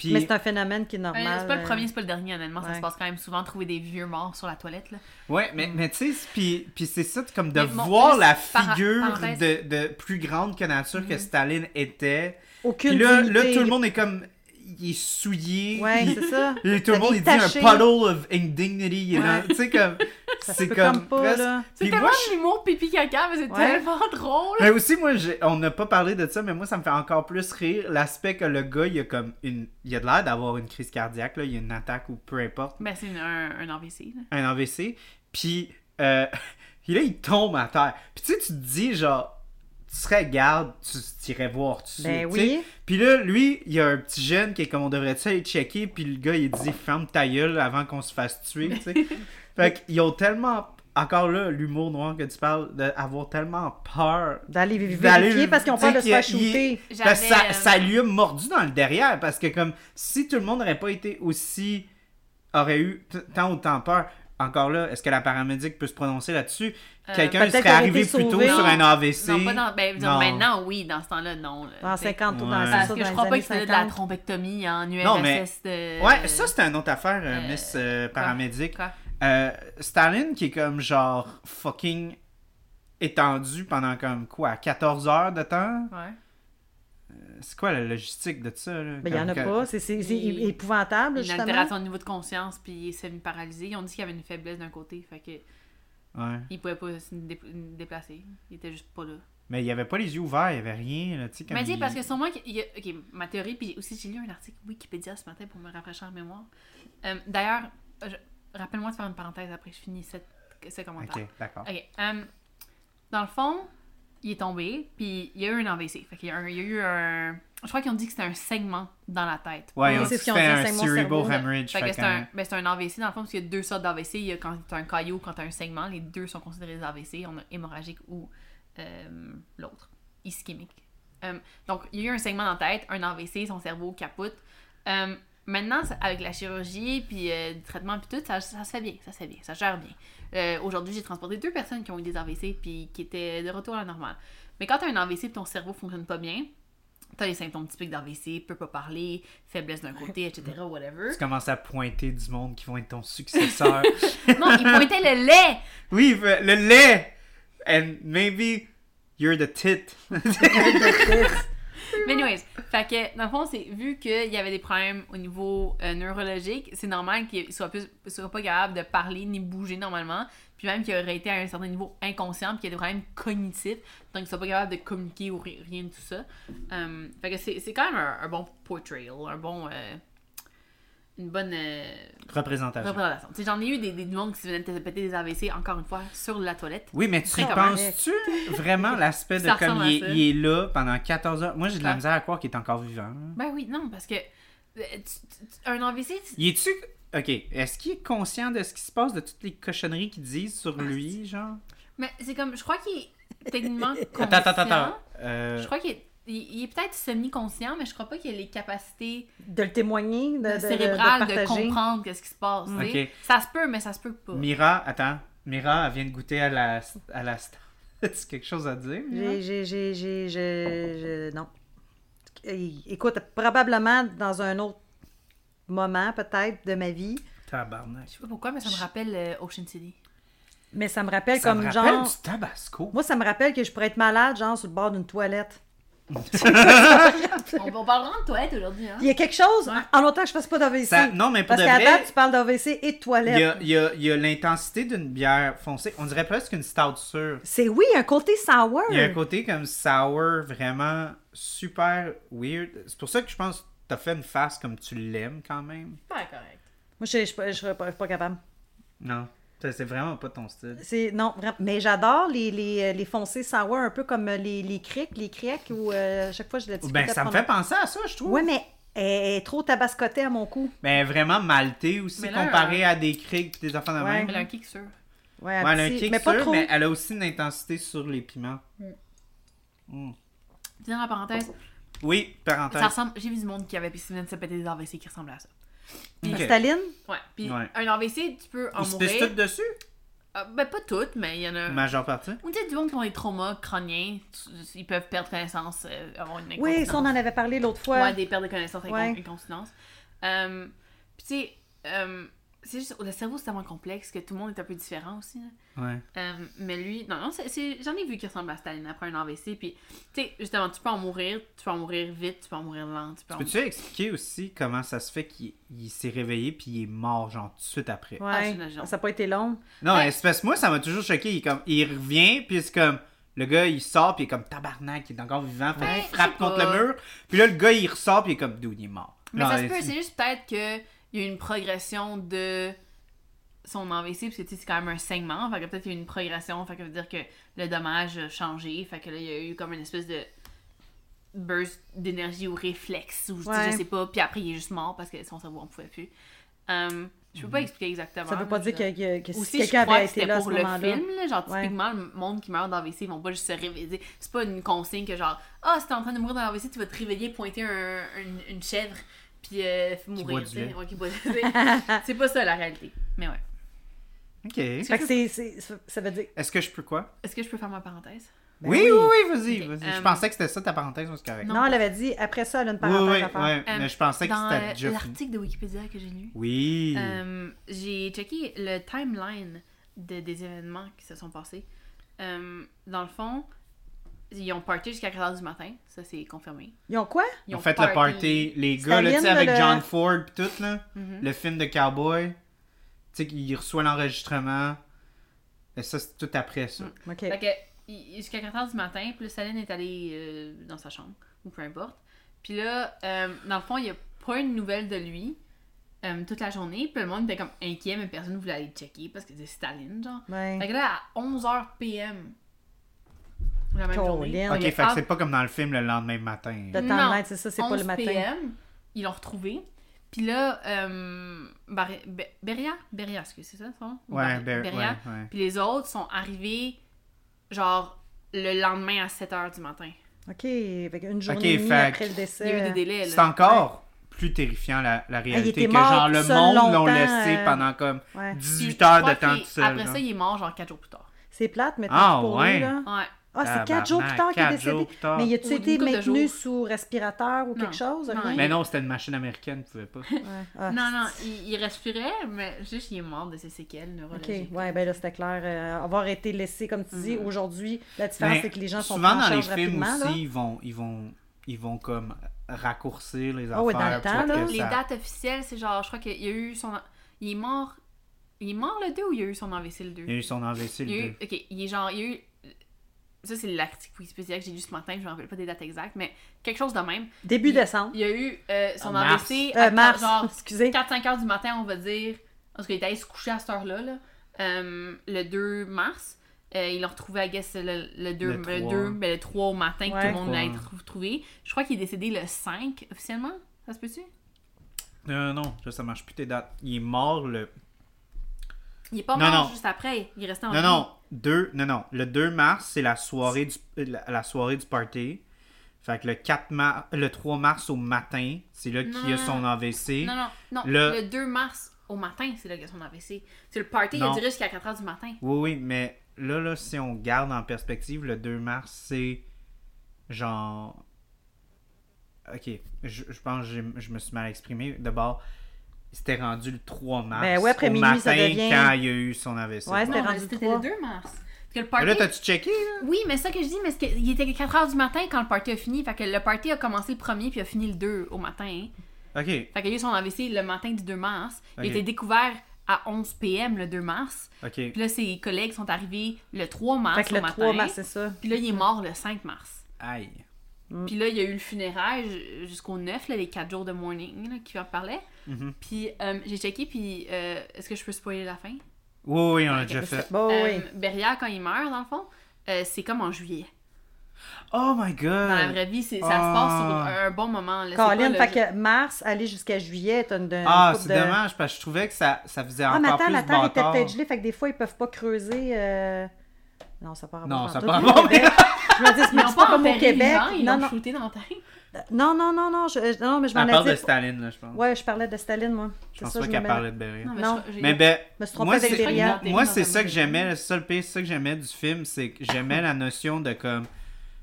Mais c'est un phénomène qui est Euh, normal. c'est pas le euh, premier, c'est pas le dernier, honnêtement. Ça se passe quand même souvent, trouver des vieux morts sur la toilette. Là. Ouais, mais, mais tu sais, puis, puis c'est ça, comme de Mais voir la figure de, de plus grande que nature que Mhm. Staline était. Aucune Puis là, là, tout le monde est comme... Il est souillé. Ouais, c'est ça. et tout le monde, il dit un puddle of indignity. il est dans- Tu sais, comme... C'est comme, comme pas, presque- là. C'est Puis tellement moi, de l'humour pipi-caca, mais c'est Ouais. tellement drôle. Mais aussi, moi, j'ai- on n'a pas parlé de ça, mais moi, ça me fait encore plus rire l'aspect que le gars, il a comme une. Il a de l'air d'avoir une crise cardiaque, là, il y a une attaque ou peu importe, Ben, c'est une- un, un AVC. Là. un AVC. Puis, euh, puis là, il tombe à terre. Puis tu sais, tu te dis, genre, tu serais garde, tu t'irais voir dessus. Ben tu sais. oui. Puis là, lui, il y a un petit jeune qui est comme on devrait-tu aller checker, puis le gars, il dit ferme ta gueule avant qu'on se fasse tuer, tu sais. fait qu'ils ont tellement. Encore là, l'humour noir que tu parles, d'avoir tellement peur D'aller D'aller- vérifier parce qu'ils ont peur de se faire shooter. parce ça, euh, ça lui a mordu dans le derrière parce que comme si tout le monde n'aurait pas été aussi aurait eu tant ou tant peur encore là est-ce que la paramédic peut se prononcer là-dessus? Euh, quelqu'un serait arrivé plus tôt sur un. AVC Non, pas dans. Ben, Non. maintenant, oui, dans ce temps-là, non. là. T'sais. 50 ou dans, Parce ça, que je crois pas qu'il faisait de la 50. thrombectomie en URSS. Non, mais- de... ouais ça c'est une autre affaire euh, euh, Miss euh, paramédic Quoi? Euh, Staline qui est comme genre fucking étendu pendant comme quoi, 14 heures de temps? Ouais. C'est quoi la logistique de ça? là? Ben, il n'y en a Comme- pas. C'est c'est- c'est Il- épouvantable, Une justement. altération au niveau de conscience, puis il est semi-paralysé. Ils ont dit qu'il y avait une faiblesse d'un côté, fait que Ouais. il pouvait pas se dé- déplacer. Il était juste pas là. Mais il y avait pas les yeux ouverts, il y avait rien, là, tu sais. comme Mais dis, il- parce que sûrement qu'il y a... Ok, ma théorie, puis aussi j'ai lu un article Wikipédia ce matin pour me rafraîchir la mémoire. Euh, D'ailleurs, je- rappelle-moi de faire une parenthèse après que je finis cette... ce commentaire. Ok, d'accord. Ok. euh, dans le fond, il est tombé, puis il y a eu un AVC. Fait qu'il y a, un- il y a eu un. Je crois qu'ils ont dit que c'était un segment dans la tête. Ouais, Oui, c'est dit ce que qu'ils ont c'était dit, un c'est cerebral cerveau. hemorrhage. Fait que fait c'est qu'un- un, ben, c'est un AVC dans le fond, parce qu'il y a deux sortes d'AVC. Il y a quand tu as un caillot, quand tu as un segment. Les deux sont considérés des AVC. On a hémorragique ou euh, l'autre, ischémique. Euh, donc, il y a eu un segment dans la tête, un AVC, son cerveau capote. Euh, maintenant, avec la chirurgie, puis euh, le traitement, puis tout, ça, ça se fait bien, ça se fait bien, ça gère bien. Euh, Aujourd'hui, j'ai transporté deux personnes qui ont eu des AVC, puis qui étaient de retour à la normale. Mais quand tu as un AVC et ton cerveau fonctionne pas bien, tu as les symptômes typiques d'AVC, peut pas parler, faiblesse d'un côté, etc., whatever. Tu commences à pointer du monde qui vont être ton successeur. Non, il pointait le lait! oui, le lait! And maybe you're the tit. Mais anyways, fait que dans le fond, c'est vu qu'il y avait des problèmes au niveau euh, neurologique, c'est normal qu'il soit soit pas capable de parler ni bouger normalement, puis même qu'il aurait été à un certain niveau inconscient, puis qu'il y a des problèmes cognitifs, donc qu'il soit pas capable de communiquer ou ri- rien de tout ça. Euh, fait que c'est quand même un, un bon portrayal, un bon euh, une bonne euh, Représentation. j'en ai eu des, des monde qui se venaient de péter des AVC encore une fois sur la toilette. Oui, mais tu penses-tu vraiment l'aspect de comme il est, ça. il est là pendant 14 heures? Moi, j'ai de la misère à croire qu'il est encore vivant. Ben oui, non, parce que euh, tu- tu- tu- un AVC, tu- Il est-tu. Ok, est-ce qu'il est conscient de ce qui se passe, de toutes les cochonneries qu'ils disent sur Ah, lui, genre? Mais c'est comme, je crois qu'il est techniquement conscient. Attends, attends, attends. Euh, Je crois qu'il est, il, il est peut-être semi-conscient, mais je crois pas qu'il a les capacités De le témoigner, de, de, de- comprendre qu'est-ce qui se passe. Ça se peut, mais ça se peut pas. Mira, attends. Mira, elle vient de goûter à la. À la... As-tu quelque chose à dire? J'ai, j'ai, j'ai, j'ai, non. Écoute, probablement dans un autre moment, peut-être, de ma vie, Tabarnak. Je sais pas pourquoi, mais ça me rappelle euh, Ocean City. mais ça me rappelle Ça comme me rappelle genre... du tabasco. Moi, ça me rappelle que je pourrais être malade, genre, sur le bord d'une toilette. on, on parle vraiment de toilette aujourd'hui, hein? Il y a quelque chose, Ouais. en autant que je fasse pas d'AVC. Ça- non, mais pour Parce qu'à date, tu parles d'AVC et de il toilette. y a, il y a- l'intensité d'une bière foncée. On dirait presque une stout sûre. C'est oui, un côté sour. Il y a un côté comme sour, vraiment super weird. C'est pour ça que je pense que t'as fait une face comme tu l'aimes quand même. Pas correct. Moi, je, serais pas, pas capable. Non, c'est vraiment pas ton style. C'est, non, vraiment. Mais j'adore les, les, les foncés sour, un peu comme les, les crics, les crics, où euh, à chaque fois, je le dis. Ben, ça me fait penser à ça, je trouve. Ouais, mais elle est trop tabascotée à mon cou. Ben, vraiment malté aussi, là, comparé à des crigs et des enfants de Ouais. même. Mais là, un kick sûr. Ouais, elle a un kick mais pas sûr, trop. mais elle a aussi une intensité sur les piments. Mm. Dis dans la parenthèse, Oui, parenthèse. ça ressemble. J'ai vu du monde qui avait venait de se péter des AVC qui ressemblait à ça. Ok. Staline? Ouais. Puis Ouais. un AVC, tu peux en Ils se pissent mourir. tout dessus? Ah, ben, pas toutes, mais il y en a. Majeure partie. Ou tu sais, du monde qui ont des traumas crâniens, tu- ils peuvent perdre connaissance, euh, avoir une Oui, ça, on en avait parlé l'autre fois. Ouais, des pertes de connaissance, incon- Ouais. incontinence. Euh, Puis tu sais, euh, c'est juste, le cerveau c'est tellement complexe que tout le monde est un peu différent aussi. là. Ouais. Euh, mais lui, non, non, c'est- j'en ai vu qui ressemble à Staline après un AVC. Puis, tu sais, justement, tu peux en mourir, tu peux en mourir vite, tu peux en mourir lent. Tu peux en... Peux-tu expliquer aussi comment ça se fait qu'il il s'est réveillé puis il est mort, genre, tout de suite après? Ouais, Ah, ça n'a pas été long. Non, Ouais. espèce, moi, ça m'a toujours choqué. Il, comme, il revient, puis c'est comme. Le gars, il sort, puis il est comme tabarnak, il est encore vivant, fait Ouais, qu'il frappe contre pas. le mur. Puis là, le gars, il ressort, puis il est comme, dude, il est mort. Mais Non, ça se il- peut, c'est juste peut-être qu'il y a une progression de son AVC, parce que tu sais, c'est quand même un saignement. Fait que peut-être qu'il y a une progression, fait que ça veut dire que le dommage a changé. Fait que là, il y a eu comme une espèce de burst d'énergie ou réflexe, ou je- Ouais. je sais pas. Puis après, il est juste mort parce que son cerveau en pouvait plus. Euh, je peux pas expliquer exactement. Ça veut pas dire que, que- que si aussi, quelqu'un je crois avait que été c'était là à ce pour le film, là, genre Ouais. typiquement, le monde qui meurt d'AVC, ils vont pas juste se réveiller. C'est pas une consigne que genre, ah, si t'es en train de mourir dans l'AVC, tu vas te réveiller, pointer un- une, une chèvre, puis euh, mourir. boit du. Ouais, qui boit du lait. c'est pas ça la réalité. Mais ouais. Ok. Fait que c'est, c'est- ça veut dire. Est-ce que je peux quoi? Est-ce que je peux faire ma parenthèse? Ben oui, oui, oui, vas-y, Ok, vas-y. Je euh, pensais que c'était ça ta parenthèse, c'est correct. Non. Non, elle avait dit après ça, elle a une oui, parenthèse oui, à faire. ouais, Euh, mais je pensais que Dans c'était euh, déjà l'article de Wikipédia que j'ai lu, Oui. euh, j'ai checké le timeline de, des événements qui se sont passés. dans le fond, ils ont party jusqu'à 4h du matin. Ça, c'est confirmé. Ils ont quoi? Ils ont fait le party, les gars, là, tu sais, Staline, avec le- John Ford pis tout, là. Mhm. Le film de Cowboy. Tu sais, qu'il reçoit l'enregistrement. Et ça, c'est tout après ça. OK. Fait que, jusqu'à 4h du matin, puis là, Staline est allée euh, dans sa chambre, ou peu importe. Puis là, euh, dans le fond, il n'y a pas une nouvelle de lui euh, toute la journée. Puis le monde était comme inquiet, mais personne ne voulait aller checker parce que c'est Staline, genre. Ouais. Fait que là, à 11h PM, la même journée. Colin. Ok, fait que c'est pas comme dans le film le lendemain matin. Le temps Non. de mettre, c'est ça, c'est pas le 11 matin. PM, ils l'ont retrouvé. Puis là, euh, Bar- Be- Beria, Beria, est-ce que c'est ça son Ouais, Bar- Ber- Beria. ouais, ouais. Puis les autres sont arrivés, genre, le lendemain à 7h du matin. OK, avec une journée Ok, et demie fait après le Il y a eu décès. des délais, là. C'est encore plus terrifiant la, la réalité. que genre le monde l'ont laissé euh, pendant comme Ouais. 18 Puis heures de temps tout seul. Après genre. ça, il est mort, genre, 4 jours plus tard. C'est plate, mais Ah, pour ouais. lui, là. Ouais. Ah, c'est quatre jours plus tard qu'il est décédé. jours plus tard. Mais y a-tu été maintenu sous respirateur ou Non. quelque chose? Non, rien? Mais non, c'était une machine américaine, tu pouvais pas. Ouais. Ah, Non, non, il, il respirait, mais juste, il est mort de ses séquelles OK, ouais, ben là, c'était clair. euh, avoir été laissé, comme tu dis, Mhm. aujourd'hui, la différence, c'est que les gens sont souvent dans les films aussi, là. ils vont, ils vont, ils vont comme raccourcir les affaires. Ah ouais, dans le temps, là. ça- Les dates officielles, c'est genre, je crois qu'il y a eu son. Il est mort. Il est mort le 2 ou il y a eu son AVC le 2 Il y a eu son AVC le eu. Ok, il est genre. Il y a eu. Ça, c'est l'article Wikipédia que j'ai lu ce matin, je me rappelle pas des dates exactes, mais quelque chose de même. Début il- décembre. Il y a eu euh, son Ah, mars. AVC Euh, à mars, genre excusez. 4-5 heures du matin, on va dire. Parce qu'il est allé se coucher à cette heure-là, là, euh, le 2 mars. Euh, ils l'ont retrouvé, I guess, le, le 2, Le le, 3. 2, ben, le 3 au matin, que tout le monde l'a retrouvé. Je crois qu'il est décédé le 5 officiellement. Ça se peut-tu? Euh, non, ça, ça marche plus tes dates. Il est mort le. Il est pas Non, mort non. juste après. Il est resté en Non, vie. non, deux, non, non. Le 2 mars, c'est la soirée du, la, la soirée du party. Fait que le 4 mars, le 3 mars au matin, c'est là qu'il y a son AVC. Non, non, non. Le- Le... 2 mars au matin, c'est là qu'il y a son AVC. C'est le party, il a duré jusqu'à 4 h du matin. Oui, oui, mais là, là, si on garde en perspective, le 2 mars, c'est genre. Ok, je, je pense que je me suis mal exprimé. D'abord, c'était rendu le 3 mars. Ben ouais, après au minuit, matin, ça devient- quand il y a eu son AVC. Ouais, c'était Non, rendu c'était trois. le 2 mars. Parce que le Mais party... là, t'as-tu checké, là? Oui, mais ça que je dis, mais c'est que- il était 4 h du matin quand le party a fini. Fait que le party a commencé le premier puis a fini le 2 au matin. Ok. Fait qu'il y a eu son AVC le matin du 2 mars. Il a été découvert à 11 p.m. le 2 mars. Ok. Puis là, ses collègues sont arrivés le 3 mars Fait que au le matin. 3 mars, c'est ça. Puis là, il est mort le 5 mars. Aïe. Mm. Puis là, il y a eu le funéraire ju- jusqu'au 9, là, les 4 jours de morning là, qui en parlait. Mhm. Puis euh, j'ai checké, puis euh, est-ce que je peux spoiler la fin? Oui, oui, on l'a déjà fait. Bon, Euh, oui. Beria, quand il meurt, dans le fond, euh, c'est comme en juillet. Oh my god! Dans la vraie vie, ça se passe sur Ah. un bon moment. là. Pas Colin, le- fait que mars, aller jusqu'à juillet, t'as une, une Ah, c'est de... dommage parce que je trouvais que ça, ça faisait Ah, encore mais attends, plus la terre était peut-être gelée, fait que des fois, ils peuvent pas creuser. euh, Non, ça part Non, ça pas part pas. Je me dis, Ils mais pas pas comme au Québec. ils Non, shooté dans la terre. Non, non, non, non, je, non, mais je m'en Elle parle de. Staline, là, je pense. Ouais, je parlais de Staline, moi. je pense ça, pas qu'elle parlait de Beria. Non, mais Non. je- Mais ben, moi, avec c'est, Beria. moi, Dans c'est ça que j'aimais, le seul pire, c'est ça que j'aimais du film, c'est que j'aimais la notion de comme.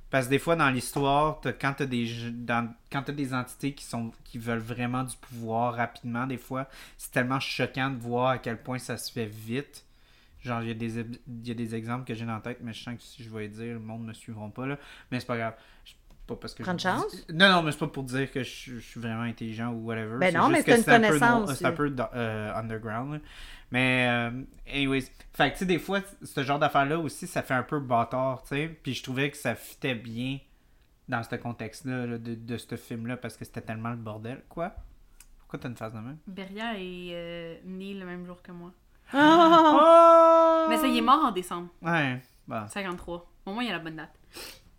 Parce que des fois, dans l'histoire, t'as- quand t'as des, dans, quand t'as des entités qui, sont, qui veulent vraiment du pouvoir rapidement, des fois, c'est tellement choquant de voir à quel point ça se fait vite. Genre, il y, a des, il y a des exemples que j'ai dans la tête, mais je sens que si je vais les dire, le monde ne me suivront pas, là. Mais c'est pas grave. Je- Pas parce que Prends je- de chance? Non, non, mais c'est pas pour dire que je, je suis vraiment intelligent ou whatever. Ben non, juste mais c'est une connaissance, C'est un peu euh, underground. là. Mais, euh, anyways. Fait que, tu sais, des fois, ce genre d'affaires-là aussi, ça fait un peu bâtard, tu sais. Puis je trouvais que ça fitait bien dans ce contexte-là, là, de, de ce film-là, parce que c'était tellement le bordel. Quoi? Pourquoi t'as une face de même? Beria est euh, né le même jour que moi. Ah! Oh! Mais ça, il est mort en décembre, Ouais. Bon. 53. Au moins, il a la bonne date.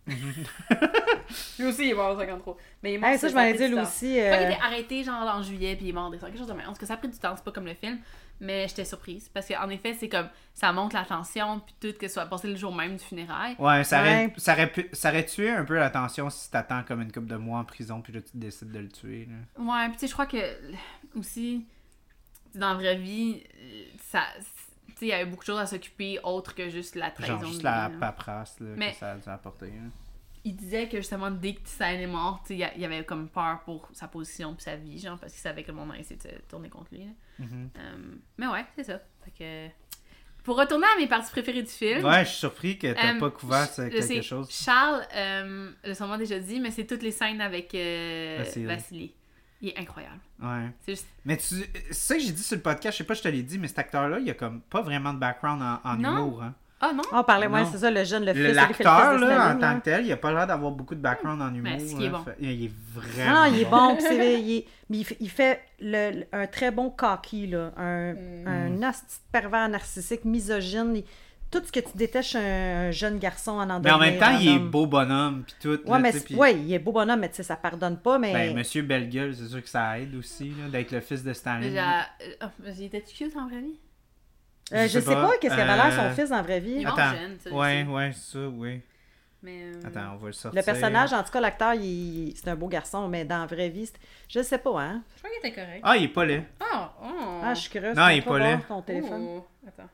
Lui aussi, il est mort en 53. Mais il est mort Hey, ça, je m'en ai dit, lui aussi. Euh, était arrêté genre en juillet puis il est mort en décembre. Quelque chose de même. En tout cas, ça a pris du temps, c'est pas comme le film. Mais j'étais surprise. Parce qu'en effet, c'est comme ça monte la tension puis tout, que ce soit passé le jour même du funérail. Ouais, ça aurait, Ouais. ça, aurait pu- ça aurait tué un peu la tension si t'attends comme une couple de mois en prison puis là tu décides de le tuer. Là. Ouais, puis tu sais, je crois que aussi, dans la vraie vie, ça. Il y avait beaucoup de choses à s'occuper autre que juste la trahison. Genre juste la paperasse là, Mais- que ça a là. il disait que justement dès que Tissan est mort, il y avait comme peur pour sa position puis sa vie, genre parce qu'il savait que le monde allait essayer de se tourner contre lui. là. Mhm. Euh, mais ouais, c'est ça. Fait que pour retourner à mes parties préférées du film. Ouais, je suis surpris que t'as Euh, pas couvert je quelque chose. Charles euh, l'a sûrement déjà dit, mais c'est toutes les scènes avec euh, Vassili. Vassili. Il est incroyable. Ouais. C'est juste. Mais tu... c'est ça que j'ai dit sur le podcast, je sais pas, je te l'ai dit, mais cet acteur-là, il a comme pas vraiment de background en, en Non. humour. Hein. Ah non? On parlait, ouais, Non. c'est ça, le jeune, le fils. L'acteur, là, en tant que tel, il a pas l'air d'avoir beaucoup de background en humour. Mais ce qui est là. bon. Fait- Il est Non, vraiment non, il est bon. c'est- il, est- mais il fait, il fait le- un très bon cocky, là. Un, Mm. un de pervers narcissique, misogyne. Il- tout ce que tu détèches un, un jeune garçon en en Mais en même temps, il est beau bonhomme, puis tout. Ouais, là, mais ouais, il est beau bonhomme, mais tu sais, ça pardonne pas, mais. Ben, Monsieur Bellegueule, c'est sûr que ça aide aussi, là, d'être le fils de Staline. Déjà. euh, oh, il était cute en vraie vie? Euh, je sais pas, qu'est-ce qu'avait l'air son Euh, fils dans la vraie vie? Il Attends. jeune, ça, Ouais, ouais, ça, oui. Mais. euh, Attends, on va le sortir. Le personnage, en tout cas, l'acteur, il- c'est un beau garçon, mais dans la vraie vie, c'est- je sais pas, hein. Je crois qu'il était correct. Ah, il est pas laid. Oh! oh. Ah, je suis curieuse. Non, tu il est pas laid. ton téléphone. Oh. Attends.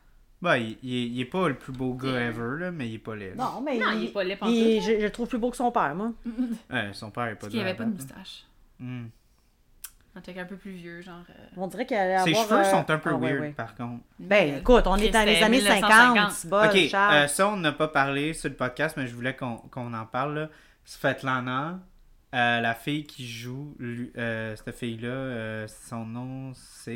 Ben, il, il est, il est pas le plus beau gars ever, là, mais il est pas laid. Non, mais Non, il est pas laid il- pantoute, je, je le trouve plus beau que son père, moi. Ouais, son père est pas qu'il de avait pas de moustache. Hmm. Un truc un peu plus vieux, genre. euh, On dirait qu'elle allait Ses avoir... cheveux euh, sont un peu ah, weird, ouais. par contre. Ben, euh, écoute, on est dans les années 1950. 50, c'est bon, ok, euh, ça, on n'a pas parlé sur le podcast, mais je voulais qu'on qu'on en parle. Là. Svetlana, euh, la fille qui joue euh, cette fille-là, euh, son nom, c'est.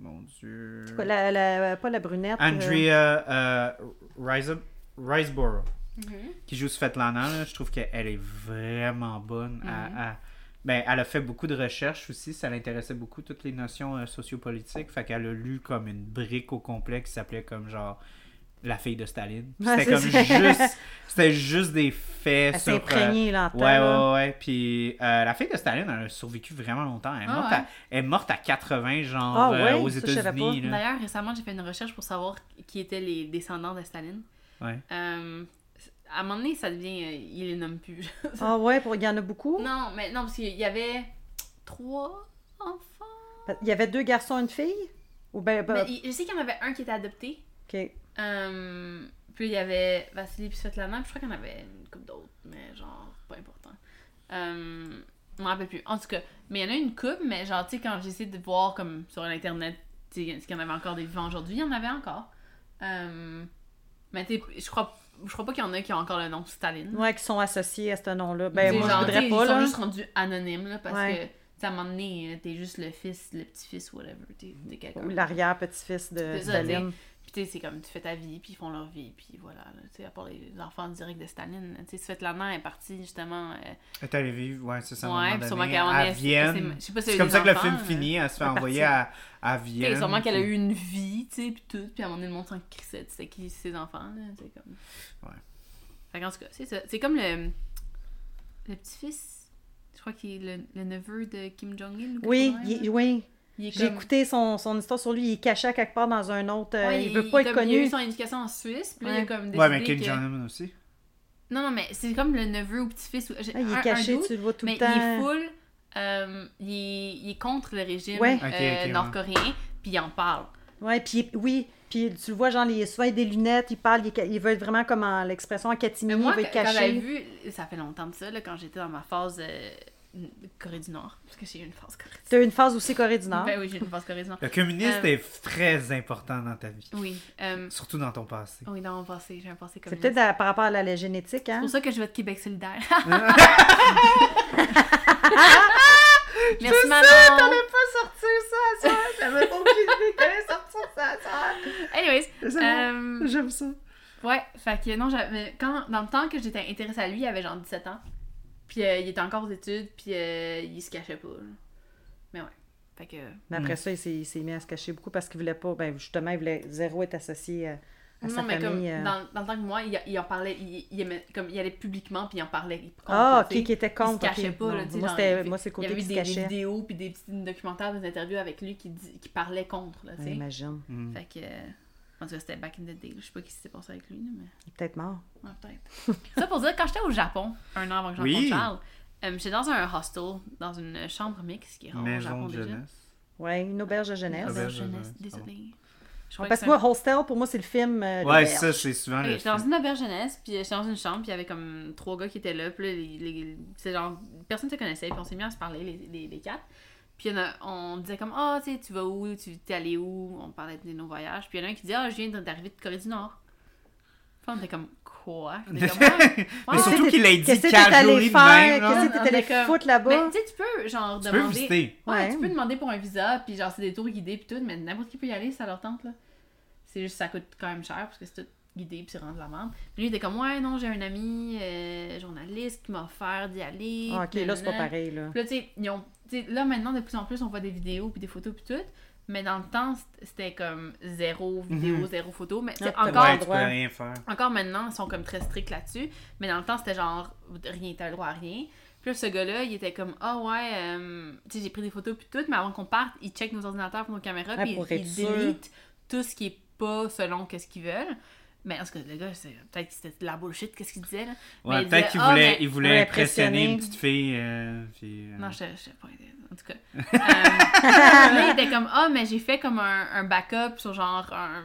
Mon Dieu. Quoi, la- la- pas la brunette. Andrea Riseborough, mhm. qui joue Svetlana. là, je trouve qu'elle est vraiment bonne. à- Mhm. à- ben, elle a fait beaucoup de recherches aussi. Ça l'intéressait beaucoup, toutes les notions sociopolitiques. Fait qu'elle a lu comme une brique au complet qui s'appelait comme genre la fille de Staline. Ouais, C'était comme ça. juste. C'était juste des faits Elle sur. s'est euh, là-dedans. Ouais, ouais, ouais. Puis euh, la fille de Staline, elle a survécu vraiment longtemps. Elle est, Ah, morte, ouais. à, elle est morte à 80, genre, Ah, euh, ouais? aux je savais États-Unis. D'ailleurs, récemment, j'ai fait une recherche pour savoir qui étaient les descendants de Staline. Ouais. Euh, à un moment donné, ça devient. euh, il les nomme plus. Ah ouais, pour... il y en a beaucoup? non, mais non, parce qu'il y avait trois enfants. Il y avait deux garçons et une fille? Ou ben, ben, Mais je sais qu'il y en avait un qui était adopté. ok. Euh, puis il y avait Vassili puis Svetlana, puis je crois qu'il y en avait une couple d'autres, mais genre, pas important. Euh, je m'en rappelle plus. En tout cas, mais il y en a une couple, mais genre, tu sais, quand j'essaie de voir comme sur l'internet, tu sais, est-ce qu'il y en avait encore des vivants aujourd'hui, il y en avait encore. Euh, mais tu je crois, je crois pas qu'il y en a qui ont encore le nom Staline. Ouais, qui sont associés à ce nom-là. Ben, moi, genre, je voudrais pas, Ils sont juste rendus anonymes, là, parce Ouais. que, à un moment donné, t'es juste le fils, le petit-fils, whatever, t'es quelqu'un. Ou l'arrière-petit-fils de Staline. Puis tu sais, c'est comme tu fais ta vie, puis ils font leur vie, puis voilà. là, Tu sais, à part les enfants directs de Staline. Tu sais, Svetlana est partie justement. euh, Elle est allée vivre, ouais, c'est ça. ouais, moment puis sûrement un moment à Vienne. elle s'est- je sais pas si C'est elle a comme ça que le film euh, finit, elle se fait elle est envoyer à, à Tu Vienne. sais, sûrement qu'elle a eu une vie, tu sais, puis tout. Puis à un moment donné, le monde s'en crissait, tu sais, qui ses enfants, là. Tu sais, comme. Ouais. Fait qu'en tout cas, c'est ça. C'est comme le. Le petit-fils. Je crois qu'il est le, le neveu de Kim quelque Oui, il- oui. J'ai comme- écouté son, son histoire sur lui. Il est caché à quelque part dans un autre. euh, Ouais, il veut pas être comme- Il a eu connu. son éducation en Suisse, puis là, il a Ouais. comme décidé Ouais, mais Kim que... Jong-un aussi. Non, non, mais c'est comme le neveu ou petit-fils. Ah, il est un caché, tu le vois tout mais le temps. il est full. euh, il, est, il est contre le régime Ouais. Euh, ouais. nord-coréen, puis il en parle. Ouais, puis oui, puis tu le vois, genre, il a souvent des lunettes, il parle, il, veut être vraiment comme en l'expression en Mais catimini, moi, il veut être quand quand j'avais caché. vu, ça fait longtemps de ça, là, quand j'étais dans ma phase euh, Corée du Nord, parce que j'ai eu une phase Corée du T'as eu une phase aussi Corée du Nord? Ben oui, j'ai eu une phase Corée du Nord. Le communisme Euh, est très important dans ta vie. Oui, euh, Surtout dans ton passé. oui, dans mon passé, j'ai un passé C'est communiste. peut-être à- par rapport à la, la génétique, C'est hein? pour ça que je vais de Québec solidaire. Merci, Manon! pas sortir ça, ça. J'avais aucune idée que t'allais sortir ça, ça. Anyways, C'est euh. J'aime ça. Ouais, fait que non, j'avais quand dans le temps que j'étais intéressée à lui, il avait genre 17 ans. Puis euh, il était encore aux études, puis euh, il se cachait pas. là. Mais ouais. Fait que Mais après ça, il s'est, il s'est mis à se cacher beaucoup parce qu'il voulait pas, ben justement, il voulait zéro être associé à, à sa non, mais comme famille. euh. dans, dans le temps que moi, il, il en parlait, il, il aimait- comme il allait publiquement puis il en parlait. il- contre, Ah, tu sais. ok, qui était Il contre. se cachait pas, Non, là, tu sais, moi, genre, c'était, il- moi, c'est le Il y côté avait des, des cachait. vidéos puis des petits documentaires, des interviews avec lui qui, dit- qui parlaient contre, là, tu Ouais, sais. imagine. Mm. Fait que, euh, en tout cas, c'était back in the day. Je sais pas ce qui s'est passé avec lui, mais... Il est peut-être mort. Ouais, peut-être. ça pour dire, quand j'étais au Japon, un an avant que je Oui. rencontre Charles, euh, j'étais dans un hostel, dans une chambre mixte qui est au Japon de déjà. jeunesse. Ouais, une auberge de Une jeunesse. auberge Auberge de jeunesse, désolée. Je parce que moi, Hostel, pour moi, c'est le film. euh, Ouais, ça, c'est souvent Ok, le j'étais dans une auberge jeunesse, puis j'étais dans une chambre, puis il y avait comme trois gars qui étaient là, puis là, les, les- c'est genre, personne se connaissait, puis on s'est mis à se parler, les, les, les quatre. Puis a- on disait comme, ah, tu sais, tu vas où, tu es allé où, on parlait de nos voyages. Puis il y en a un qui dit, ah, je viens d'arriver de Corée du Nord. Puis on était comme, quoi? On était comme, Ah, Mais surtout qu'il l'a dit Qu'est-ce que t'es casually allé de faire? même. Qu'est-ce que t'es allé On comme- foutre là-bas? Mais tu sais, tu peux, genre, Tu peux demander. visiter. Ouais, Ouais. tu peux demander pour un visa, puis genre, c'est des tours guidés, puis tout, mais n'importe qui peut y aller, ça leur tente, là. C'est juste, ça coûte quand même cher, parce que c'est tout guidé, puis c'est rendu la merde. Puis lui, il était comme, ouais, non, j'ai un ami euh, journaliste qui m'a offert d'y aller. Ah, ok, là, c'est pas pareil, là. Puis là, tu sais, ils ont- là, maintenant, de plus en plus, on voit des vidéos, puis des photos, puis tout. Mais dans le temps, c'était comme zéro vidéo, Mhm. zéro photo. Mais Ah, encore, pas Ouais, le tu peux droit. rien faire. encore maintenant, ils sont comme très stricts là-dessus. Mais dans le temps, c'était genre, rien, t'as le droit à rien. Puis là, ce gars-là, il était comme, ah ouais, euh, tu sais, j'ai pris des photos puis tout, mais avant qu'on parte, il check nos ordinateurs nos caméras, puis il, il delete tout ce qui est pas selon qu'est-ce qu'ils veulent. Mais en tout cas, le gars, c'est peut-être que c'était de la bullshit, qu'est-ce qu'il disait, là. Mais Ouais, il peut-être disait, qu'il Ah, voulait, mais- il voulait impressionner une petite fille. euh, puis, euh, Non, je je sais pas. En tout cas. Euh, là, il était comme, ah, mais j'ai fait comme un, un backup sur genre un.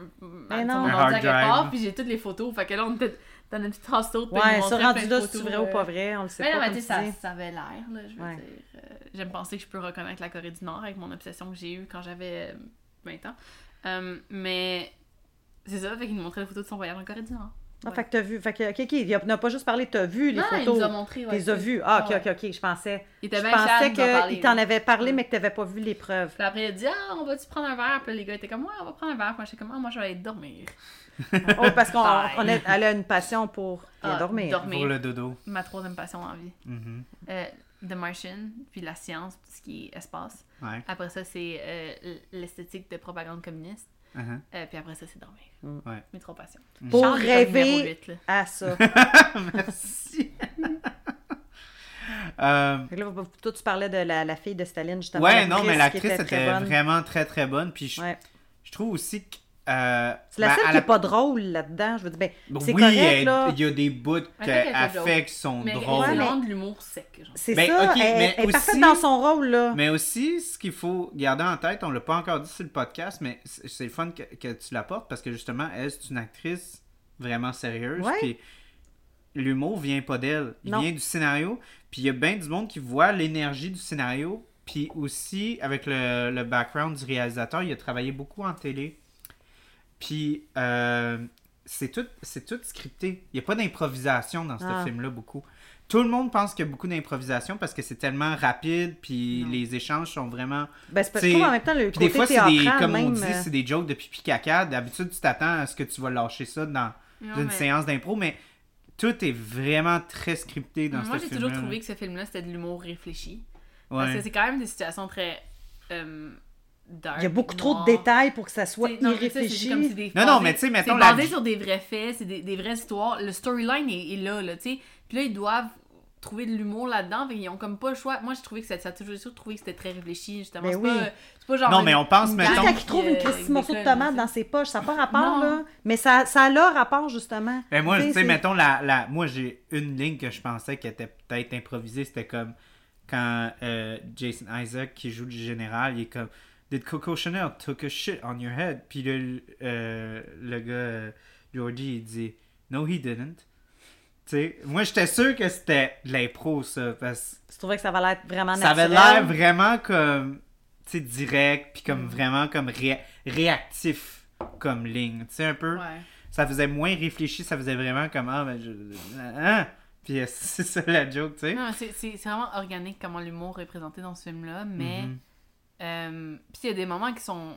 Mais non. Un hard drive. part, puis j'ai toutes les photos. Fait que là, on était dans notre petite house tour, Ouais, ça rendu là, c'est vrai ou euh, pas vrai, on le sait Mais pas. non, mais comme tu sais, ça, avait l'air, là, je veux Ouais. dire. Euh, J'aime penser que je peux reconnaître la Corée du Nord avec mon obsession que j'ai eue quand j'avais euh, 20 ans. Euh, mais c'est ça, fait qu'il nous montrait les photos de son voyage en Corée du Nord. Ah, Ouais. fait que t'as vu. Fait que, ok, ok, il n'a pas juste parlé, t'as vu les non, il photos. nous a montré. Ouais, as tout. vues. Ah, ok, ok, ok, je pensais. Il était Je bien pensais qu'il t'en avait parlé, Ouais. mais que t'avais pas vu les preuves. Puis après, il a dit Ah, on va-tu prendre un verre? Puis les gars étaient comme Ouais, on va prendre un verre. Puis moi, j'étais comme Ah, moi, je vais aller dormir. Oh, parce qu'on on a, elle a une passion pour bien Ah, dormir. dormir. Pour le dodo. Ma troisième passion en vie. Mhm. Euh, The Martian, puis la science, puis ce qui est espace. Ouais. Après ça, c'est euh, l'esthétique de propagande communiste. Mhm. Euh, puis après ça, c'est dormir. Mm. Ouais. Mes trois passions. Pour comme numéro rêver huit, là. à ça. Merci. Euh, Fait que là, toi, tu parlais de la, la fille de Staline, justement. ouais, non, mais l'actrice était était vraiment très très bonne. Puis je, Ouais. je trouve aussi que. Euh, C'est la ben, seule qui est pas drôle là-dedans. Je veux dire, ben, c'est oui, correct, elle- là. il y a des bouts Elle qu'elle fait qui sont Mais drôles. Mais- vraiment de l'humour sec. C'est Ben, ça, elle, mais elle est parfaite aussi- dans son rôle, là. Mais aussi, ce qu'il faut garder en tête, on l'a pas encore dit sur le podcast, mais c'est c'est le fun que, que tu l'apportes parce que justement, elle, c'est une actrice vraiment sérieuse. Ouais. Puis l'humour vient pas d'elle, il Non. vient du scénario. Puis il y a bien du monde qui voit l'énergie du scénario. Puis aussi, avec le, le background du réalisateur, il a travaillé beaucoup en télé. Puis euh, c'est tout, c'est tout scripté. Il n'y a pas d'improvisation dans ce Ah. film-là, beaucoup. Tout le monde pense qu'il y a beaucoup d'improvisation parce que c'est tellement rapide, puis Non. les échanges sont vraiment. Ben, c'est parce que en même temps le Puis des côté fois, c'est des, comme on même, dit, euh, c'est des jokes de pipi caca. D'habitude, tu t'attends à ce que tu vas lâcher ça dans Non, une mais- séance d'impro, mais tout est vraiment très scripté dans Moi, ce j'ai film-là. toujours trouvé que ce film-là, c'était de l'humour réfléchi. Ouais. Parce que c'est quand même des situations très euh. Il y a beaucoup trop de détails pour que ça soit non, mais ça, irréfléchi. comme c'est des Non, non, mais tu sais, mettons C'est basé sur des vrais faits, c'est des, des vraies histoires. Le storyline est, est là, là, tu sais. Puis là, ils doivent trouver de l'humour là-dedans. Fait qu'ils ont comme pas le choix. Moi, j'ai trouvé que ça, ça a toujours trouvé que c'était très réfléchi, justement. Ben c'est oui. pas, c'est pas genre. Non, une- mais on pense, une mettons- Quand gang il trouve une euh, petite qui morceau de tomate dans ses poches, ça n'a pas rapport, Non. là. Mais ça, ça a leur rapport, justement. Ben moi, tu sais, mettons, la, la... moi, j'ai une ligne que je pensais qui était peut-être improvisée. C'était comme quand euh, Jason Isaac, qui joue le général, il est comme Did Coco Chanel took a shit on your head? Puis le, euh, le gars, euh, Georgie, il dit No, he didn't. Tu sais, moi, j'étais sûr que c'était de l'impro, ça. Parce Tu trouvais que ça va l'air vraiment ça avait naturel? l'air vraiment comme, direct, puis Mm. comme vraiment comme ré- réactif comme ligne. Tu sais, un peu Ouais. ça faisait moins réfléchi, ça faisait vraiment comme ah ben je hein? puis euh, c'est ça la joke, tu sais. Non, c'est vraiment organique comment l'humour est présenté dans ce film-là, mais. Mhm. Euh, Puis il y a des moments qui sont.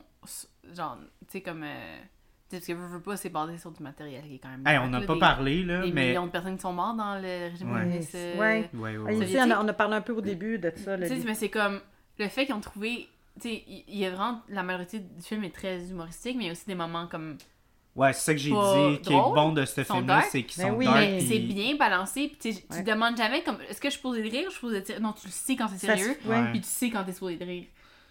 Genre, tu sais, comme. euh, tu sais, parce que veux, veux pas, c'est basé sur du matériel qui est quand même. Hey, on n'a pas des- parlé là, Des mais millions de personnes qui sont mortes dans le régime Ouais. communiste. euh, Ouais. ouais, ouais, Ah, ouais. on a, on a parlé un peu au début de ça. Tu sais, mais c'est comme le fait qu'ils ont trouvé. Tu sais, il y a vraiment. La majorité du film est très humoristique, mais il y a aussi des moments comme. Ouais, c'est ça que j'ai dit qui est bon de ce sont film là, dark. c'est qu'ils Ben sont oui, dark. mais puis- C'est bien balancé, puis tu te demandes jamais comme. Est-ce que je suis supposée de rire ou je suis supposée de dire. Non, tu le sais quand c'est sérieux, puis tu sais quand t'es supposé de rire.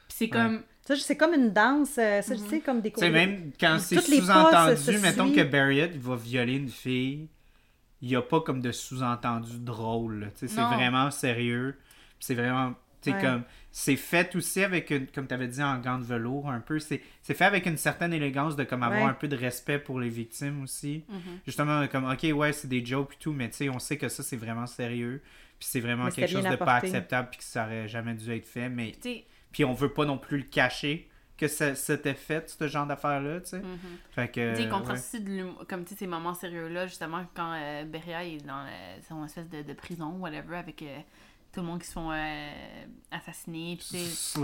C'est Ouais. comme. Ça, c'est comme une danse, euh, ça, Mhm. sais, comme des Tu sais, même quand c'est sous-entendu, se- se mettons que Barriott va violer une fille, il n'y a pas comme de sous-entendu drôle. Tu C'est vraiment sérieux. Puis C'est vraiment. tu sais, Ouais. comme. C'est fait aussi avec une. Comme tu avais dit en gants de velours, un peu. C'est c'est fait avec une certaine élégance de comme avoir Ouais. un peu de respect pour les victimes aussi. mhm. Justement, comme, ok, ouais, c'est des jokes et tout, mais tu sais, on sait que ça, c'est vraiment sérieux. Puis c'est vraiment Mais quelque chose de pas acceptable, puis que ça aurait jamais dû être fait. Mais tu puis on veut pas non plus le cacher que ça s'était fait, ce genre d'affaires-là, tu sais. Fait que. Tu sais, il ouais. contraste aussi de l'humour- comme tu sais, ces moments sérieux-là, justement, quand euh, Beria est dans euh, son espèce de, de prison, whatever, avec euh, tout le monde qui se font euh, assassiner. Puis, tu sais-.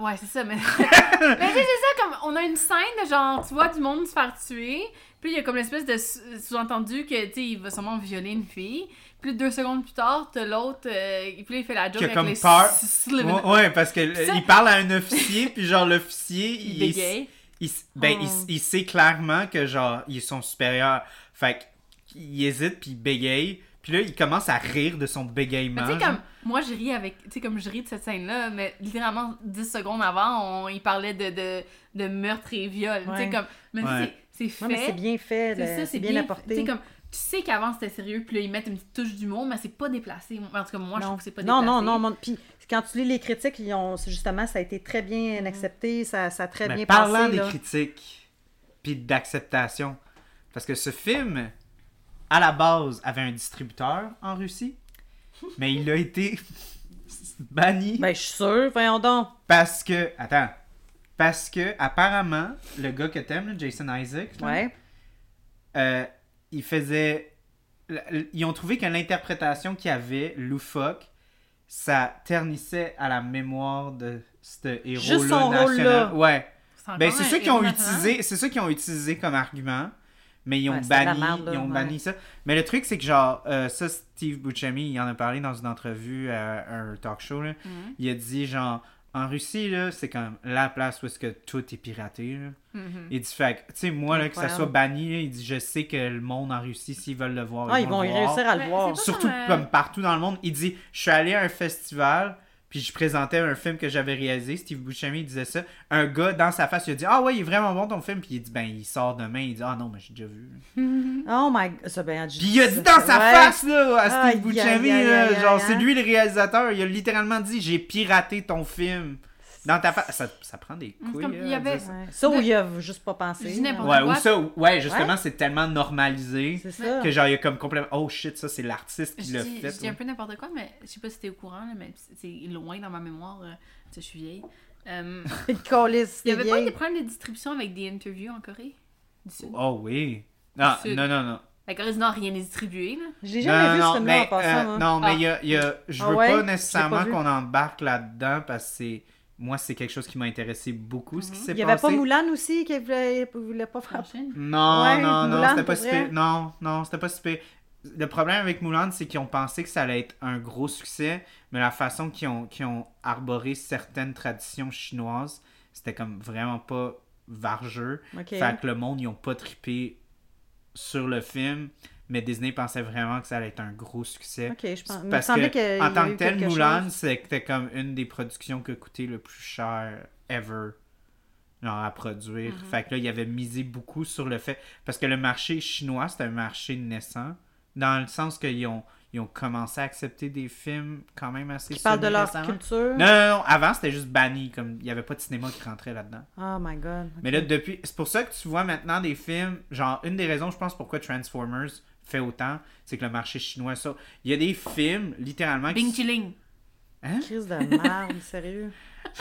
Ouais, c'est ça, mais. mais tu sais, c'est ça, comme on a une scène de genre, tu vois du monde se faire tuer, puis il y a comme l'espèce de sous- sous-entendu que, tu sais, il va sûrement violer une fille. Puis deux secondes plus tard, t'as l'autre, euh, puis là, il fait la joke avec comme les peur. Ouais, ouais, parce que Ça- il parle à un officier, puis genre l'officier, Il il, ben, Oh. il s- il, sait clairement que genre ils sont supérieurs. Fait qu'il hésite puis il bégaye. Puis là, il commence à rire de son Mais bégayement. tu sais, comme, moi, je ris avec, tu sais, comme je ris de cette scène-là, mais littéralement, 10 secondes avant, on, il parlait de, de, de meurtre et viol. Tu sais, comme, mais Ouais. c'est c'est Ouais, mais fait. c'est bien fait, C'est c'est bien, apporté. Tu sais, comme, tu sais qu'avant c'était sérieux, puis là, ils mettent une petite touche d'humour, mais c'est pas déplacé. En tout cas, moi, je non. trouve que c'est pas non, déplacé. non, non, mon- Puis quand tu lis les critiques, ils ont, justement, ça a été très bien accepté, ça, ça a très Mais bien parlant passé. des là. critiques puis d'acceptation, parce que ce film, à la base, avait un distributeur en Russie, mais il a été banni Ben, je suis sûre, voyons donc. parce que... Attends. Parce que, apparemment, le gars que t'aimes, là, Jason Isaac, là, Ouais. euh, il faisait. Ils ont trouvé que l'interprétation qu'il y avait, loufoque, ça ternissait à la mémoire de ce héros-là Juste son national. rôle-là. Ouais. C'est Ben, c'est qu'ils héros ont national. utilisé, c'est ça qu'ils ont utilisé comme argument, mais ils ont Ouais, banni, merde, là, ils ont ouais. banni ça. Mais le truc c'est que genre euh, ça Steve Buscemi, il en a parlé dans une entrevue à un talk show là. Mhm. Il a dit genre en Russie là, c'est comme la place où est-ce que tout est piraté là. Mhm. Il dit fait que, tu sais moi là que ça soit banni, là, il dit je sais que le monde en Russie s'ils veulent le voir, Ah, ils vont le voir. réussir à le voir. Surtout Comme, euh, comme partout dans le monde. Il dit Je suis allé à un festival, puis je présentais un film que j'avais réalisé. Steve Buscemi il disait ça. Un gars dans sa face, il a dit Ah ouais, il est vraiment bon ton film. Puis il dit Ben, il sort demain. Il dit Ah non, mais j'ai déjà vu. Oh my god. Ça, ben, Puis il a dit dans sa Ouais. face, là, à Steve Buscemi, genre, c'est hein? lui le réalisateur. Il a littéralement dit J'ai piraté ton film. Dans ta face. Ça, ça prend des couilles. comme- il y à avait- ça. Ouais. Ça, où il a juste pas pensé. Je Ouais, ou ça, ou- ouais, justement, c'est tellement normalisé ça. que genre, il y a comme complètement Oh shit, ça, c'est l'artiste qui l'a fait. je dis un peu n'importe quoi, mais je sais pas si t'es au courant, là, mais c'est loin dans ma mémoire. euh, je suis vieille. Euh, il y avait pas des problèmes de distribution avec des interviews en Corée du Sud? Oh oui. Non, Sud. non, non, non. La Corée du Nord, rien n'est distribué, là. L'ai jamais non, vu ce film-là mais, en passant. euh, non, mais Ah. il y a, il y a- je Ah veux ouais? pas nécessairement qu'on embarque là-dedans parce que c'est moi c'est quelque chose qui m'a intéressé beaucoup ce qui s'est Il y avait passé. pas Moulin aussi qui voulait, voulait pas faire. Chine. Non, Ouais, non, non, c'était pas si. Non, non, c'était pas si. Le problème avec Mulan, c'est qu'ils ont pensé que ça allait être un gros succès, mais la façon qu'ils ont, qu'ils ont arboré certaines traditions chinoises, c'était comme vraiment pas vargeux. Fait que le monde, ils ont pas trippé sur le film, mais Disney pensait vraiment que ça allait être un gros succès. Ok, je pense. Parce que, en tant que tel, Mulan, c'était comme une des productions qui a coûté le plus cher ever genre, à produire. Mm-hmm. Fait que là, il avait misé beaucoup sur le fait. Parce que le marché chinois, c'est un marché naissant. Dans le sens qu'ils ont, ils ont commencé à accepter des films quand même assez Qui parlent de leur culture? Non, non, non. Avant, c'était juste banni. Comme il n'y avait pas de cinéma qui rentrait là-dedans. Oh my god. Mais là, depuis. C'est pour ça que tu vois maintenant des films. Genre, une des raisons, je pense, pourquoi Transformers fait autant, c'est que le marché chinois, ça. Il y a des films, littéralement. Bing qui... Chilling. Hein? Crise de merde, sérieux.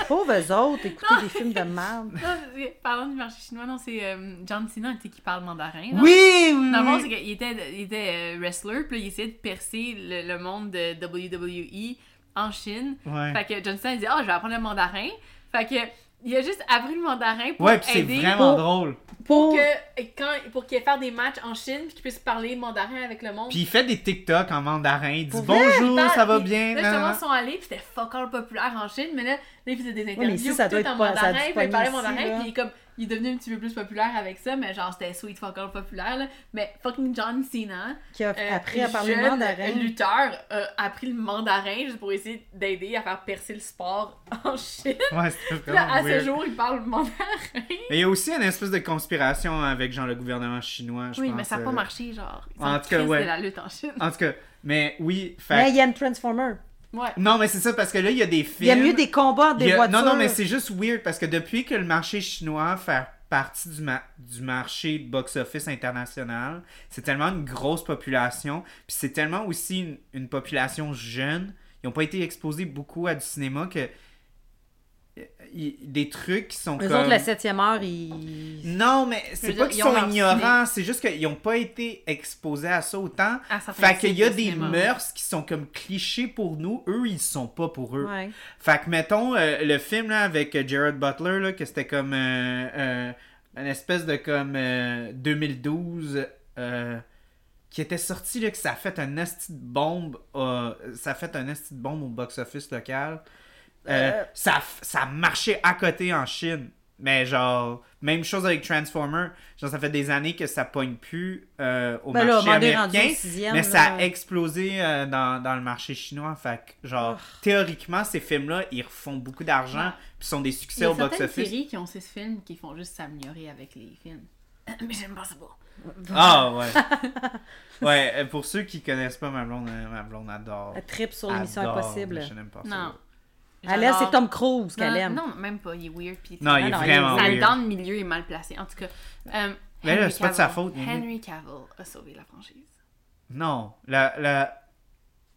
Pauvres autres, écouter des films de merde. Non, parlant du marché chinois, non, c'est euh, John Cena qui parle mandarin. là. Oui, oui, Dans le fond, c'est qu'il était, il était euh, wrestler, puis là, il essayait de percer le, le monde de WWE en Chine. Ouais. Fait que John Cena, il dit, ah, je vais apprendre le mandarin. Fait que, il a juste appris le mandarin pour Ouais, c'est aider. vraiment pour- drôle. Pour Pour... que, quand, pour qu'il ait faire des matchs en Chine, puis qu'il puisse parler mandarin avec le monde. Puis il fait des TikTok en mandarin. Il dit Pour vrai? bonjour, ça va bien. Là, justement, ils sont allés, puis c'était fuck all populaire en Chine, mais là, là il faisait des interviews mais ici, ça tout doit être en pas- mandarin, puis il parlait pogner ici, mandarin, là. puis comme, il est devenu un petit peu plus populaire avec ça, mais genre, c'était sweet fuck all populaire, là. Mais fucking John Cena, Qui a euh, appris à parler jeune mandarin. lutteur, a appris le mandarin juste pour essayer d'aider à faire percer le sport en Chine. Ouais, c'était là, à ce jour, il parle mandarin. Mais il y a aussi une espèce de conspiration avec genre le gouvernement chinois, je Oui, pense. mais ça n'a pas euh. marché, genre. Ils en tout cas, ouais. de la lutte en Chine. En tout cas, mais oui, fait... Mais il y a une Transformer. Ouais. Non, mais c'est ça, parce que là, il y a des films... Il y a mieux des combats, des a- voitures. Non, non, mais c'est juste weird parce que depuis que le marché chinois fait partie du, ma- du marché de box-office international, c'est tellement une grosse population, puis c'est tellement aussi une, une population jeune. Ils n'ont pas été exposés beaucoup à du cinéma que des trucs qui sont Eux comme... autres, la septième heure, ils. Non, mais c'est pas qu'ils ils ont sont ignorants, c'est juste qu'ils n'ont pas été exposés à ça autant. À Fait qu'il y a des cinéma. mœurs qui sont comme clichés pour nous, eux, ils sont pas pour eux. Ouais. Fait que, mettons, euh, le film là, avec Jared Butler, là, que c'était comme euh, euh, une espèce de comme euh, 2012 euh, qui était sorti, là, que ça a fait un esti de bombe, ça a fait un esti de bombe au box-office local. Euh, Euh. Ça, a ça a marché à côté en Chine. Mais genre, même chose avec Transformer. Genre, ça fait des années que ça pogne plus euh, au Ben là, marché rendu américain. sixième, mais ça a là. explosé euh, dans, dans le marché chinois. Fait que, genre, Oh. théoriquement, ces films-là, ils refont beaucoup d'argent. Ouais. Puis sont des Il y succès a au certaines box-office. séries qui ont ces films qui font juste s'améliorer avec les films. Mais j'aime pas ça. Ah, ouais. ouais, pour ceux qui connaissent pas ma blonde, ma blonde adore. Elle tripe sur l'émission Impossible. mais Je n'aime pas ça. Non. Elle, J'adore- c'est Tom Cruise qu'elle aime. Non, même pas. Il est weird. Pis Non, il est non, vraiment Ça, weird. dans le milieu, est mal placé. En tout cas, euh, Mais là, Henry c'est pas de sa Cavill- faute, il Henry Cavill a sauvé la franchise. Non, la, la...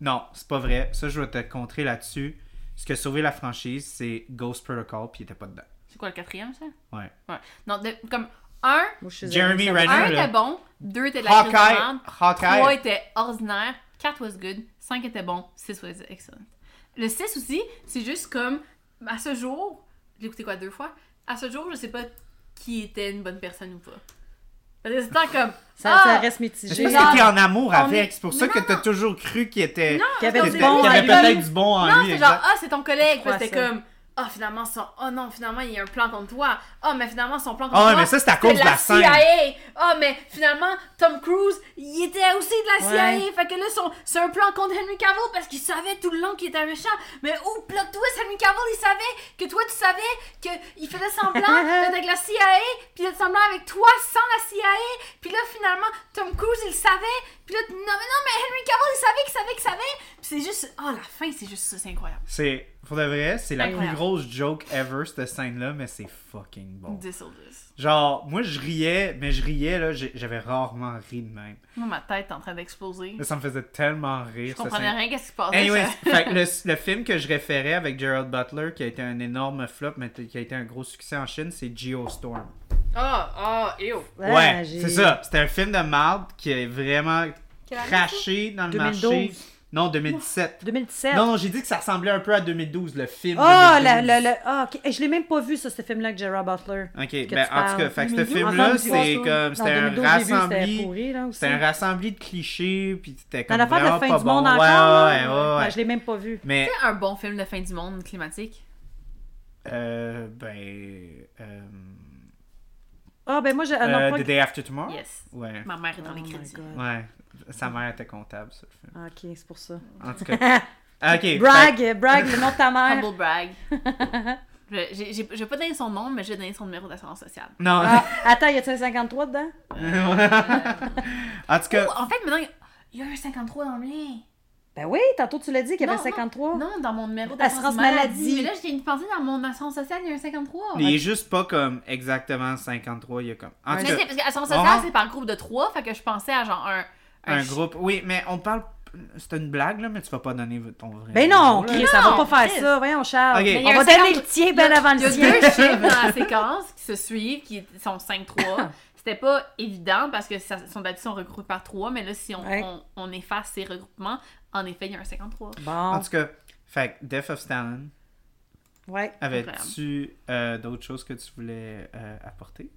Non, c'est pas vrai. Ça, je vais te contrer là-dessus. Ce qui a sauvé la franchise, c'est Ghost Protocol, puis il était pas dedans. C'est quoi le quatrième, ça? Ouais. Ouais. Non, de- comme un, Jeremy Renner. un était bon, deux était de la Hawkeye, merde, trois Hawkeye. était ordinaire, quatre was good, cinq était bon, six was excellent. Le 6 aussi, c'est juste comme, à ce jour, j'ai écouté quoi deux fois, à ce jour, je sais pas qui était une bonne personne ou pas. Parce que c'est tant comme. Ça, ah, ça reste C'est mitigé. parce Genre, que t'es en amour avec. est- C'est pour Mais ça que non, t'as non. toujours cru qu'il était. Qu'il y avait du bon avait lui. peut-être du bon en Non, lui. c'est genre, ah, c'est ton collègue. C'était comme, ah, finalement, son... oh non, finalement, il y a un plan contre toi. Ah, mais finalement, son plan contre Ah ouais, toi. mais ça, c'est à cause de la scène. CIA. Ah, mais finalement, Tom Cruise, il était aussi de la CIA. Ouais. Fait que là, son... c'est un plan contre Henry Cavill parce qu'il savait tout le long qu'il était un méchant. Mais oh, plot twist, Henry Cavill, il savait que toi, tu savais qu'il faisait semblant d'être avec la CIA, puis d'être semblant avec toi sans la CIA. Puis là, finalement, Tom Cruise, il savait. Puis là, non, mais non, mais Henry Cavill, il savait qu'il savait qu'il savait. Puis c'est juste, oh, la fin, c'est juste ça, c'est incroyable. C'est, pour de vrai, c'est la plus grosse joke ever, cette scène-là, mais c'est fucking bon. 10 sur 10. Genre, moi, je riais, mais je riais, là, j'avais rarement ri de même. Moi, ma tête est en train d'exploser. Ça me faisait tellement rire. Je comprenais scène. rien qu'est-ce qui se passait. Anyway, fait le, le film que je référais avec Gerald Butler, qui a été un énorme flop, mais qui a été un gros succès en Chine, c'est Geostorm. Ah, ah, ew. Ah, ouais, j'ai- c'est ça. C'était un film de marde qui est vraiment craché dans le 2012. marché. Non, 2017. 2017. Non, non, j'ai dit que ça ressemblait un peu à 2012, le film. Ah, 2012. la, la, la- ah, ok. Eh, Je l'ai même pas vu, ça, ce film-là avec Gerard Butler. Ok, ben en tout cas, parles. fait que ce 2012. film-là, c'est comme. C'était un 2012, j'ai vu, C'était rassembli. C'était un rassembli de clichés, puis c'était Dans comme. l'affaire de vraiment fin pas du bon. monde Ouais, encore. ouais, ouais, ouais, ouais. Je l'ai même pas vu. Mais, C'est un bon film de fin du monde climatique. euh, ben. Euh, Ah, ben moi, j'ai. ah, euh. The Day After Tomorrow? Yes. Ouais. Ma mère est dans Oh les crédits. Ouais. Sa mère était comptable, ça, le film. Ah, Ok, c'est pour ça. En tout cas. Ok. fait- brag, brag, le nom de ta mère. Humble brag. je, j'ai, j'ai, je vais pas donner son nom, mais je vais donner son numéro d'assurance sociale. Non. Ah, attends, y a-t-il un 53 dedans? en tout cas. Oh, en fait, maintenant, il y a un 53 dans le mien. Ben oui, tantôt tu l'as dit qu'il y avait un Non, 53. Non, dans mon numéro Assurance d'assurance maladie. maladie. Mais là, je viens de penser dans mon assurance sociale, il y a un 53. Il est juste pas comme exactement 53, il y a comme. En tout Mais cas, c'est parce que assurance sociale, c'est par groupe de 3, fait que je pensais à genre un. Un groupe. Oui, mais on parle. C'est une blague, là, mais tu vas pas donner ton vrai. Ben non. Chris, ça va pas faire ça. Voyons, Charles. Ok. Mais il y On va donner 50 le tien bien avant Il y a le deux chiffres dans la séquence qui se suivent, qui sont 5-3. C'était pas évident parce que ça, sont d'habitude sont regroupés par 3, mais là, si on, Ouais. on, on efface ces regroupements, en effet, il y a un 53. Bon, En tout cas, fait que Death of Stalin, ouais. avais-tu euh, d'autres choses que tu voulais euh, apporter?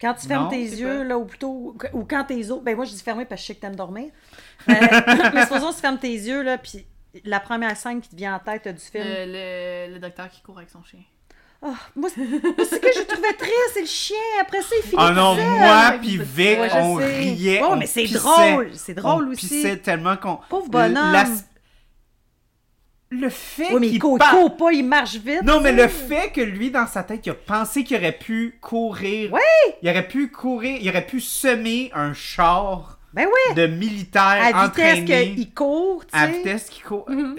Quand tu fermes Non, tes yeux, pas- là, ou plutôt, ou quand tes os, ben moi je dis fermer parce que je sais que t'aimes dormir. Euh, mais supposons que tu fermes tes yeux, là, puis la première scène qui te vient en tête du film. Le, le, le docteur qui court avec son chien. Ah, moi, c'est que je trouvais triste, c'est le chien. Après ça, il finit Oh non, seul. moi puis Vic, Ouais, on sais. riait. On mais c'est pissait. drôle, c'est drôle on aussi. pissait tellement qu'on. Pauvre bonhomme. Le fait Oui, mais il qu'il court, il par- court pas, il marche vite. Non, mais le fait que lui, dans sa tête, il a pensé qu'il aurait pu courir. Oui. Il aurait pu courir, il aurait pu semer un char Ben oui, de militaires à vitesse qu'il court, tu à vitesse qu'il court. Mhm.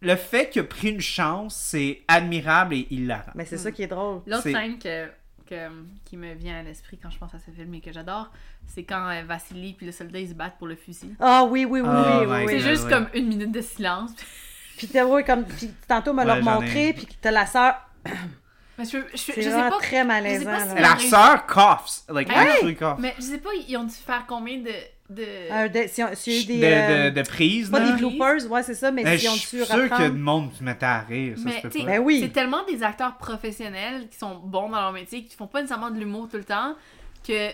Le fait qu'il a pris une chance, c'est admirable et hilarant. Mais c'est ça qui est drôle. L'autre C'est- scène que, que- qui me vient à l'esprit quand je pense à ce film et que j'adore, c'est quand euh, Vassili puis le soldat ils se battent pour le fusil. Ah oui, oui, oui, Oh oui, C'est oui. Juste comme une minute de silence. Puis, t'as- ouais, comme, puis tantôt, Ouais, j'en ai. montré, puis t'as la sœur. Mais je, je, je, C'est sais pas. très malaisant. pas si là. c'est La sœur coughs. Like, Ouais. actually coughs. Mais je sais pas, ils ont dû faire combien de. de... Si on- de, des. euh, de, de prise, Pas là. des bloopers, ouais, c'est ça, mais Eh, si on je suis dû sûr qu'il y a reprendre. du monde qui se mettait à rire. Ça Mais pas. Ben oui. c'est tellement des acteurs professionnels qui sont bons dans leur métier, qui font pas nécessairement de l'humour tout le temps, que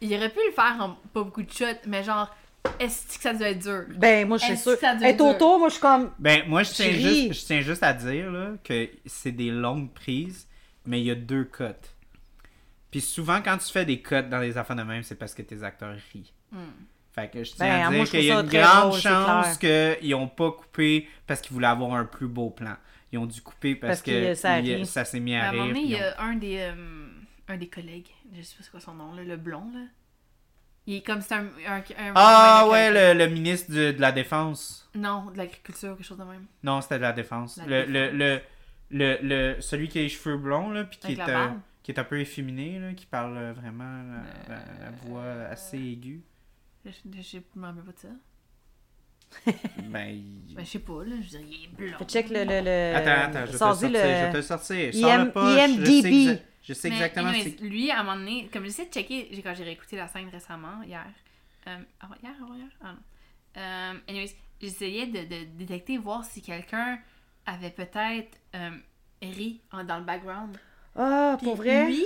il aurait pu le faire en pas beaucoup de shots, mais genre, est-ce que ça devait être dur? Ben, moi, je suis Est-ce sûre. que ça doit Et être dur? autour, moi, je suis comme. Ben, moi, je tiens, juste, je tiens juste à dire là, que c'est des longues prises, mais il y a deux cuts. Puis souvent, quand tu fais des cuts dans les affaires de même, c'est parce que tes acteurs rient. Hmm. Fait que je Ben, tiens à moi, dire qu'il y a une grande chance qu'ils n'ont pas coupé parce qu'ils voulaient avoir un plus beau plan. Ils ont dû couper parce, Parce que que ça il- ça s'est mis à à un rire. moment donné, il y ont- a un des, euh, un des collègues, je sais pas c'est quoi son nom, là, le blond, là. Il est comme c'est un, un, un- Ah ouais, le, le ministre de, de la Défense. Non, de l'agriculture, quelque chose de même. Non, c'était de la Défense. La le, le, le, le, le- celui qui a les cheveux blonds, là, puis qui est, euh, qui est un peu efféminé, là, qui parle euh, vraiment la, la- la voix assez aiguë. Je, je, je me rappelle pas de ça. Ben, il- Ben, je sais pas, là, je veux dire, il est blond. Check le. le, le Attends, attends, je vais te le sortir. Je vais te le. le sortir. IM- Sors le pas. je sais, IMDb. Je sais Mais exactement anyways, lui, à un moment donné, comme j'essaie de checker, j'ai- quand j'ai réécouté la scène récemment, hier, euh, avant- hier, avant hier, ah non. Euh, anyways, j'essayais de, de détecter, voir si quelqu'un avait peut-être euh, ri en- dans le background. Ah, Puis pour vrai? lui,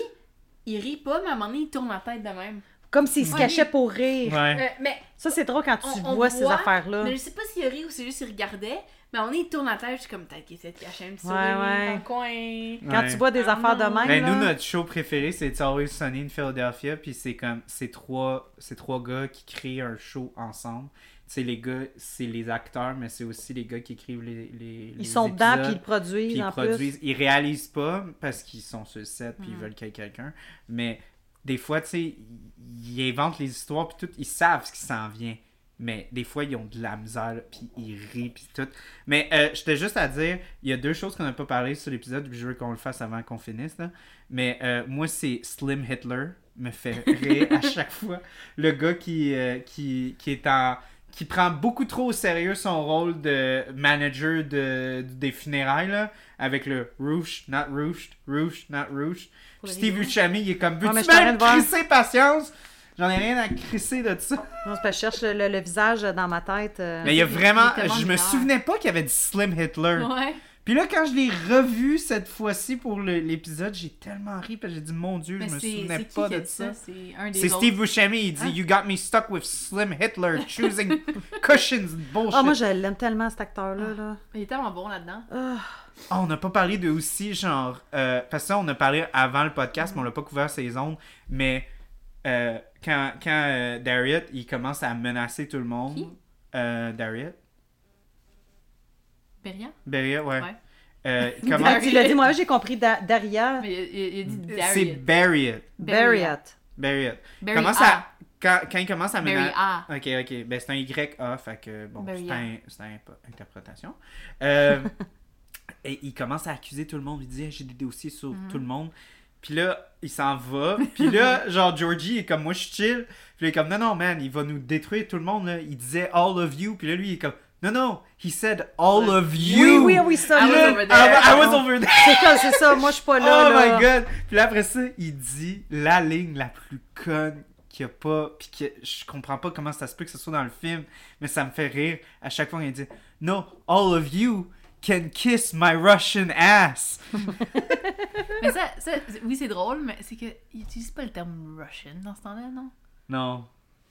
il rit pas, mais à un moment donné, il tourne la tête de même. Comme s'il se Ouais, cachait pour rire. Ouais. Euh, mais, Ça, c'est drôle quand tu On- on vois ces affaires-là. mais je sais pas s'il rit ou c'est juste qu'il regardait, mais donné, il tourne la tête, je suis comme, peut-être qu'il essaie de cacher un petit Ouais, sourire ouais. dans le coin. Quand Ouais. tu vois des Ah affaires de non. même. Ben, là, nous, notre show préféré, c'est It's Always Sunny in Philadelphia. Puis c'est comme, c'est trois, c'est trois gars qui créent un show ensemble. Sais, les gars, c'est les acteurs, mais c'est aussi les gars qui écrivent les. les Ils sont dedans, puis ils le épisodes, produisent puis ils en produisent. Ils réalisent pas parce qu'ils sont sur le set, puis ils veulent qu'il y ait quelqu'un. Mais des fois, tu sais, ils- ils inventent les histoires, puis tout, ils savent ce qui s'en vient. Mais des fois, ils ont de la misère, puis ils rient, puis tout. Mais euh, j'étais juste à dire, il y a deux choses qu'on n'a pas parlé sur l'épisode, puis je veux qu'on le fasse avant qu'on finisse. Là. Mais euh, moi, c'est Slim Hitler me fait rire à chaque fois. Le gars qui, euh, qui, qui est en qui prend beaucoup trop au sérieux son rôle de manager de, des funérailles là, avec le Rouge, not Rouge, Rouge, not le Steve. Buscemi, il est comme Veux-tu patience? J'en ai rien à crisser de ça. Non, c'est parce que je cherche le, le- le visage dans ma tête. euh. Mais il y a vraiment. Je me souvenais pas qu'il y avait du Slim Hitler. Ouais. Puis là, quand je l'ai revu cette fois-ci pour l'épisode, j'ai tellement ri parce que j'ai dit Mon Dieu, Mais je me souvenais pas de ça. C'est. Steve Buscemi, il dit Hein? You got me stuck with Slim Hitler choosing cushions bullshit. Ah, moi, je l'aime tellement, cet acteur-là. Là. Il est tellement bon là-dedans. Ah. Ah, on n'a pas parlé de aussi, genre. euh, parce que ça, on a parlé avant le podcast, mais on n'a pas couvert ses ondes. Mais euh, quand, quand euh, il commence à menacer tout le monde. Qui? Euh, Berian? Dariet, ouais. Ouais. Euh, il Comment commence- tu l'as dit? Moi, j'ai compris Da- Daria. Mais il, dit C'est Darius. Barriet. Barriat. Barriet. Barry Commence A. à. Quand, quand il commence à menacer. A. Ok, ok. Ben, c'est un YA, fait que bon, c'est un, c'est un interprétation. Euh, et il commence à accuser tout le monde. Il dit J'ai des dossiers sur Mhm. tout le monde. Puis là, il s'en va. Puis là, genre, Georgie est comme Moi, je suis chill. Puis il est comme Non, non, man, il va nous détruire tout le monde. Là. Il disait All of you. Puis là, lui, il est comme Non, non, he said All of Oui, you. oui, oui, ça. I was là. over there. I was over there. C'est ça, c'est ça. Moi, je suis pas là. oh là. my god! Puis là, après ça, il dit la ligne la plus conne qu'il n'y a pas. Puis que je comprends pas comment ça se peut que ce soit dans le film, mais ça me fait rire à chaque fois qu'il dit No, all of you can kiss my Russian ass. Mais ça, ça oui, c'est drôle, mais c'est qu'il utilise pas le terme Russian dans ce temps-là, non? Non.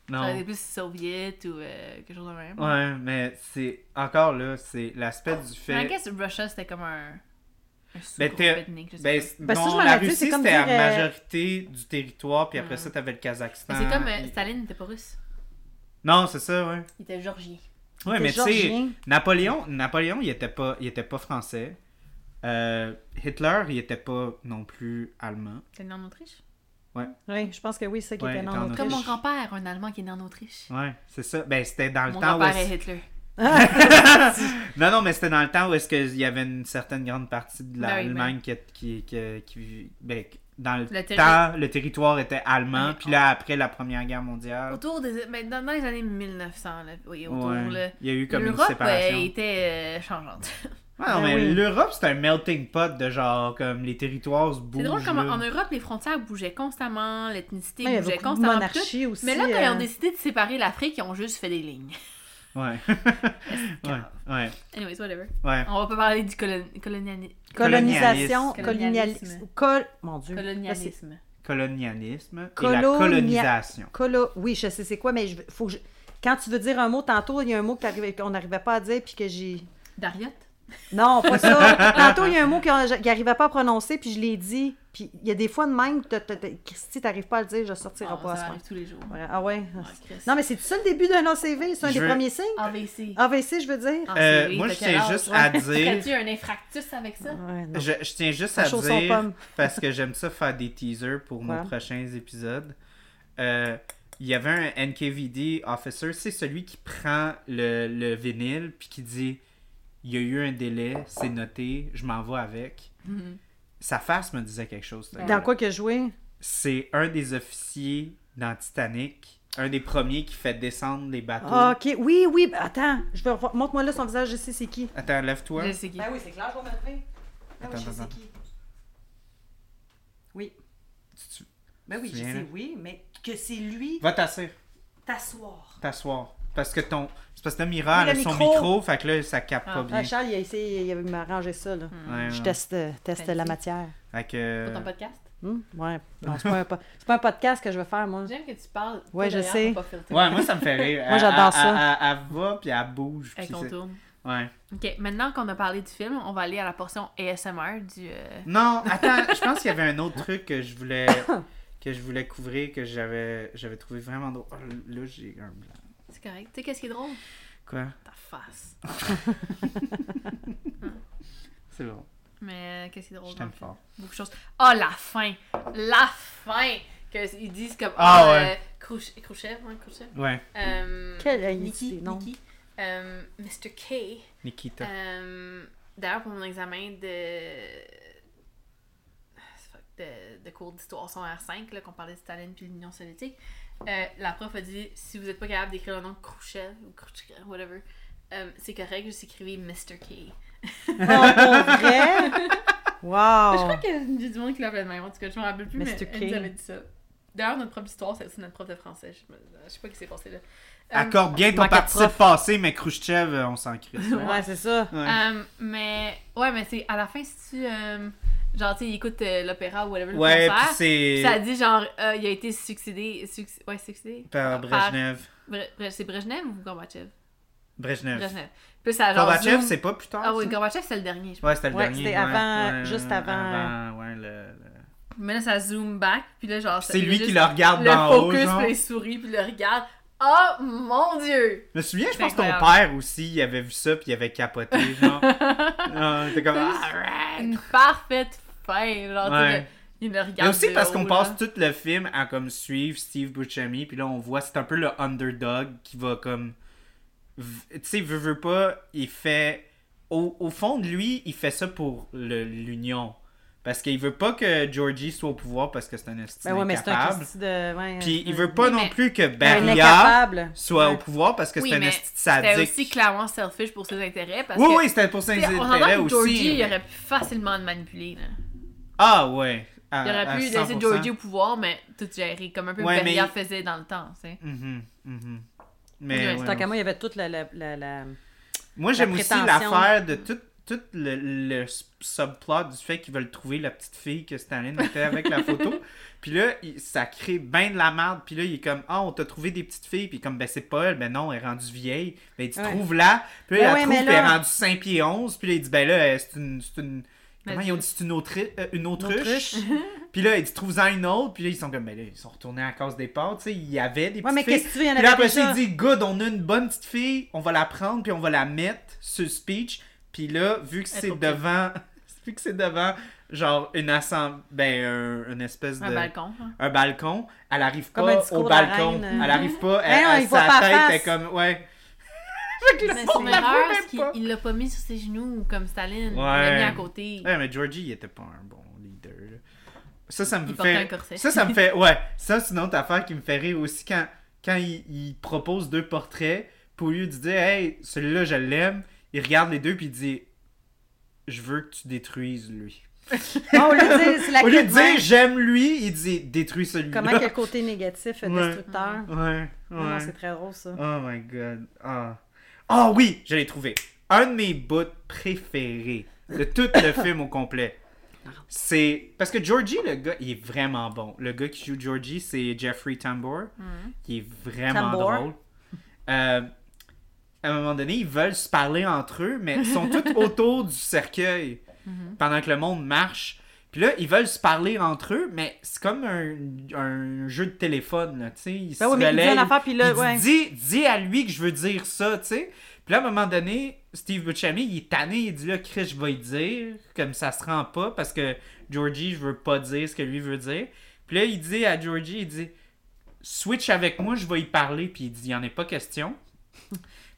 Ça aurait été Non. plus soviet ou euh, quelque chose de même. Ouais, mais c'est. Encore là, c'est l'aspect du Mais I fait. guess Russia, c'était comme un. Un Ben, ethnique, je sais Ben, pas. Ben, ça, non, je la Russie, c'était la dire, euh, majorité du territoire, puis après Mm. ça, t'avais le Kazakhstan. C'est comme euh, Staline n'était pas russe. Non, c'est ça, ouais. Il était georgien. Ouais, mais tu sais. Napoléon, Napoléon, il était pas, il était pas français. Euh, Hitler, il était pas non plus allemand. C'était né en Autriche? Oui, je pense que oui, c'est ça qui Ouais, était était en en Comme mon Autriche. grand-père, un Allemand qui est né en Autriche. Ouais, c'est ça. Ben, c'était dans le Mon temps où grand-père est-ce- est Hitler. non, non, mais c'était dans le temps où est-ce qu'il y avait une certaine grande partie de Ben oui, l'Allemagne qui, qui, qui, qui- ben, dans le, Le terri- temps, le territoire était allemand. Ouais. Puis là, après la Première Guerre mondiale, Autour des. ben, dans, les années 1900, là, oui, autour. ouais, là. il y a eu comme une L'Europe séparation. ouais, était euh, changeante. Ouais, non, Ben mais oui. l'Europe, c'est un melting pot de genre, comme les territoires se bougent. C'est drôle comme en Europe, les frontières bougeaient constamment, l'ethnicité Ouais, bougeait constamment. monarchie tout. aussi. Mais là, quand ils ont euh, décidé de séparer l'Afrique, ils ont juste fait des lignes. Ouais. ouais, ouais, Anyways, whatever. ouais. On va pas parler du colon... coloniali- Colonisation, Colonialisme. colonialisme. Col... Mon Dieu. Là, colonialisme. Colonialisme et Colonia- la colonisation. Colo... Oui, je sais c'est quoi, mais je... faut que je- quand tu veux dire un mot, tantôt, il y a un mot qu'on n'arrivait pas à dire, puis que j'ai... Dariot? Non, pas ça. Tantôt, il y a un mot qu'il n'arrivait pas à prononcer, puis je l'ai dit. Puis il y a des fois de même, t'as- Christy, t'arrives pas à le dire, je sortirai Oh, pas à ça ce arrive tous les jours. Ah ouais? Ah. Non, mais c'est ça le début d'un ACV? C'est un Je des veux- premiers signes? AVC. AVC, je veux dire? Ah, Euh, moi, je tiens juste ouais? à dire. Ferais-tu un infractus avec ça? Ouais, non. Je, je tiens juste à dire, parce que j'aime ça faire des teasers pour nos prochains épisodes. Euh, Il y avait un NKVD officer, c'est celui qui prend le, le vinyle puis qui dit il y a eu un délai, c'est noté, je m'en vais avec. Mhm. Sa face me disait quelque chose. Dans quoi que joué? C'est un des officiers dans Titanic, un des premiers qui fait descendre les bateaux. Ah, ok. Oui, oui. ben, Attends, je vais revoir- montre-moi là son visage, je sais c'est qui. Attends, lève-toi. Je sais qui. Ben oui, c'est clair, je vais me lever. Ben Attends, oui, je sais attends. qui. Oui. Tu- Ben oui, Tu je sais, là? oui, mais que c'est lui Va t'asseoir. t'asseoir. T'asseoir. Parce que ton. C'est parce que le Mira, elle a son micro. micro, fait que là, ça capte Ah. pas bien. Ah, Charles, il a essayé, il avait arrangé ça, là. Ouais, Je ouais. teste, teste la matière. Fait que. Pour ton podcast? Hum, Ouais. Non, c'est pas, un pas podcast que je vais faire, moi. J'aime que tu parles. Ouais, je sais. pas. Ouais, moi, ça me fait rire. Moi, j'adore ça. Elle, elle- elle va, puis elle bouge. Elle contourne. Ouais. Ok, maintenant qu'on a parlé du film, on va aller à la portion ASMR du. euh, Non, attends, je pense qu'il y avait un autre truc que je voulais que je voulais couvrir que j'avais j'avais trouvé vraiment drôle. Oh, là, j'ai un blanc. C'est correct. Tu sais, qu'est-ce qui est drôle? Quoi? Ta face. C'est bon. Mais euh, qu'est-ce qui est drôle? Je t'aime fort. Beaucoup de choses. Ah, la fin! La fin! Que ils disent comme. Ah, ah, ouais. euh, Khrouchtchev, ouais, Khrouchtchev. Ouais, Euh, Quelle Nikki, non? Nikki. Euh, Mr. K. Nikita. D'ailleurs, pour mon examen de. fuck, de, de cours d'histoire son R5, là, qu'on parlait de Staline puis de l'Union soviétique, euh, la prof a dit si vous n'êtes pas capable d'écrire le nom Khrouchtchev ou Khrouchtchev, whatever, euh, c'est correct, juste écrivez Mr. K. Oh, pour vrai? Je Wow! crois que j'ai du monde qui l'appelait de même. En tout cas, je me rappelle plus, Mr. mais K. elle nous avait dit ça. D'ailleurs, notre prof d'histoire, c'est aussi notre prof de français. Je, me- je sais pas ce qui s'est passé là. Euh, Accorde bien ton participe prof. passé, mais Khrouchtchev, euh, on s'en crisse. Ouais, c'est ça. Ouais. mais, ouais, mais c'est à la fin, si tu. euh, genre, tu sais, il écoute euh, l'opéra ou whatever, le Ouais, concert. puis c'est Puis ça dit genre, euh, il a été succédé. succ- ouais, succédé? par Brejnev. Bre- Bre- c'est Brejnev ou Gorbatchev? Brejnev. Brejnev. Puis ça, genre. Gorbatchev, c'est pas plus tard. Ah oui? Gorbatchev, c'est le dernier, je pense. Ouais, c'était le Ouais, dernier. c'était ouais, avant- ouais, juste avant, avant, ouais, le- le- Mais là, ça zoom back. Puis là, genre. ça- C'est lui qui le regarde Le haut, focus, genre. puis il sourit, puis il le regarde. Oh mon dieu! Je me souviens, je pense que ton père aussi, il avait vu ça, puis il avait capoté, genre. T'es comme. Une parfaite fin. Genre, Ouais. il le regarde. Mais aussi parce qu'on passe tout le film à comme suivre Steve Buscemi, puis là on voit, c'est un peu le underdog qui va comme. Tu sais, veut, veut pas, il fait. Au, au fond de lui, il fait ça pour le- l'union. Parce qu'il veut pas que Georgie soit au pouvoir parce que c'est un estime Ben ouais, mais c'est un incapable. Christy de. Ouais, Puis il veut pas Oui, non mais- plus que incapable. soit Ouais. au pouvoir parce que Oui, c'est un mais esti C'était sadique. aussi clairement selfish pour ses intérêts. Parce Oui, que, oui, c'était pour ses on intérêts que Georgie, aussi. il aurait pu facilement le manipuler. Là. Ah ouais. à- Il aurait pu 100%. laisser Georgie au pouvoir, mais tout gérer, comme un peu Ouais, Beria mais- faisait dans le temps. tu sais. Mhm, mhm. Ouais, Mais ouais, Tant qu'à moi, il y avait toute la. la, la, la- Moi, j'aime aussi l'affaire de tout, tout le, le subplot du fait qu'ils veulent trouver la petite fille que Staline était avec la photo. Puis là, ça crée bien de la merde. Puis là, il est comme, ah, on t'a trouvé des petites filles. Puis comme, ben c'est pas elle. Ben non, elle est rendue vieille. Ben il dit, Ouais. trouve-la. Puis là, Ben il la ouais, trouve, puis elle est rendue 5 pieds 11. Puis là, il dit, ben là, euh, c'est une. c'est une- Comment ils ont dit c'est une, autri- euh, une autruche? Autruche. Puis là, il dit trouve-en une autre. Puis là, ils sont comme, ben là, ils sont retournés à la case des pâtes. Tu sais, il y avait des Ouais, mais petites filles. que tu veux, il y en Puis là, après ça, déjà. il dit Good, on a une bonne petite fille, on va la prendre, puis on va la mettre sur speech. Puis là, vu que c'est devant. Vu que c'est devant, genre, une assemblée. Ben, un, une espèce de. Un balcon. hein. un balcon, elle arrive pas au balcon. reine, euh. Elle arrive pas. Elle, non, elle- il sa tête face. est comme. Ouais. Mais son monde erreur, c'est même qu'il il l'a pas mis sur ses genoux comme Staline. Il Ouais. l'a mis à côté. Ouais, mais Georgie, il était pas un bon leader. là. Ça, ça me Il un fait. corset. Ça, ça me fait. Ouais, ça, c'est une autre affaire qui me fait rire aussi quand, quand il, il propose deux portraits. Au lieu de dire, hey, celui-là, je l'aime, il regarde les deux, puis il dit, je veux que tu détruises lui. Non, au lieu de dire, c'est la Au lieu de clé de main. dire, j'aime lui, il dit, détruis celui-là. Comment quel côté négatif Ouais. destructeur. Ouais, ouais. Non, non, c'est très drôle, ça. Oh my god. Ah Ah oui, je l'ai trouvé. Un de mes bouts préférés de tout le film au complet. C'est. Parce que Georgie, le gars, il est vraiment bon. Le gars qui joue Georgie, c'est Jeffrey Tambor. qui est vraiment Tambor. drôle. Euh, à un moment donné, ils veulent se parler entre eux, mais ils sont tous autour du cercueil pendant que le monde marche. Puis là, ils veulent se parler entre eux, mais c'est comme un, un jeu de téléphone, là, tu sais. Ils Ben se oui, mais il dit relaient, une affaire, puis là, il dit, ouais. dis, dis à lui que je veux dire ça, tu sais. Puis là, à un moment donné, Steve Buscemi, il est tanné, il dit là, Chris, je vais y dire, comme ça se rend pas, parce que Georgie, je veux pas dire ce que lui veut dire. Puis là, il dit à Georgie, il dit, switch avec moi, je vais y parler, puis il dit, il en est pas question.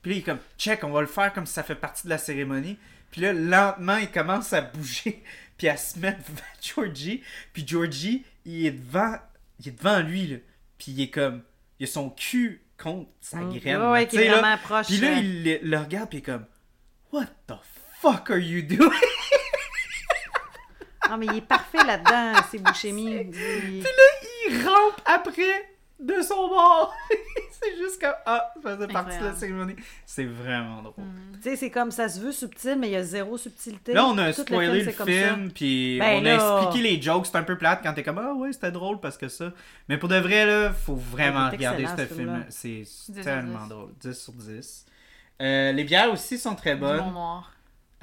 Puis là, il est comme, check, on va le faire comme si ça fait partie de la cérémonie. Puis là, lentement, il commence à bouger, puis à se mettre devant Georgie. Puis Georgie, il est devant, il est devant lui, là. Puis il est comme, il a son cul contre sa Mm. graine. Ouais, là, ouais, qui est là. vraiment proche. Puis là, il le, le regarde, puis il est comme, what the fuck are you doing? Ah, mais il est parfait là-dedans, c'est Bouchemi. Il- il rampe après de son bord. c'est juste comme, ah, ça faisait partie de la cérémonie. C'est vraiment drôle. Tu sais, c'est comme ça se veut subtil, mais il y a zéro subtilité. Là, on a Tout spoilé le film, puis Ben on a expliqué les jokes. C'est un peu plate quand t'es comme Ah ouais, c'était drôle parce que ça. Mais pour de vrai, là, faut vraiment regarder ce film. C'est 10 sur tellement 10. drôle. 10 sur 10. Euh, les bières aussi sont très De l'humour bonnes. noir.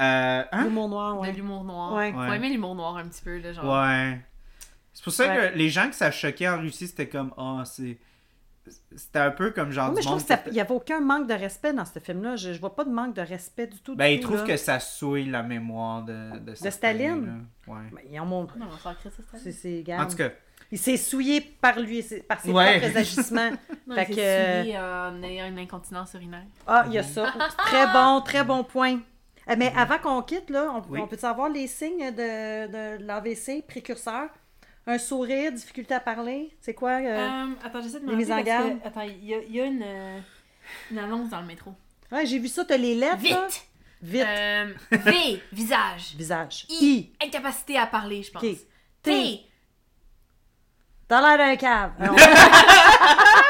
Euh, hein? L'humour noir, De ouais. l'humour noir. Ouais. Faut Ouais. aimer l'humour noir un petit peu, là, genre. Ouais. C'est pour ça Ouais. que les gens que ça choquait en Russie, c'était comme Ah, c'est. C'était un peu comme genre. Oui, mais je trouve qu'il qui- n'y avait aucun manque de respect dans ce film-là. Je, je vois pas de manque de respect du tout. du Ben, ils trouvent que ça souille la mémoire de, de, cette Staline? Ouais. Ben, ils en montrent. Non, on va faire ça, C'est, c'est, En tout cas, Il s'est souillé par lui, par ses Ouais. propres agissements. Non, Fait il que- s'est souillé en ayant une incontinence urinaire. Ah, il y a ça. Très bon, très bon point. Eh, Mais avant qu'on quitte, là, on, Oui. on peut savoir les signes de, de l'AVC précurseur? Un sourire, difficulté à parler, c'est quoi? euh? Euh, attends, j'essaie de me mises en garde. que- Attends, il y, a- il y a une, euh, une annonce dans le métro. Ouais, j'ai vu ça, t'as les lettres, là? Vite! Vite. Euh, v, visage. Visage. I, I. incapacité à parler, je pense. T. T'as l'air d'un cave. Ah,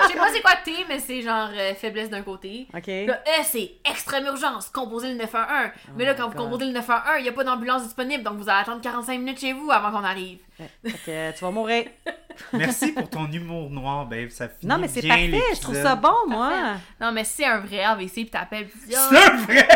je sais pas c'est quoi T, mais c'est genre euh, faiblesse d'un côté. OK. Le E, c'est extrême urgence, composez le 911. Mais là, Oh quand vous composez le 911, il n'y a pas d'ambulance disponible, donc vous allez attendre 45 minutes chez vous avant qu'on arrive. Fait que tu vas mourir. merci pour ton humour noir, babe. Ça finit Non, mais c'est parfait. Je trouve ça bon, moi. Non, mais si c'est un vrai AVC, puis t'appelles, puis tu dis, Ah, C'est un vrai!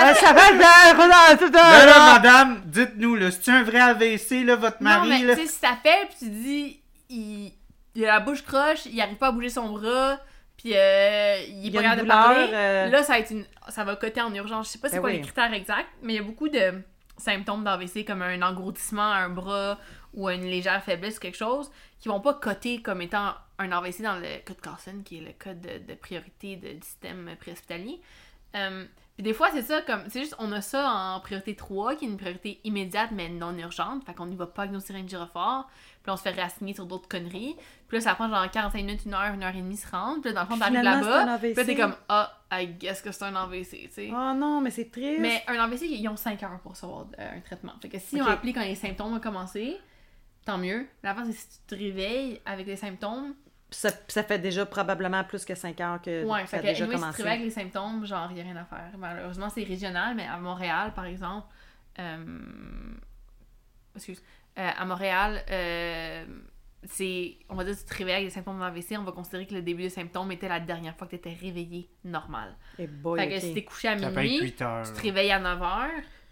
Euh, ça va tout Là, là, madame, dites-nous, là, c'est un vrai AVC, là, votre Non, mari, mais là? tu sais, si t'appelles, puis tu dis, il, il a la bouche croche, il arrive pas à bouger son bras, puis euh, il est Il pas capable de parler, euh, là, ça va, être une, ça va coter en urgence. Je sais pas c'est Ben quoi oui. les critères exacts, mais il y a beaucoup de symptômes d'AVC, comme un engourdissement à un bras ou une légère faiblesse ou quelque chose, qui vont pas coter comme étant un AVC dans le code Carson, qui est le code de, de priorité de- du système préhospitalier. Euh, puis des fois, c'est ça, comme, c'est juste, on a ça en priorité 3, qui est une priorité immédiate mais non urgente, fait qu'on n'y va pas avec nos sirènes puis on se fait réassigner sur d'autres conneries. Puis là, ça prend genre 45 minutes, une heure, une heure et demie se rendre, puis là, dans le fond, t'arrives là-bas, puis là, t'es comme, ah, I guess que c'est un AVC, tu sais. Oh non, mais c'est triste. Mais un AVC, ils ont 5 heures pour recevoir euh, un traitement. Fait que si on applique quand les symptômes ont commencé, tant mieux. La c'est si tu te réveilles avec les symptômes, ça, ça fait déjà probablement plus que 5 heures que ouais, ça fait a que déjà anyway, si tu te commencé. réveilles avec les symptômes, genre, y a rien à faire. Malheureusement, c'est régional, mais à Montréal, par exemple, euh, excuse, Euh, à Montréal, euh, c'est, on va dire, si tu te réveilles avec des symptômes d'AVC, on va considérer que le début des symptômes était la dernière fois que tu étais réveillé normal. Et boy, fait que si t'es couché à minuit, 8 heures. tu te réveilles à 9h,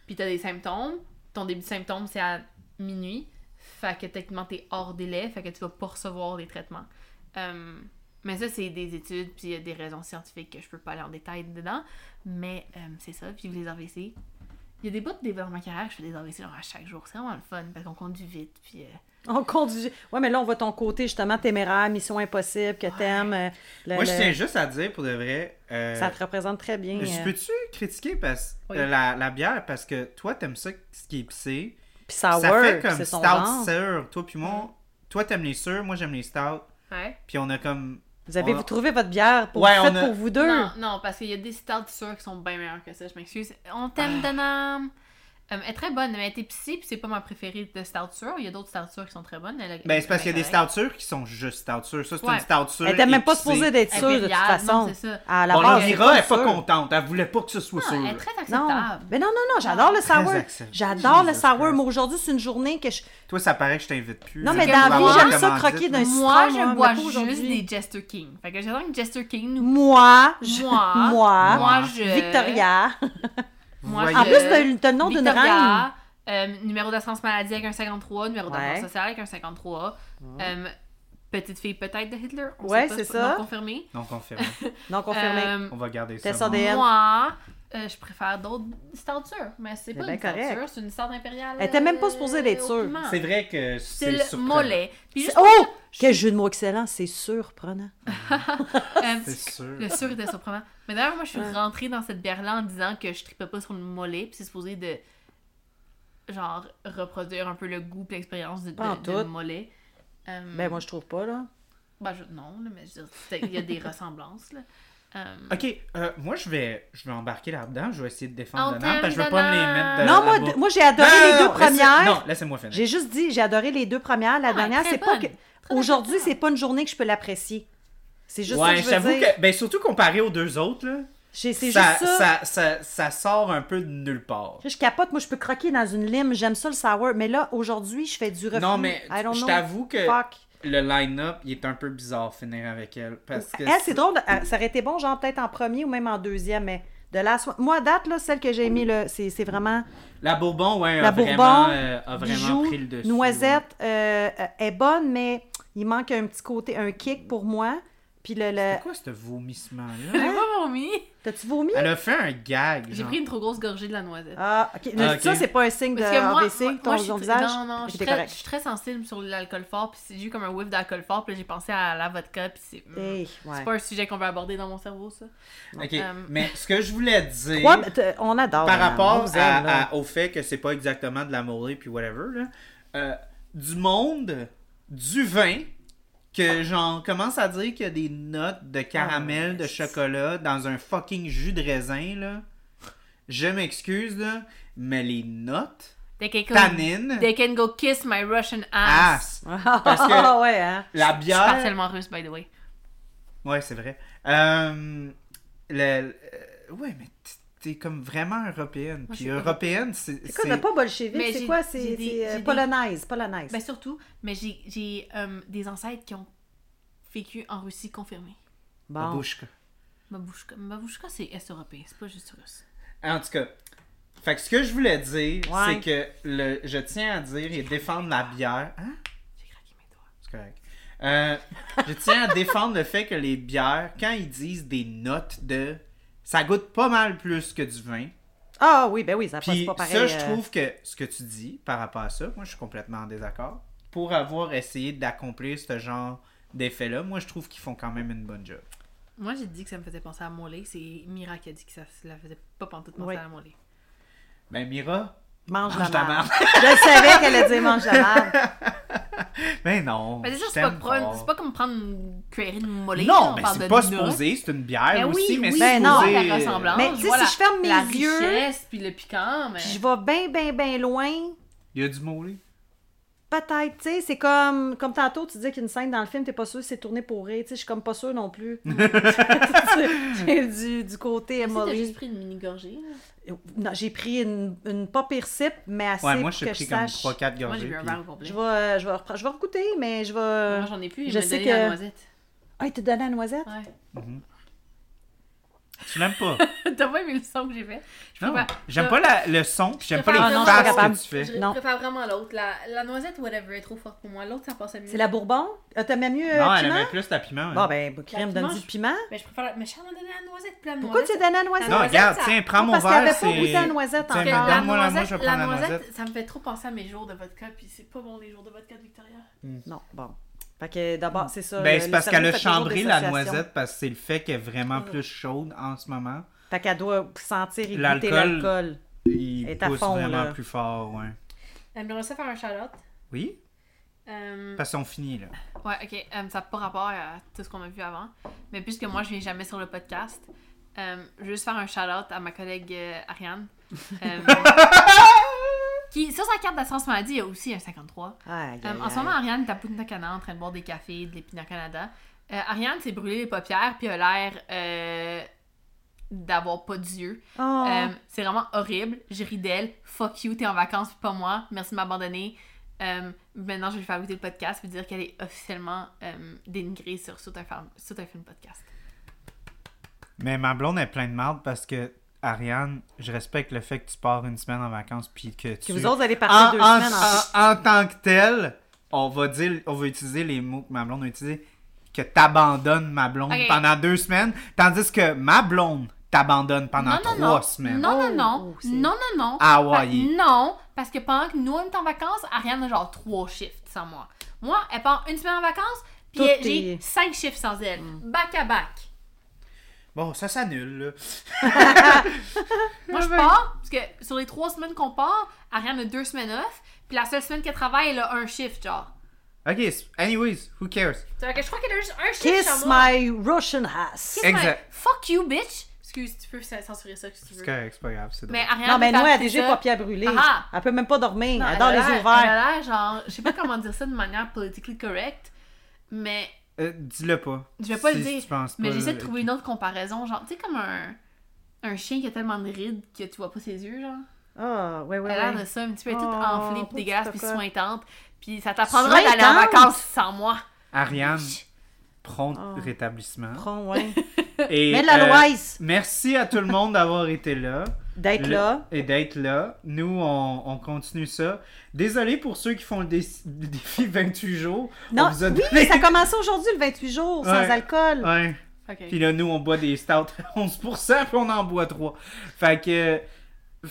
puis t'as des symptômes. Ton début de symptômes, c'est à minuit. Fait que techniquement, t'es hors délai, fait que tu vas pas recevoir des traitements. Euh, mais ça, c'est des études, puis il y a des raisons scientifiques que je peux pas aller en détail dedans. Mais euh, c'est ça, puis les AVC. Il y a des bouts de développement carrière, je fais des AVC genre à chaque jour. C'est vraiment le fun, parce qu'on conduit vite, puis... euh, On conduit. Ouais, mais là, on voit ton côté, justement, téméraire, mission impossible, que t'aimes. euh, le- Moi, je le- tiens juste à dire, pour de vrai... euh, Ça te représente très bien. Je euh, peux-tu critiquer parce, Oui. la, la bière? Parce que toi, t'aimes ça, ce qui est épicé. Puis sour, ça fait comme c'est son stout sûr. Toi puis moi, toi, t'aimes les sûrs, moi, j'aime les stouts. Ouais. Puis on a comme... Vous avez on vous trouvé votre bière pour, Ouais, a- pour vous deux? Non, non, parce qu'il y a des stouts sûrs qui sont bien meilleurs que ça, je m'excuse. On t'aime, Danam. Euh, elle est très bonne, mais elle est épicée, puis c'est pas ma préférée de stout sûrs. Il y a d'autres stouts sûrs qui sont très bonnes. Elle, Ben, c'est parce qu'il y a des sûrs qui sont juste stouts sûrs. Ça, c'est Ouais. une stout sûre Elle était même pas supposée d'être sûre, de toute façon. non, c'est ça. À la Bon, base, elle est pas contente. Elle voulait pas que ce soit sûr. Elle est très Non, acceptable. mais non, non, non, j'adore le sour. J'adore le sour, Christ. mais aujourd'hui, c'est une journée que je... Toi, ça paraît que je t'invite plus. Non, mais dans la vie, j'aime ça croquer d'un Moi, citron, je mais bois pas juste aujourd'hui. des Jester King. Fait que j'attends que Jester King. Moi, je- Moi. moi, Moi, je. Victoria. Moi, Voyez. En plus, t'as le- nom d'une reine. Euh, numéro d'assurance maladie avec un 53, numéro Ouais. d'assurance sociale avec un 53. euh, petite fille peut-être de Hitler. On Ouais, sait pas, c'est ça. Non confirmé. Non, confirmé. Non confirmé. Euh, On va garder ça. Test bon. ADN. moi, euh, je préfère d'autres stoutures, mais c'est pas une correct. c'est une stout impériale. Elle était même pas supposée d'être euh, sûre. C'est vrai que C'est c'est le surprenant. mollet. Puis juste Oh! Quel jeu de mots excellent, c'est surprenant. euh, C'est sûr. Le sûr était surprenant. Mais d'ailleurs, moi, je suis Ouais. rentrée dans cette bière-là en disant que je tripais pas sur le mollet, puis c'est supposé de, genre, reproduire un peu le goût et l'expérience de, de, mollet. Euh, Ben, moi, je trouve pas, là. ben, je- non, là, mais je veux dire, c'est- il y a des ressemblances, là. Euh, Ok, euh, moi je vais, je vais embarquer là-dedans. Je vais essayer de défendre On dedans parce que je veux pas me les mettre de non, moi, là-bas. d- moi j'ai adoré Non, les deux non, premières. Non, laissez-moi finir. J'ai juste dit, j'ai adoré les deux premières. La Ah, dernière, c'est pas que. Aujourd'hui, c'est pas une journée que je peux l'apprécier. C'est juste ouais, ça que je veux dire. que, ben surtout comparé aux deux autres, là, C'est ça, juste ça. ça, ça, ça sort un peu de nulle part. Je capote, moi, je peux croquer dans une lime. J'aime ça le sour. Mais là, aujourd'hui, je fais du refus. Non, mais I don't je t'avoue que Fuck. Le line-up, il est un peu bizarre finir avec elle. Parce que Elle, c'est drôle. Ça aurait été bon, genre, peut-être en premier ou même en deuxième. Mais de la so- Moi, à date, là, celle que j'ai mis, là, c'est c'est vraiment. La Bourbon, ouais, La a, Bourbon, vraiment, euh, a vraiment pris le dessus. noisette euh, euh, est bonne, mais il manque un petit côté, un kick pour moi. Puis le. le... C'est quoi ce vomissement-là? J'ai pas vomi. T'as-tu vomi? Elle a fait un gag. J'ai pris une trop grosse gorgée de la noisette. Ah, ok. Ah, ok. Ça, c'est pas un signe de Parce que moi, AVC, moi- ton, moi, je suis ton visage? Non, non, je suis, très, correct. je suis très sensible sur l'alcool fort, puis j'ai eu comme un whiff d'alcool fort, puis là, j'ai pensé à la vodka, puis c'est... mm, Hey, ouais. C'est pas un sujet qu'on veut aborder dans mon cerveau, ça. Ok, Euh, mais ce que je voulais dire... Mais on adore. par rapport vous à- aime, là. à- au fait que c'est pas exactement de la mollet puis whatever, là, euh, du monde, du vin, que j'en commence à dire qu'il y a des notes de caramel, Ah, de chocolat dans un fucking jus de raisin, là. Je m'excuse, là, mais les notes, They can, go, tannines, they can go kiss my Russian ass. ass. Parce que- ouais, hein. La Je suis bière... partiellement russe, by the way. Ouais, c'est vrai. Euh, le, le- ouais, mais t'es comme vraiment européenne. Moi, Puis européenne, c'est... C'est quoi, t'as pas bolchevique? Mais C'est quoi? C'est euh, polonaise, polonaise. Ben surtout, mais j'ai, j'ai euh, des ancêtres qui ont vécu en Russie confirmés. bon. Babouchka. Babushka, Babushka c'est est-européen, c'est pas juste russe. En tout cas, fait que ce que je voulais dire, Ouais. c'est que le, je tiens à dire et défendre la bière. Hein? J'ai craqué mes doigts. C'est correct. Euh, je tiens à défendre le fait que les bières, quand ils disent des notes de. Ça goûte pas mal plus que du vin. Ah oui, ben oui, ça passe pas pareil. ça, je euh, trouve que ce que tu dis par rapport à ça, moi je suis complètement en désaccord. Pour avoir essayé d'accomplir ce genre d'effet-là, moi je trouve qu'ils font quand même une bonne job. Moi, j'ai dit que ça me faisait penser à Mollet. C'est Mira qui a dit que ça se la faisait pas pantoute penser Oui. à Mollet. Ben Mira, Mange, mange la merde. Je savais qu'elle allait dire mange la merde. ben non. Mais c'est c'est pas, prendre- c'est pas comme prendre une cuillerée de Mollet. Non, on mais c'est pas supposé, c'est une bière Ben aussi, oui, mais oui, c'est Ben non. la ressemblance. Mais tu sais, si je ferme mes la yeux- richesse, puis le piquant, mais... Puis je vais bien, bien, bien loin. Il y a du mollet. Peut-être, tu sais, c'est comme, comme tantôt, tu disais qu'il y a une scène dans le film, t'es pas sûr si c'est tourné pour rire, tu sais, je suis comme pas sûre non plus. Du, du côté Si t'as juste pris une mini-gorgée. Non, j'ai pris une, une pas pire sip, mais assez Ouais, moi pour j'ai que pris je comme sache. 3-4 Moi, gorgées. j'ai bu un puis- verre au complet. Je vais, je vais, repre- je vais regoûter, mais je vais... Moi, j'en ai plus. Je sais que- la noisette. Ah, il t'a donné la noisette? Ouais. Tu l'aimes pas. T'as pas aimé le son que j'ai fait? Je Non, préfère- j'aime pas la- le son, puis j'aime pas les préfère vraiment- faces que tu fais. Je Non. préfère vraiment l'autre. La, la noisette, whatever, est trop forte pour moi. L'autre, ça passait mieux. C'est la bourbon? Ah, T'aimais mieux euh, Non, elle piment? aimait plus la piment. Bon, hein. ben, crème, La donne du piment. Mais je préfère la... Mais Charles m'a donné la noisette, puis la Pourquoi tu noisette... as donné la noisette? Non, noisette, regarde, ça- tiens, prends mon Parce qu'il n'y verre, avait pas goûté la noisette Tiens, encore. la donne-moi la moi, noisette, je vais la noisette. ça me fait trop penser à mes jours de vodka, puis c'est pas bon les jours de vodka de Victoria. Non, bon. Fait que d'abord, c'est ça. Ben, c'est parce qu'elle a chambré la noisette parce que c'est le fait qu'elle est vraiment plus chaude en ce moment. Fait qu'elle doit sentir et goûter L'alcool-. Il est à pousse fond, vraiment là. plus fort, ouais. J'aimerais ça faire un shout-out. Oui? Euh, Parce qu'on finit, là. Ouais, ok. euh, ça n'a pas rapport à tout ce qu'on a vu avant. Mais puisque moi, je viens jamais sur le podcast, euh, je veux juste faire un shout-out à ma collègue euh, Ariane. qui, sur sa carte d'assurance maladie, il y a aussi un 53. Aïe, aïe, Euh, en ce moment, Ariane est à Punta en train de boire des cafés, de l'épina Canada. Euh, Ariane s'est brûlé les paupières puis a l'air euh, d'avoir pas d'yeux. Oh. Euh, c'est vraiment horrible. Je ris d'elle. Fuck you, t'es en vacances puis pas moi. Merci de m'abandonner. Euh, maintenant, je vais lui faire écouter le podcast puis dire qu'elle est officiellement euh, dénigrée sur Saut un film, Saut un film podcast. Mais ma blonde est pleine de marde parce que, Ariane, je respecte le fait que tu pars une semaine en vacances puis que tu... Que vous autres allez partir en, deux en- semaines en en- en tant que tel, on va dire, on va utiliser les mots que ma blonde a utilisés, que t'abandonnes ma blonde pendant deux semaines, tandis que ma blonde t'abandonne pendant non, non, trois non. semaines. Non, non, non. oh, non, non, non. Ah non, parce que pendant que nous, on est en vacances, Ariane a genre trois shifts sans moi. Moi, elle part une semaine en vacances, puis j'ai est- cinq shifts sans elle. Back à back. Bon, ça s'annule, là. Moi, je pars, parce que sur les trois semaines qu'on part, Ariane a deux semaines off, puis la seule semaine qu'elle travaille, elle a un shift, genre. Ok, anyways, who cares? C'est que je crois qu'elle a juste un shift Kiss moi. my Russian ass. Kiss my- Exact. Fuck you, bitch! Excuse, tu peux censurer ça si tu C'est veux. correct, c'est pas grave, c'est drôle. Mais Ariane Non, mais faire elle a déjà ça. les paupières brûlées. Ah. Elle peut même pas dormir. Non, elle dort les yeux ouverts. Elle a l'air genre, je sais pas comment dire ça de manière politically correct, mais Euh, Dis-le pas. Je vais pas Si le dire, Mais j'essaie de trouver une autre comparaison, genre, tu sais, comme un, un chien qui a tellement de rides que tu vois pas ses yeux, genre. Ah, ouais, ouais, Elle a l'air de ça, un petit peu, est toute Oh, enflée, puis dégueulasse, puis sointante. Puis ça t'apprendra d'aller en vacances sans moi. Ariane, prompt Oh. rétablissement. Prends, ouais. Et, Mais de la euh, loise Merci à tout le monde d'avoir été là. D'être là. Et d'être là. Nous, on, on continue ça. Désolé pour ceux qui font le, dé- le défi 28 jours. Non, on oui, donné- ça a commencé aujourd'hui, le 28 jours, sans Ouais. alcool. Ouais. Puis là, nous, on boit des stouts à 11%, puis on en boit 3. Fait que...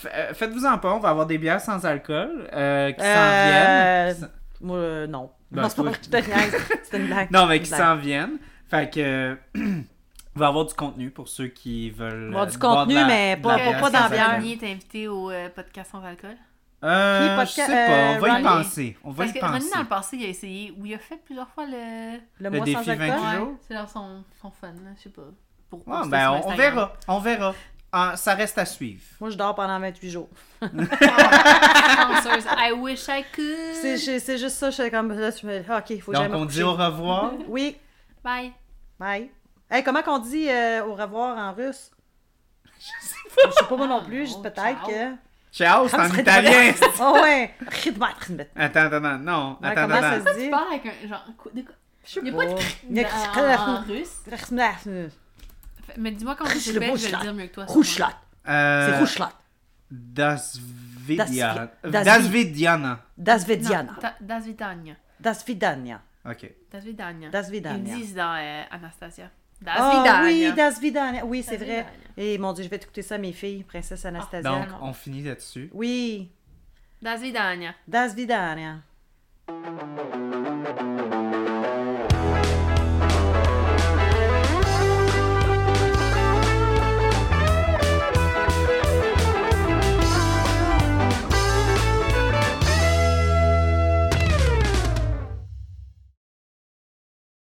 euh, Faites-vous-en pas, on va avoir des bières sans alcool euh, qui Euh, s'en viennent. Moi, euh, non. Ben, non, c'est pas toi- vrai que je te niaise. C'est une blague. Non, mais qui s'en viennent. Fait que... Il va y avoir du contenu pour ceux qui veulent. Il va y avoir euh, du contenu, la- mais pas- pas- pas dans bière. Est invité au euh, podcast sans alcool. Euh, je podcast- sais pas, on va y euh, penser. On va Parce y que penser. Dans le passé, il a essayé, ou il a fait plusieurs fois le. Le, Le mois défi sans alcool? 28 Ouais, jours? c'est dans son, son fun, là, je sais pas. Pour Ah, poster ben, on, verra. On verra. Ah, ça reste à suivre. Moi, je dors pendant 28 jours. Chanceuse. I wish I could. C'est juste ça, je suis comme. Là, je me ah, ok, il faut que Donc, on dit au revoir. Oui, Bye. bye. Hey, comment qu'on dit euh, au revoir en russe? Je sais pas. Je sais pas moi non plus, juste Oh, peut-être ciao. que. Ciao, c'est en italien. Oh ouais! Ridmat, ridmat. attends, attends, attends. Non, Ouais, attends, comment attends. ça se Tu dit? parles avec un genre. de quoi- Je sais Il y a pas de en, russe? Ridmat. Mais dis-moi le fait, je vais le dire mieux que toi. Rouchlat. Euh, C'est rouchlat. Das- Dasvidiana. Das Vediana. Das Vidania. Das Vidania. Ok. Das Vidania. Das Ils disent dans euh, Anastasia. Das Ah Vidania. oui, Das Vidania. Oui, c'est vrai. Et mon Dieu, je vais écouter ça mes filles, Princesse Anastasia. Donc, on finit là-dessus. Oui, Das Vidania. Das Vidania.